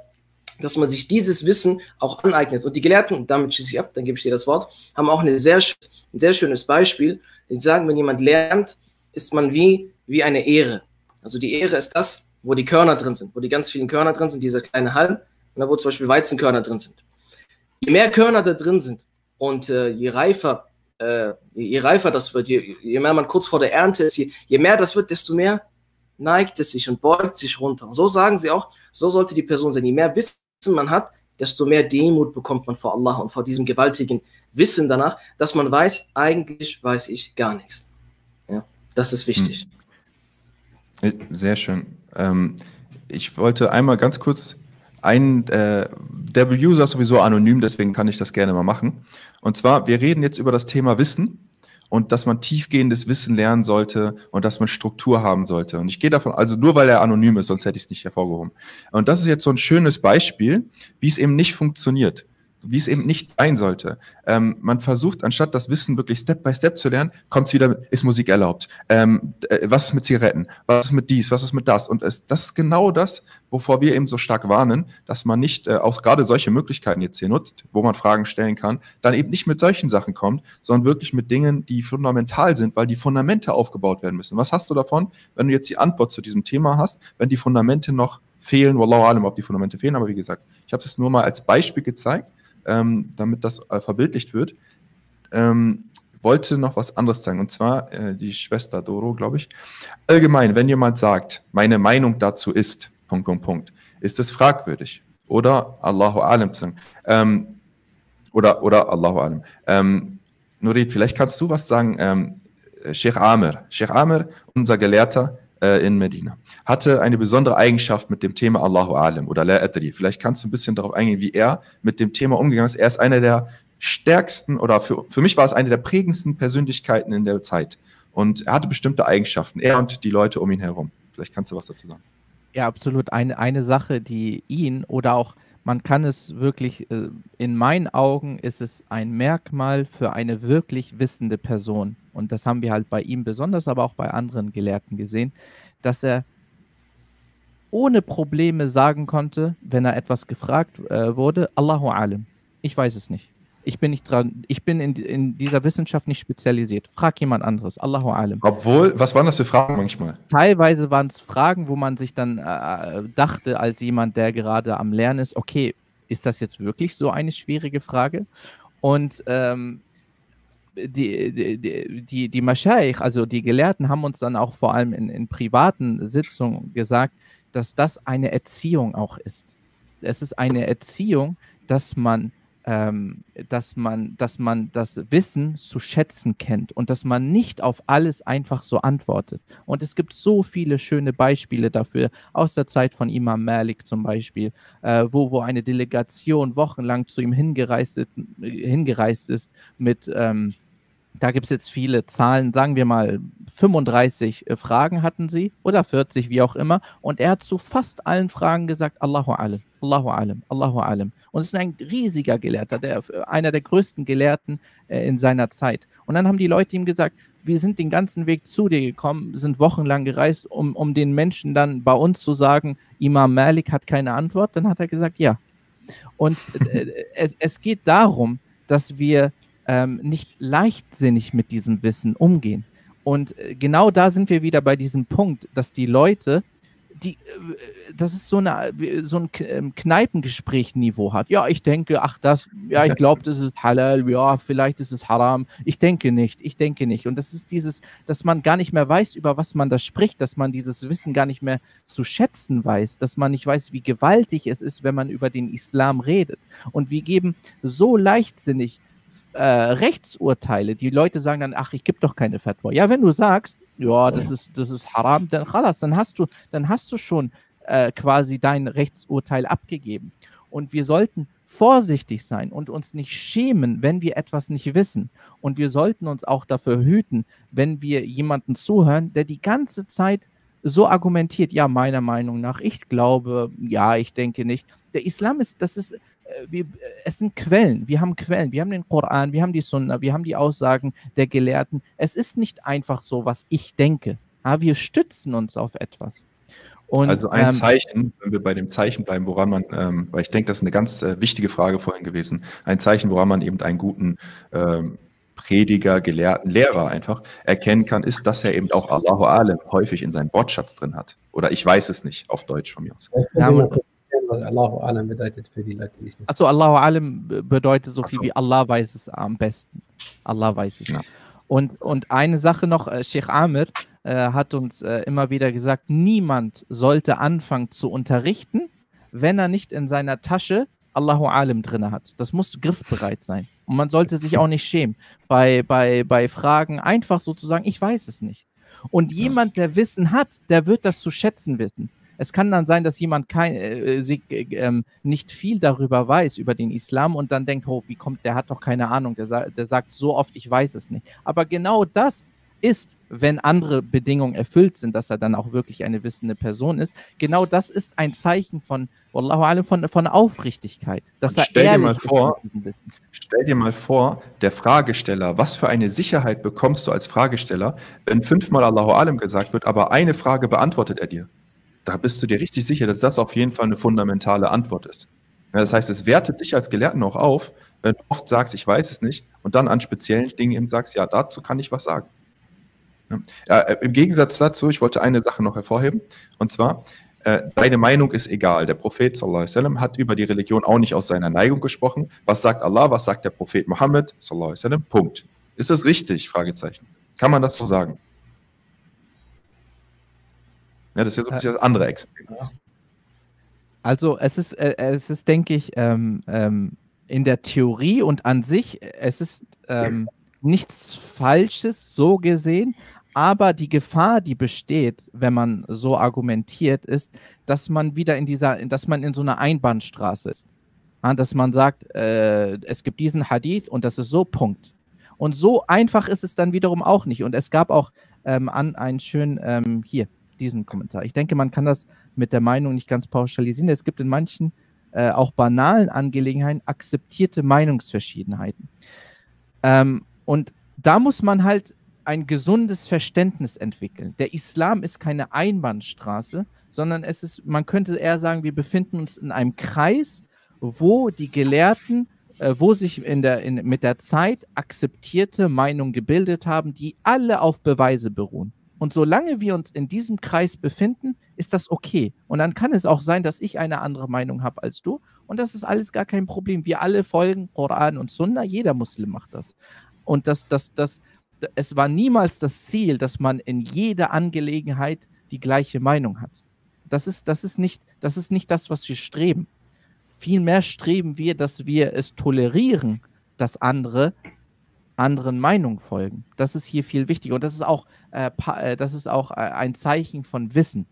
dass man sich dieses Wissen auch aneignet. Und die Gelehrten, damit schließe ich ab, dann gebe ich dir das Wort, haben auch eine sehr, ein sehr schönes Beispiel. Die sagen, wenn jemand lernt, ist man wie, wie eine Ehre. Also die Ehre ist das, wo die Körner drin sind, wo die ganz vielen Körner drin sind, dieser kleine Halm, und da wo zum Beispiel Weizenkörner drin sind. Je mehr Körner da drin sind und äh, je reifer, äh, je reifer das wird, je, je, mehr man kurz vor der Ernte ist, je, je mehr das wird, desto mehr neigt es sich und beugt sich runter. So sagen sie auch, so sollte die Person sein. Je mehr Wissen man hat, desto mehr Demut bekommt man vor Allah und vor diesem gewaltigen Wissen danach, dass man weiß, eigentlich weiß ich gar nichts. Ja, das ist wichtig. Hm. Sehr schön. Ähm, ich wollte einmal ganz kurz ein, äh, der User ist sowieso anonym, deswegen kann ich das gerne mal machen. Und zwar, wir reden jetzt über das Thema Wissen und dass man tiefgehendes Wissen lernen sollte und dass man Struktur haben sollte. Und ich gehe davon, also nur weil er anonym ist, sonst hätte ich es nicht hervorgehoben. Und das ist jetzt so ein schönes Beispiel, wie es eben nicht funktioniert wie es eben nicht sein sollte. Ähm, man versucht, anstatt das Wissen wirklich Step by Step zu lernen, kommt es wieder, ist Musik erlaubt? Ähm, äh, was ist mit Zigaretten? Was ist mit dies? Was ist mit das? Und es, das ist genau das, wovor wir eben so stark warnen, dass man nicht äh, auch gerade solche Möglichkeiten jetzt hier nutzt, wo man Fragen stellen kann, dann eben nicht mit solchen Sachen kommt, sondern wirklich mit Dingen, die fundamental sind, weil die Fundamente aufgebaut werden müssen. Was hast du davon, wenn du jetzt die Antwort zu diesem Thema hast, wenn die Fundamente noch fehlen, wallahu alam, ob die Fundamente fehlen, aber wie gesagt, ich habe es nur mal als Beispiel gezeigt, ähm, damit das äh, verbildlicht wird. Ähm, wollte noch was anderes sagen, und zwar äh, die Schwester Doro, glaube ich. Allgemein, wenn jemand sagt, meine Meinung dazu ist, Punkt, Punkt, Punkt, ist es fragwürdig. Oder Allahu Alam sagen. Ähm, oder, oder Allahu Alam. Ähm, Nurid, vielleicht kannst du was sagen. Ähm, Sheikh Amir. Sheikh Amir, unser Gelehrter, äh, in Medina. Hatte eine besondere Eigenschaft mit dem Thema Allahu Alim oder La Adri. Vielleicht kannst du ein bisschen darauf eingehen, wie er mit dem Thema umgegangen ist. Er ist einer der stärksten oder für, für mich war es eine der prägendsten Persönlichkeiten in der Zeit. Und er hatte bestimmte Eigenschaften, er und die Leute um ihn herum. Vielleicht kannst du was dazu sagen. Ja, absolut. Eine, eine Sache, die ihn oder auch man kann es wirklich, äh, in meinen Augen ist es ein Merkmal für eine wirklich wissende Person. Und das haben wir halt bei ihm besonders, aber auch bei anderen Gelehrten gesehen, dass er ohne Probleme sagen konnte, wenn er etwas gefragt äh, wurde, Allahu alim. Ich weiß es nicht. Ich bin nicht dran, ich bin in, in dieser Wissenschaft nicht spezialisiert. Frag jemand anderes. Allahu alim. Obwohl, was waren das für Fragen manchmal? Teilweise waren es Fragen, wo man sich dann äh, dachte, als jemand, der gerade am Lernen ist, okay, ist das jetzt wirklich so eine schwierige Frage? Und ähm, die, die, die, die also die Gelehrten, haben uns dann auch vor allem in, in privaten Sitzungen gesagt, dass das eine Erziehung auch ist. Es ist eine Erziehung, dass man ähm, dass, man, dass man das Wissen zu schätzen kennt und dass man nicht auf alles einfach so antwortet. Und es gibt so viele schöne Beispiele dafür, aus der Zeit von Imam Malik zum Beispiel, äh, wo, wo eine Delegation wochenlang zu ihm hingereist ist, hingereist ist mit, ähm, da gibt es jetzt viele Zahlen, sagen wir mal 35 äh, Fragen hatten sie oder 40, wie auch immer. Und er hat zu fast allen Fragen gesagt, Allahu alam, Allahu alam, Allahu alam. Und es ist ein riesiger Gelehrter, der, einer der größten Gelehrten äh, in seiner Zeit. Und dann haben die Leute ihm gesagt, wir sind den ganzen Weg zu dir gekommen, sind wochenlang gereist, um, um den Menschen dann bei uns zu sagen, Imam Malik hat keine Antwort. Dann hat er gesagt, ja. Und äh, es, es geht darum, dass wir ähm, nicht leichtsinnig mit diesem Wissen umgehen. Und äh, genau da sind wir wieder bei diesem Punkt, dass die Leute, die, äh, das ist so, eine, so ein ähm, Kneipengespräch-Niveau hat. Ja, ich denke, ach das, ja, ich glaube, das ist halal, ja, vielleicht ist es haram. Ich denke nicht, ich denke nicht. Und das ist dieses, dass man gar nicht mehr weiß, über was man da spricht, dass man dieses Wissen gar nicht mehr zu schätzen weiß, dass man nicht weiß, wie gewaltig es ist, wenn man über den Islam redet. Und wir geben so leichtsinnig äh, Rechtsurteile. Die Leute sagen dann, ach, ich gebe doch keine Fatwa. Ja, wenn du sagst, ja, das ist, das ist haram, dann, khalas, dann hast du, dann hast du schon äh, quasi dein Rechtsurteil abgegeben. Und wir sollten vorsichtig sein und uns nicht schämen, wenn wir etwas nicht wissen. Und wir sollten uns auch dafür hüten, wenn wir jemanden zuhören, der die ganze Zeit so argumentiert, ja, meiner Meinung nach, ich glaube, ja, ich denke nicht. Der Islam ist, das ist, wir, es sind Quellen, wir haben Quellen, wir haben den Koran, wir haben die Sunna, wir haben die Aussagen der Gelehrten. Es ist nicht einfach so, was ich denke. Ja, wir stützen uns auf etwas. Und, also ein ähm, Zeichen, wenn wir bei dem Zeichen bleiben, woran man, ähm, weil ich denke, das ist eine ganz äh, wichtige Frage vorhin gewesen, ein Zeichen, woran man eben einen guten ähm, Prediger, Gelehrten, Lehrer einfach erkennen kann, ist, dass er eben auch Allahu Alam häufig in seinem Wortschatz drin hat. Oder ich weiß es nicht, auf Deutsch von mir aus. Ja, was Allahu Alam bedeutet für die Leute, die es nicht Also Allahu Alam bedeutet so viel so. wie Allah weiß es am besten. Allah weiß es. Ja. Und, und eine Sache noch, äh, Sheikh Amir äh, hat uns äh, immer wieder gesagt, niemand sollte anfangen zu unterrichten, wenn er nicht in seiner Tasche Allahu Alim drin hat. Das muss griffbereit sein. Und man sollte sich auch nicht schämen, bei, bei, bei Fragen einfach sozusagen, ich weiß es nicht. Und jemand, der Wissen hat, der wird das zu schätzen wissen. Es kann dann sein, dass jemand kein, äh, äh, äh, nicht viel darüber weiß, über den Islam und dann denkt, oh, wie kommt, der hat doch keine Ahnung, der, der sagt so oft, ich weiß es nicht. Aber genau das ist, wenn andere Bedingungen erfüllt sind, dass er dann auch wirklich eine wissende Person ist. Genau das ist ein Zeichen von, Wallahu von, von Aufrichtigkeit. Dass er stell, dir mal vor, stell dir mal vor, der Fragesteller, was für eine Sicherheit bekommst du als Fragesteller, wenn fünfmal Allahu Alam gesagt wird, aber eine Frage beantwortet er dir. Da bist du dir richtig sicher, dass das auf jeden Fall eine fundamentale Antwort ist. Ja, das heißt, es wertet dich als Gelehrten auch auf, wenn du oft sagst, ich weiß es nicht, und dann an speziellen Dingen eben sagst, ja, dazu kann ich was sagen. Ja, äh, Im Gegensatz dazu, ich wollte eine Sache noch hervorheben, und zwar, äh, deine Meinung ist egal. Der Prophet sallam, hat über die Religion auch nicht aus seiner Neigung gesprochen. Was sagt Allah, was sagt der Prophet Mohammed? Punkt. Ist das richtig? Fragezeichen. Kann man das so sagen? Ja, das ist ja so ein das andere Extrem. Also es ist, äh, es ist, denke ich, ähm, ähm, in der Theorie und an sich, es ist ähm, nichts Falsches so gesehen, aber die Gefahr, die besteht, wenn man so argumentiert, ist, dass man wieder in dieser, dass man in so einer Einbahnstraße ist. Ja, dass man sagt, äh, es gibt diesen Hadith und das ist so Punkt. Und so einfach ist es dann wiederum auch nicht. Und es gab auch ähm, an einen schönen, ähm, hier, diesen Kommentar. Ich denke, man kann das mit der Meinung nicht ganz pauschalisieren. Es gibt in manchen äh, auch banalen Angelegenheiten akzeptierte Meinungsverschiedenheiten. Ähm, und da muss man halt ein gesundes Verständnis entwickeln. Der Islam ist keine Einbahnstraße, sondern es ist, man könnte eher sagen, wir befinden uns in einem Kreis, wo die Gelehrten, äh, wo sich in der, in, mit der Zeit akzeptierte Meinungen gebildet haben, die alle auf Beweise beruhen. Und solange wir uns in diesem Kreis befinden, ist das okay. Und dann kann es auch sein, dass ich eine andere Meinung habe als du. Und das ist alles gar kein Problem. Wir alle folgen Koran und Sunna. Jeder Muslim macht das. Und das, das, das, es war niemals das Ziel, dass man in jeder Angelegenheit die gleiche Meinung hat. Das ist, das ist, nicht, das, ist nicht das, was wir streben. Vielmehr streben wir, dass wir es tolerieren, dass andere anderen Meinungen folgen. Das ist hier viel wichtiger. Und das ist auch, äh, äh das ist auch äh, ein Zeichen von Wissen.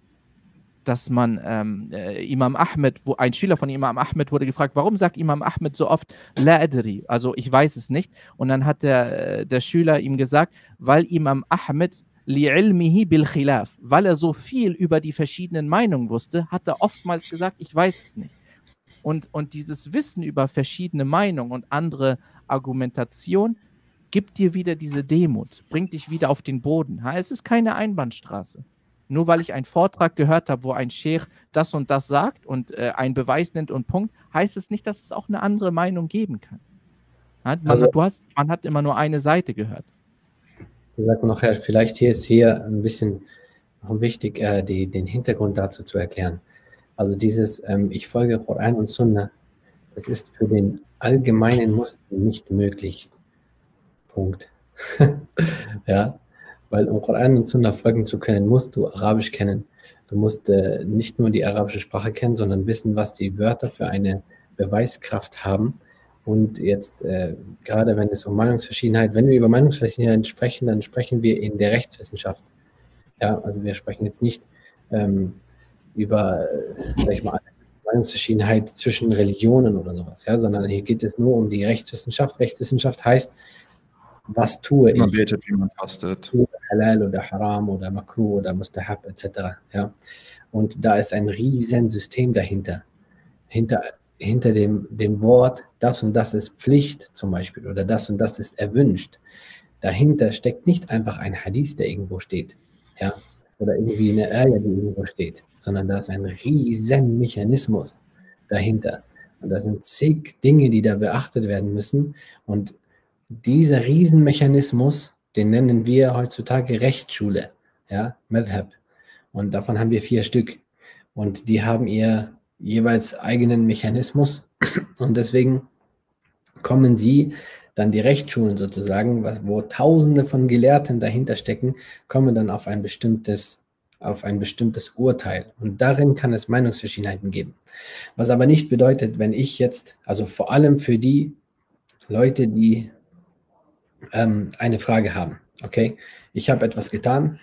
dass man ähm, äh, Imam Ahmed, wo ein Schüler von Imam Ahmed wurde gefragt, warum sagt Imam Ahmed so oft La adri, also ich weiß es nicht. Und dann hat der, äh, der Schüler ihm gesagt, weil Imam Ahmed li'ilmihi bil khilaf, weil er so viel über die verschiedenen Meinungen wusste, hat er oftmals gesagt, ich weiß es nicht. Und, und dieses Wissen über verschiedene Meinungen und andere Argumentation gibt dir wieder diese Demut, bringt dich wieder auf den Boden. Es ist keine Einbahnstraße. Nur weil ich einen Vortrag gehört habe, wo ein Sheikh das und das sagt und äh, einen Beweis nennt und Punkt, heißt es nicht, dass es auch eine andere Meinung geben kann. Man, also, du hast, man hat immer nur eine Seite gehört. Ich sage noch, Herr, vielleicht hier ist hier ein bisschen wichtig, äh, die, den Hintergrund dazu zu erklären. Also dieses, ähm, ich folge Koran und Sunna, das ist für den allgemeinen Muslim nicht möglich. Punkt. ja, weil um Koran und Sunna folgen zu können, musst du Arabisch kennen. Du musst äh, nicht nur die arabische Sprache kennen, sondern wissen, was die Wörter für eine Beweiskraft haben. Und jetzt, äh, gerade wenn es um Meinungsverschiedenheit, wenn wir über Meinungsverschiedenheit sprechen, dann sprechen wir in der Rechtswissenschaft. Ja, also wir sprechen jetzt nicht ähm, über, äh, sag ich mal, Meinungsverschiedenheit zwischen Religionen oder sowas, ja, sondern hier geht es nur um die Rechtswissenschaft. Rechtswissenschaft heißt, was tue ich? Man betet, wie man fastet. Halal oder Haram oder Makruh oder Mustahab etc. Ja? Und da ist ein riesen System dahinter. Hinter, hinter dem, dem Wort, das und das ist Pflicht zum Beispiel oder das und das ist erwünscht. Dahinter steckt nicht einfach ein Hadith, der irgendwo steht. Ja? Oder irgendwie eine Ayah, die irgendwo steht. Sondern da ist ein riesen Mechanismus dahinter. Und da sind zig Dinge, die da beachtet werden müssen. Und dieser Riesenmechanismus, den nennen wir heutzutage Rechtsschule, ja, Madhab. Und davon haben wir vier Stück. Und die haben ihr jeweils eigenen Mechanismus. Und deswegen kommen sie, dann die Rechtsschulen sozusagen, wo Tausende von Gelehrten dahinter stecken, kommen dann auf ein bestimmtes, auf ein bestimmtes Urteil. Und darin kann es Meinungsverschiedenheiten geben. Was aber nicht bedeutet, wenn ich jetzt, also vor allem für die Leute, die ähm, eine Frage haben. Okay, ich habe etwas getan.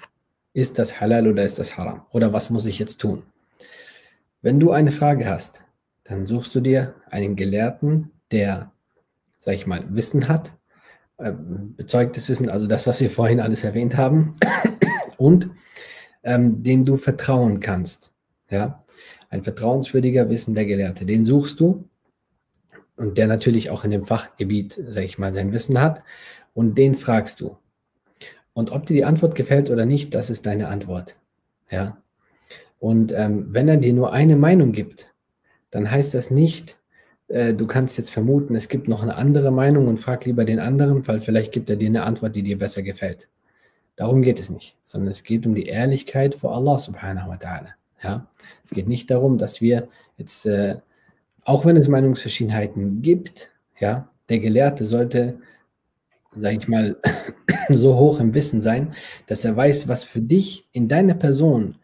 Ist das halal oder ist das haram? Oder was muss ich jetzt tun? Wenn du eine Frage hast, dann suchst du dir einen Gelehrten, der, sag ich mal, Wissen hat, äh, bezeugtes Wissen, also das, was wir vorhin alles erwähnt haben, und ähm, dem du vertrauen kannst. Ja, ein vertrauenswürdiger, wissender Gelehrte. Den suchst du und der natürlich auch in dem Fachgebiet, sag ich mal, sein Wissen hat und den fragst du. Und ob dir die Antwort gefällt oder nicht, das ist deine Antwort. Ja. Und ähm, wenn er dir nur eine Meinung gibt, dann heißt das nicht, äh, du kannst jetzt vermuten, es gibt noch eine andere Meinung und frag lieber den anderen, weil vielleicht gibt er dir eine Antwort, die dir besser gefällt. Darum geht es nicht, sondern es geht um die Ehrlichkeit vor Allah subhanahu wa ta'ala. Ja? Es geht nicht darum, dass wir jetzt, äh, auch wenn es Meinungsverschiedenheiten gibt, ja, der Gelehrte sollte sage ich mal, so hoch im Wissen sein, dass er weiß, was für dich in deiner Person,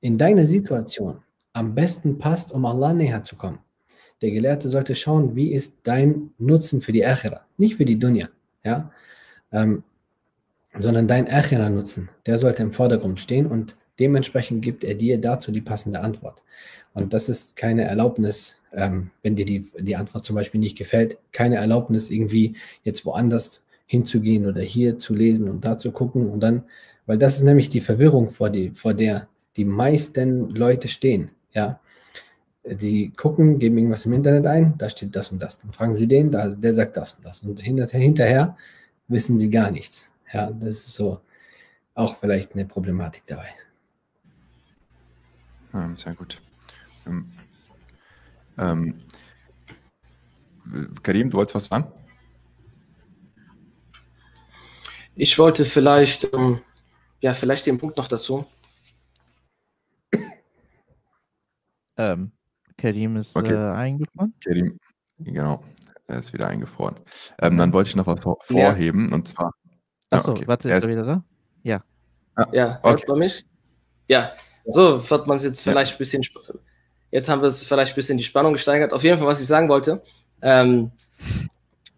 in deiner Situation am besten passt, um Allah näher zu kommen. Der Gelehrte sollte schauen, wie ist dein Nutzen für die Akhira, nicht für die Dunya, ja, ähm, sondern dein Akhira-Nutzen. Der sollte im Vordergrund stehen und dementsprechend gibt er dir dazu die passende Antwort. Und das ist keine Erlaubnis, ähm, wenn dir die, die Antwort zum Beispiel nicht gefällt, keine Erlaubnis irgendwie jetzt woanders hinzugehen oder hier zu lesen und da zu gucken und dann, weil das ist nämlich die Verwirrung, vor, die, vor der die meisten Leute stehen, ja. Die gucken, geben irgendwas im Internet ein, da steht das und das. Dann fragen sie den, der sagt das und das. Und hinterher, wissen sie gar nichts. Ja, das ist so auch vielleicht eine Problematik dabei. Ja, sehr gut. Ähm, Karim, du wolltest was sagen? Ich wollte vielleicht, ähm, ja, vielleicht den Punkt noch dazu. Ähm, Karim ist okay. äh, eingefroren. Karim, genau, er ist wieder eingefroren. Ähm, dann wollte ich noch was vorheben ja. und zwar. Achso, okay. warte, ist er wieder da? Ja. Ah, ja, hört man mich? Ja, so wird man es jetzt vielleicht ein bisschen. Jetzt haben wir es vielleicht ein bisschen die Spannung gesteigert. Auf jeden Fall, was ich sagen wollte, ähm,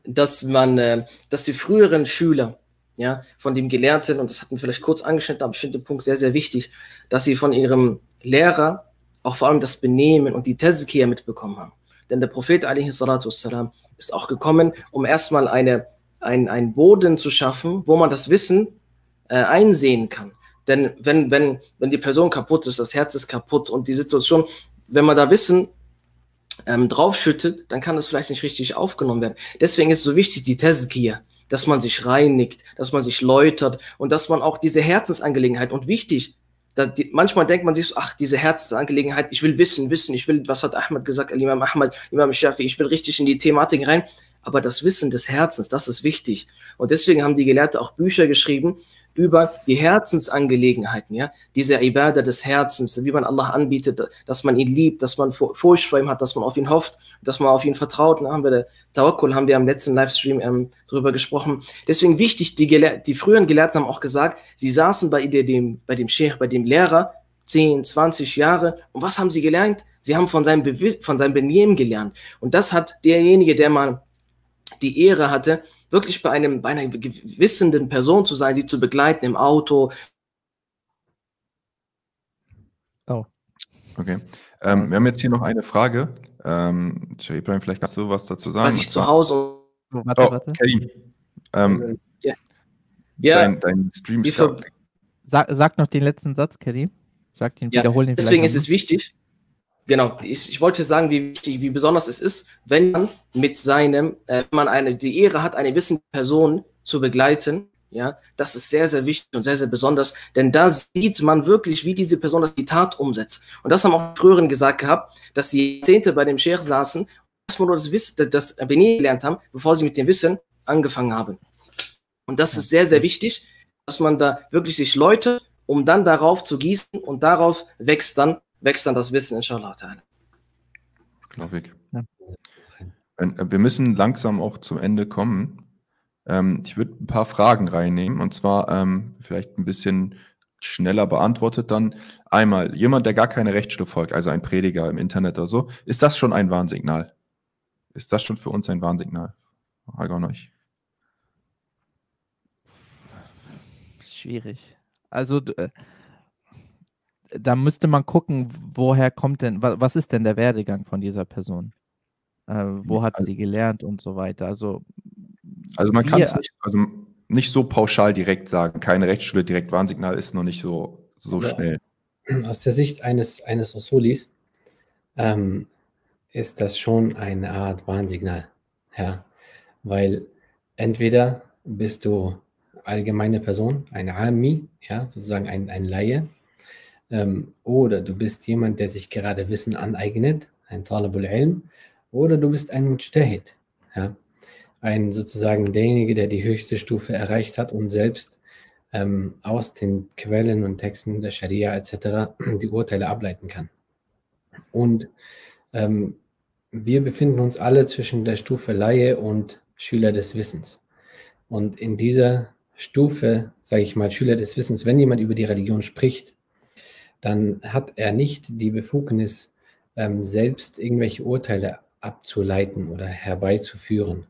dass man, äh, dass die früheren Schüler ja, von dem Gelehrten, und das hatten wir vielleicht kurz angeschnitten, aber ich finde den Punkt sehr, sehr wichtig, dass sie von ihrem Lehrer auch vor allem das Benehmen und die Tazkiyah mitbekommen haben. Denn der Prophet والسلام, ist auch gekommen, um erstmal eine, ein, einen Boden zu schaffen, wo man das Wissen äh, einsehen kann. Denn wenn, wenn, wenn die Person kaputt ist, das Herz ist kaputt und die Situation, wenn man da Wissen ähm, draufschüttet, dann kann das vielleicht nicht richtig aufgenommen werden. Deswegen ist so wichtig, die Tazkiyah, dass man sich reinigt, dass man sich läutert und dass man auch diese Herzensangelegenheit und wichtig, die, manchmal denkt man sich so, ach, diese Herzensangelegenheit, ich will wissen, wissen, ich will, was hat Ahmad gesagt, Imam Ahmad, Imam Shafi, ich will richtig in die Thematik rein. Aber das Wissen des Herzens, das ist wichtig. Und deswegen haben die Gelehrten auch Bücher geschrieben über die Herzensangelegenheiten, ja, diese Ibadah des Herzens, wie man Allah anbietet, dass man ihn liebt, dass man Furcht vor ihm hat, dass man auf ihn hofft, dass man auf ihn vertraut. Da haben wir der Tawakkul, haben wir am letzten Livestream ähm, drüber gesprochen. Deswegen wichtig, die, die früheren Gelehrten haben auch gesagt, sie saßen bei dem, bei dem Sheikh, bei dem Lehrer 10, 20 Jahre. Und was haben sie gelernt? Sie haben von seinem, Be von seinem Benehmen gelernt. Und das hat derjenige, der mal die Ehre hatte, wirklich bei, einem, bei einer wissenden Person zu sein, sie zu begleiten im Auto. Oh. Okay. Ähm, wir haben jetzt hier noch eine Frage. Ähm, Ibrahim, vielleicht kannst du was dazu sagen. Was ich zu Hause. Oh, warte, oh, warte. Karim. Ähm, ja. ja. Dein, dein Stream sag, sag noch den letzten Satz, Karim. Sag den, ja. wiederholen den Deswegen ist es wichtig, Genau, ich, ich, wollte sagen, wie wichtig, wie besonders es ist, wenn man mit seinem, äh, man eine, die Ehre hat, eine wissende Person zu begleiten. Ja, das ist sehr, sehr wichtig und sehr, sehr besonders, denn da sieht man wirklich, wie diese Person das die Tat umsetzt. Und das haben auch früheren gesagt gehabt, dass sie Jahrzehnte bei dem Sheikh saßen, erstmal nur das Wissen, das Benehmen gelernt haben, bevor sie mit dem Wissen angefangen haben. Und das ist sehr, sehr wichtig, dass man da wirklich sich Leute, um dann darauf zu gießen und darauf wächst dann wächst dann das Wissen, inshallah. Glaube ich. Ja. Äh, wir müssen langsam auch zum Ende kommen. Ähm, ich würde ein paar Fragen reinnehmen und zwar ähm, vielleicht ein bisschen schneller beantwortet dann. Einmal, jemand, der gar keine Rechtsschule folgt, also ein Prediger im Internet oder so, ist das schon ein Warnsignal? Ist das schon für uns ein Warnsignal? Frage an euch. Schwierig. Also, äh, da müsste man gucken, woher kommt denn, was ist denn der Werdegang von dieser Person? Äh, wo hat also, sie gelernt und so weiter? Also, also man kann es nicht, also nicht so pauschal direkt sagen, keine Rechtsschule direkt Warnsignal ist noch nicht so, so ja. schnell. Aus der Sicht eines, eines Usulis ähm, ist das schon eine Art Warnsignal. Ja, weil entweder bist du allgemeine Person, eine Ami, ja, sozusagen ein, ein Laie, ähm, oder du bist jemand, der sich gerade Wissen aneignet, ein Talabul Ilm, oder du bist ein Mujtahid, ja? ein sozusagen derjenige, der die höchste Stufe erreicht hat und selbst ähm, aus den Quellen und Texten der Scharia etc. die Urteile ableiten kann. Und ähm, wir befinden uns alle zwischen der Stufe Laie und Schüler des Wissens. Und in dieser Stufe, sage ich mal, Schüler des Wissens, wenn jemand über die Religion spricht, dann hat er nicht die Befugnis, ähm, selbst irgendwelche Urteile abzuleiten oder herbeizuführen,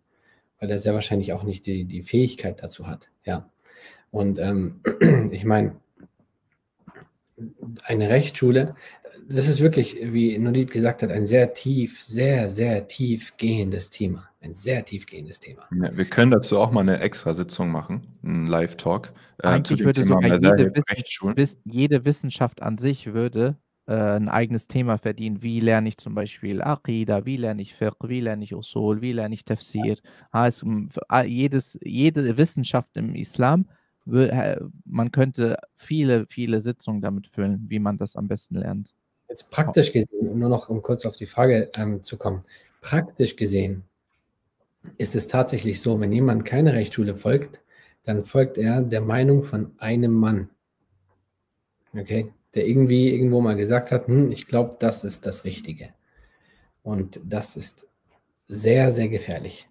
weil er sehr wahrscheinlich auch nicht die, die Fähigkeit dazu hat. Ja. Und ähm, ich meine, eine Rechtsschule, das ist wirklich, wie Nodit gesagt hat, ein sehr tief, sehr, sehr tief gehendes Thema. Ein sehr tiefgehendes Thema. Ja, wir können dazu auch mal eine extra Sitzung machen, einen Live-Talk. Äh, Eigentlich würde Thema sogar jede, Wissen, jede, Wissenschaft an sich würde äh, ein eigenes Thema verdienen. Wie lerne ich zum Beispiel Aqidah, wie lerne ich Fiqh, wie lerne ich Usul, wie lerne ich Tafsir. Heißt, jedes, jede Wissenschaft im Islam, man könnte viele, viele Sitzungen damit füllen, wie man das am besten lernt. Jetzt praktisch gesehen, nur noch um kurz auf die Frage ähm, zu kommen, praktisch gesehen ist es tatsächlich so, wenn jemand keine Rechtsschule folgt, dann folgt er der Meinung von einem Mann. Okay? Der irgendwie irgendwo mal gesagt hat, hm, ich glaube, das ist das Richtige. Und das ist sehr, sehr gefährlich.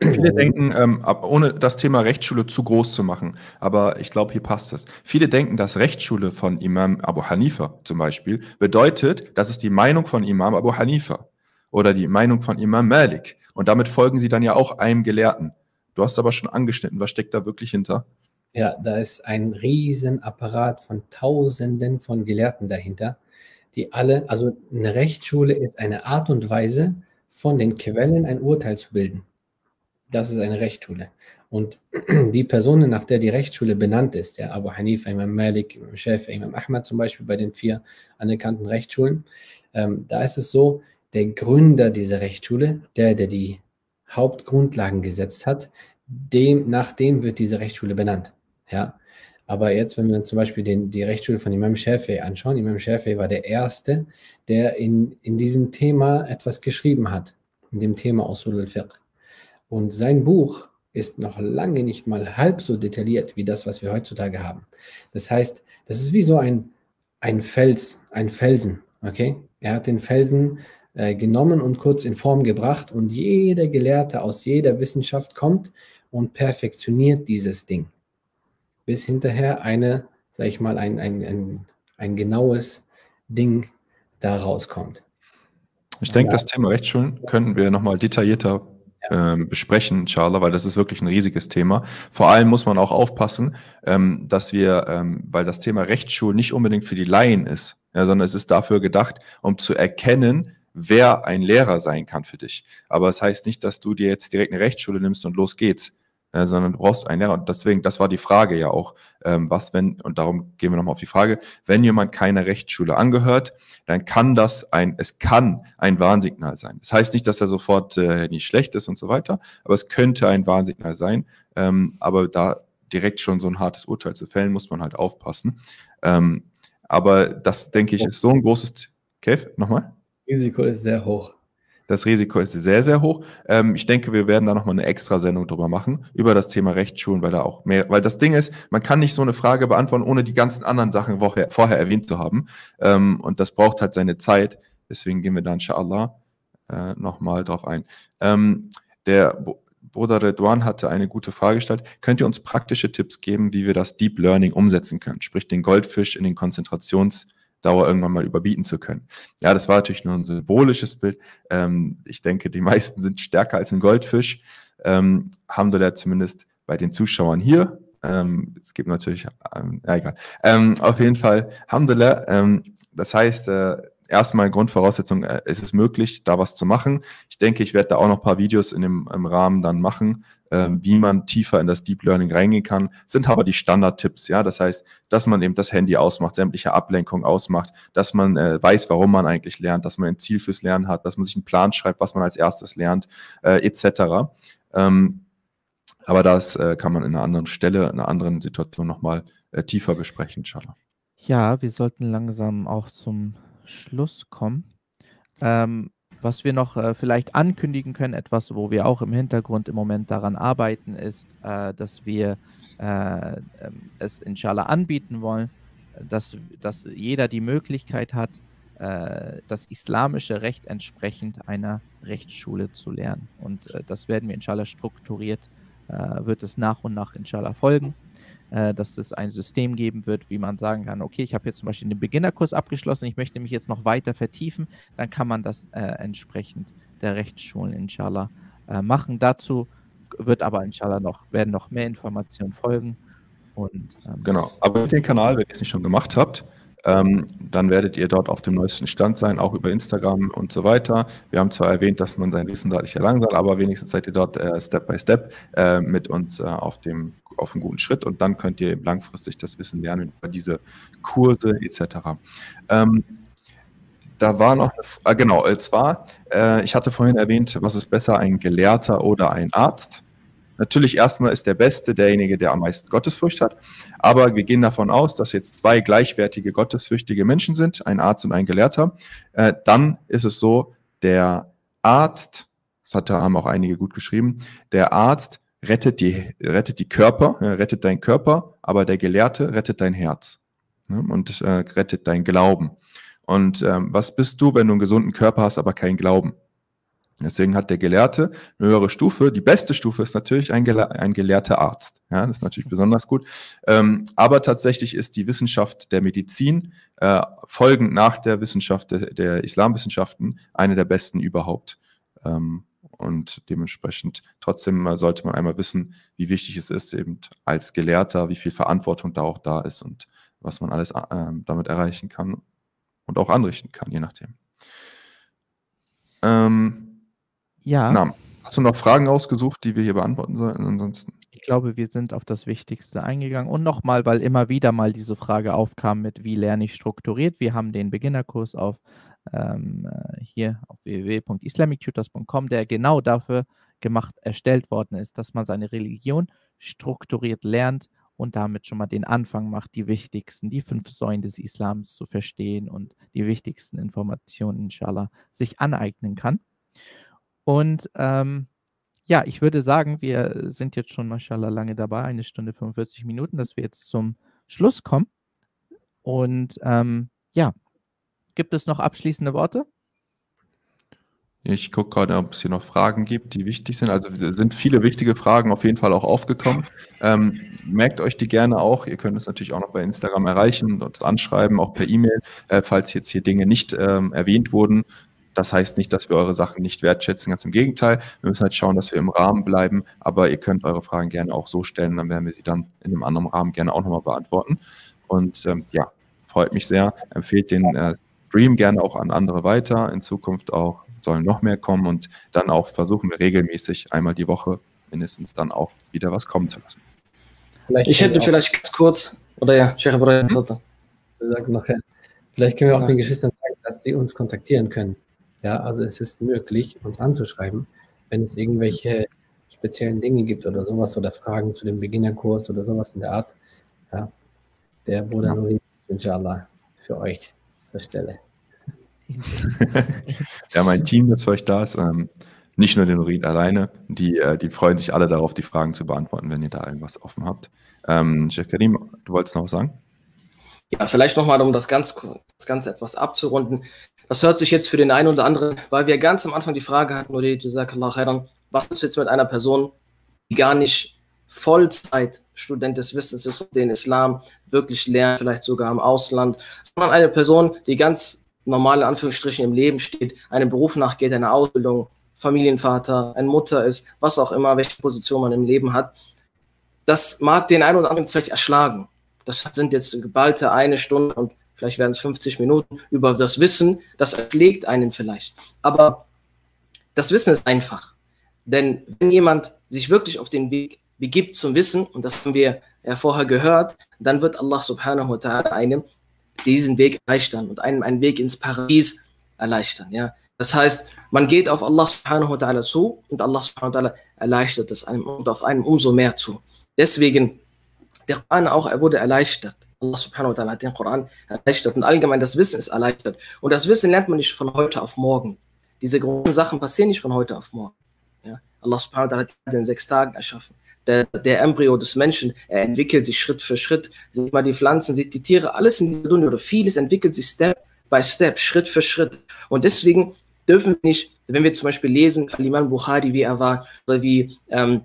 Viele denken, ähm, ohne das Thema Rechtsschule zu groß zu machen, aber ich glaube, hier passt es. Viele denken, dass Rechtsschule von Imam Abu Hanifa zum Beispiel bedeutet, das ist die Meinung von Imam Abu Hanifa oder die Meinung von Imam Malik. Und damit folgen sie dann ja auch einem Gelehrten. Du hast aber schon angeschnitten, was steckt da wirklich hinter? Ja, da ist ein Riesenapparat von Tausenden von Gelehrten dahinter, die alle, also eine Rechtsschule ist eine Art und Weise, von den Quellen ein Urteil zu bilden. Das ist eine Rechtsschule. Und die Personen, nach der die Rechtsschule benannt ist, ja, Abu Hanifa, Imam Malik, Imam Shafi, Imam Ahmad zum Beispiel bei den vier anerkannten Rechtsschulen, ähm, da ist es so, der Gründer dieser Rechtsschule, der, der die Hauptgrundlagen gesetzt hat, dem, nach dem wird diese Rechtsschule benannt. Ja. Aber jetzt, wenn wir uns zum Beispiel den, die Rechtsschule von Imam Shafi anschauen, Imam Shafi war der Erste, der in, in diesem Thema etwas geschrieben hat, in dem Thema Usul al-Fiqh. Und sein Buch ist noch lange nicht mal halb so detailliert wie das, was wir heutzutage haben. Das heißt, das ist wie so ein, ein Fels, ein Felsen, okay? Er hat den Felsen äh, genommen und kurz in Form gebracht und jeder Gelehrte aus jeder Wissenschaft kommt und perfektioniert dieses Ding, bis hinterher eine, sag ich mal, ein, ein, ein, ein genaues Ding da rauskommt. Ich denke, ja. das Thema Rechtsschulen können wir nochmal detaillierter ähm, besprechen, inshallah, weil das ist wirklich ein riesiges Thema. Vor allem muss man auch aufpassen, ähm, dass wir, ähm, weil das Thema Rechtsschulen nicht unbedingt für die Laien ist, ja, sondern es ist dafür gedacht, um zu erkennen, wer ein Lehrer sein kann für dich. Aber es das heißt nicht, dass du dir jetzt direkt eine Rechtsschule nimmst und los geht's, äh, sondern du brauchst einen Lehrer. Und deswegen, das war die Frage ja auch, ähm, was wenn, und darum gehen wir nochmal auf die Frage, wenn jemand keiner Rechtsschule angehört, dann kann das ein, es kann ein Warnsignal sein. Das heißt nicht, dass er sofort äh, nicht schlecht ist und so weiter, aber es könnte ein Warnsignal sein. Ähm, aber da direkt schon so ein hartes Urteil zu fällen, muss man halt aufpassen. Ähm, aber das, denke ich, ist so ein großes. Kev, nochmal? Risiko ist sehr hoch. Das Risiko ist sehr, sehr hoch. Ähm, ich denke, wir werden da nochmal eine extra Sendung drüber machen, über das Thema Rechtsschulen, weil da auch mehr, weil das Ding ist, man kann nicht so eine Frage beantworten, ohne die ganzen anderen Sachen vorher, vorher erwähnt zu haben. Ähm, und das braucht halt seine Zeit. Deswegen gehen wir da inshallah äh, nochmal drauf ein. Ähm, der Bruder Redwan hatte eine gute Frage gestellt. Könnt ihr uns praktische Tipps geben, wie wir das Deep Learning umsetzen können? Sprich, den Goldfisch in den Konzentrations- Dauer irgendwann mal überbieten zu können. Ja, das war natürlich nur ein symbolisches Bild. Ähm, ich denke, die meisten sind stärker als ein Goldfisch. Ähm, da zumindest bei den Zuschauern hier. Ähm, es gibt natürlich, ähm, ja, egal. Ähm, auf jeden Fall, Alhamdulillah, ähm, das heißt, äh, erstmal Grundvoraussetzung, äh, ist es möglich, da was zu machen. Ich denke, ich werde da auch noch ein paar Videos in dem im Rahmen dann machen, ähm, wie man tiefer in das Deep Learning reingehen kann, sind aber die Standardtipps, ja. Das heißt, dass man eben das Handy ausmacht, sämtliche Ablenkung ausmacht, dass man äh, weiß, warum man eigentlich lernt, dass man ein Ziel fürs Lernen hat, dass man sich einen Plan schreibt, was man als erstes lernt, äh, etc. Ähm, aber das äh, kann man in einer anderen Stelle, in einer anderen Situation nochmal äh, tiefer besprechen, inshallah. Ja, wir sollten langsam auch zum Schluss kommen. Ähm, was wir noch äh, vielleicht ankündigen können, etwas, wo wir auch im Hintergrund im Moment daran arbeiten, ist, äh, dass wir äh, ähm, es inshallah anbieten wollen, dass, dass jeder die Möglichkeit hat, äh, das islamische Recht entsprechend einer Rechtsschule zu lernen. Und äh, das werden wir inshallah strukturiert, äh, wird es nach und nach inshallah folgen äh, dass es ein System geben wird, wie man sagen kann, okay, ich habe jetzt zum Beispiel den Beginnerkurs abgeschlossen, ich möchte mich jetzt noch weiter vertiefen, dann kann man das äh, entsprechend der Rechtsschulen inshallah äh, machen. Dazu wird aber inshallah noch, werden noch mehr Informationen folgen. Und, ähm, genau, aber den Kanal, wenn ihr es nicht schon gemacht habt, ähm, dann werdet ihr dort auf dem neuesten Stand sein, auch über Instagram und so weiter. Wir haben zwar erwähnt, dass man sein Wissen deutlich erlangen soll, aber wenigstens seid ihr dort äh, Step by Step äh, mit uns äh, auf dem auf einem guten Schritt und dann könnt ihr langfristig das Wissen lernen über diese Kurse etc. Ähm, da war noch, eine, ah, genau, und zwar, äh, ich hatte vorhin erwähnt, was ist besser, ein Gelehrter oder ein Arzt? Natürlich erstmal ist der Beste derjenige, der am meisten Gottesfurcht hat, aber wir gehen davon aus, dass jetzt zwei gleichwertige gottesfürchtige Menschen sind, ein Arzt und ein Gelehrter. Äh, dann ist es so, der Arzt, das hat, haben auch einige gut geschrieben, der Arzt rettet die, rettet die Körper, äh, rettet deinen Körper, aber der Gelehrte rettet dein Herz ne, und äh, rettet dein Glauben. Und ähm, was bist du, wenn du einen gesunden Körper hast, aber keinen Glauben? Deswegen hat der Gelehrte eine höhere Stufe. Die beste Stufe ist natürlich ein, Gele ein gelehrter Arzt. Ja, das ist natürlich besonders gut. Ähm, aber tatsächlich ist die Wissenschaft der Medizin äh, folgend nach der Wissenschaft der, der Islamwissenschaften eine der besten überhaupt. Ähm, und dementsprechend trotzdem sollte man einmal wissen, wie wichtig es ist, eben als Gelehrter, wie viel Verantwortung da auch da ist und was man alles äh, damit erreichen kann. und auch anrichten kann, je nachdem. Ähm, ja. Na, hast du noch Fragen ausgesucht, die wir hier beantworten sollten? Ansonsten. Ich glaube, wir sind auf das Wichtigste eingegangen. Und nochmal, weil immer wieder mal diese Frage aufkam mit, wie lerne ich strukturiert. Wir haben den Beginnerkurs auf ähm, äh, hier auf www.islamictutors.com, der genau dafür gemacht, erstellt worden ist, dass man seine Religion strukturiert lernt und damit schon mal den Anfang macht, die wichtigsten, die fünf Säulen des Islams zu verstehen und die wichtigsten Informationen, inshallah, sich aneignen kann. Und ähm, ja, ich würde sagen, wir sind jetzt schon, mashallah, lange dabei, eine Stunde 45 Minuten, dass wir jetzt zum Schluss kommen. Und ähm, ja, gibt es noch abschließende Worte? Ich gucke gerade, ob es hier noch Fragen gibt, die wichtig sind. Also sind viele wichtige Fragen auf jeden Fall auch aufgekommen. Ähm, merkt euch die gerne auch. Ihr könnt uns natürlich auch noch bei Instagram erreichen, uns anschreiben, auch per E-Mail, äh, falls jetzt hier Dinge nicht ähm, erwähnt wurden. Das heißt nicht, dass wir eure Sachen nicht wertschätzen, ganz im Gegenteil. Wir müssen halt schauen, dass wir im Rahmen bleiben, aber ihr könnt eure Fragen gerne auch so stellen, dann werden wir sie dann in einem anderen Rahmen gerne auch nochmal beantworten. Und ähm, ja, freut mich sehr. Empfehlt den äh, Stream gerne auch an andere weiter. In Zukunft auch sollen noch mehr kommen und dann auch versuchen wir regelmäßig einmal die Woche mindestens dann auch wieder was kommen zu lassen. Vielleicht ich hätte vielleicht ganz kurz, oder ja, Sheikh Ibrahim, noch, vielleicht können wir auch ja. den Geschwistern sagen, dass sie uns kontaktieren können. Ja, also es ist möglich, uns anzuschreiben, wenn es irgendwelche speziellen Dinge gibt oder sowas oder Fragen zu dem Beginnerkurs oder sowas in der Art. Ja, der Bruder ja. ist inshallah für euch zur Stelle. ja, mein Team, das für euch da ist, ähm, nicht nur den Nurid alleine, die, äh, die freuen sich alle darauf, die Fragen zu beantworten, wenn ihr da irgendwas offen habt. Ähm, Sheikh Karim, du wolltest noch was sagen? Ja, vielleicht nochmal, um das, ganz, das Ganze etwas abzurunden. Das hört sich jetzt für den einen oder anderen, weil wir ganz am Anfang die Frage hatten, oder was ist jetzt mit einer Person, die gar nicht Vollzeitstudent des Wissens ist und den Islam wirklich lernt, vielleicht sogar im Ausland, sondern eine Person, die ganz normal in Anführungsstrichen im Leben steht, einem Beruf nachgeht, eine Ausbildung, Familienvater, eine Mutter ist, was auch immer, welche Position man im Leben hat. Das mag den einen oder anderen vielleicht erschlagen. Das sind jetzt geballte eine Stunde und vielleicht werden es 50 Minuten über das Wissen, das erschlägt einen vielleicht. Aber das Wissen ist einfach. Denn wenn jemand sich wirklich auf den Weg begibt zum Wissen, und das haben wir ja vorher gehört, dann wird Allah subhanahu wa ta'ala einem diesen Weg erleichtern und einem einen Weg ins Paradies erleichtern. Ja? Das heißt, man geht auf Allah subhanahu wa ta'ala zu und Allah subhanahu wa ta'ala erleichtert es einem und auf einem umso mehr zu. Deswegen, der Koran auch, er wurde erleichtert. Allah subhanahu wa ta'ala hat den Koran erleichtert und allgemein das Wissen ist erleichtert. Und das Wissen lernt man nicht von heute auf morgen. Diese großen Sachen passieren nicht von heute auf morgen. Ja? Allah subhanahu wa ta'ala hat in sechs Tagen erschaffen. Der, der, Embryo des Menschen, er entwickelt sich Schritt für Schritt. Sieht mal die Pflanzen, sieht die Tiere, alles in dieser Dunja oder vieles entwickelt sich Step by Step, Schritt für Schritt. Und deswegen dürfen wir nicht, wenn wir zum Beispiel lesen, Al-Imam Bukhari, wie er war, oder wie ähm,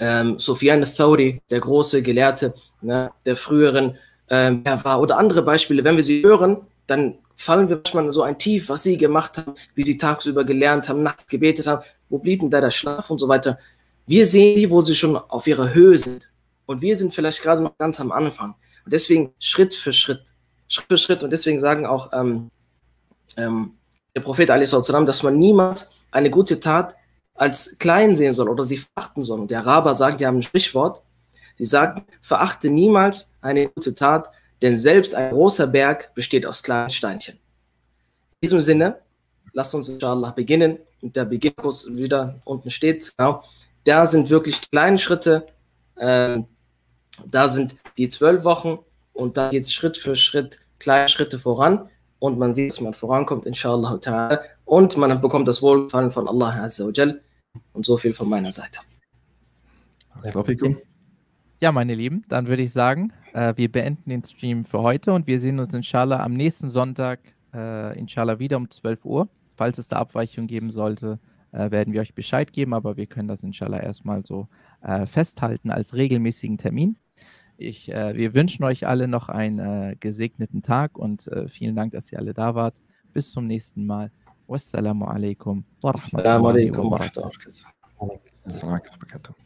ähm, Sufyan Thawri, der große Gelehrte ne, der früheren, ähm, war, oder andere Beispiele, wenn wir sie hören, dann fallen wir manchmal so ein Tief, was sie gemacht haben, wie sie tagsüber gelernt haben, nachts gebetet haben, wo blieb denn da der Schlaf und so weiter. Wir sehen sie, wo sie schon auf ihrer Höhe sind. Und wir sind vielleicht gerade noch ganz am Anfang. Und deswegen Schritt für Schritt, Schritt für Schritt. Und deswegen sagen auch ähm, ähm, der Prophet, dass man niemals eine gute Tat als klein sehen soll oder sie verachten soll. Und der Araber sagt, die haben ein Sprichwort, sie sagen, verachte niemals eine gute Tat, denn selbst ein großer Berg besteht aus kleinen Steinchen. In diesem Sinne, lasst uns inshallah beginnen. Und der Beginnkurs wieder unten steht, genau. Da sind wirklich kleine Schritte, äh, da sind die zwölf Wochen und da geht es Schritt für Schritt, kleine Schritte voran und man sieht, dass man vorankommt, inshallah. Und man bekommt das Wohlgefallen von Allah Azza wa Jal. Und so viel von meiner Seite. Ja, meine Lieben, dann würde ich sagen, äh, wir beenden den Stream für heute und wir sehen uns inshallah am nächsten Sonntag, äh, inshallah wieder um 12 Uhr. Falls es da Abweichungen geben sollte, äh, werden wir euch Bescheid geben, aber wir können das inshallah erstmal so äh, festhalten als regelmäßigen Termin. Ich, äh, wir wünschen euch alle noch einen äh, gesegneten Tag und äh, vielen Dank, dass ihr alle da wart. Bis zum nächsten Mal. Wassalamu alaikum wa rahmatullahi wa barakatuh.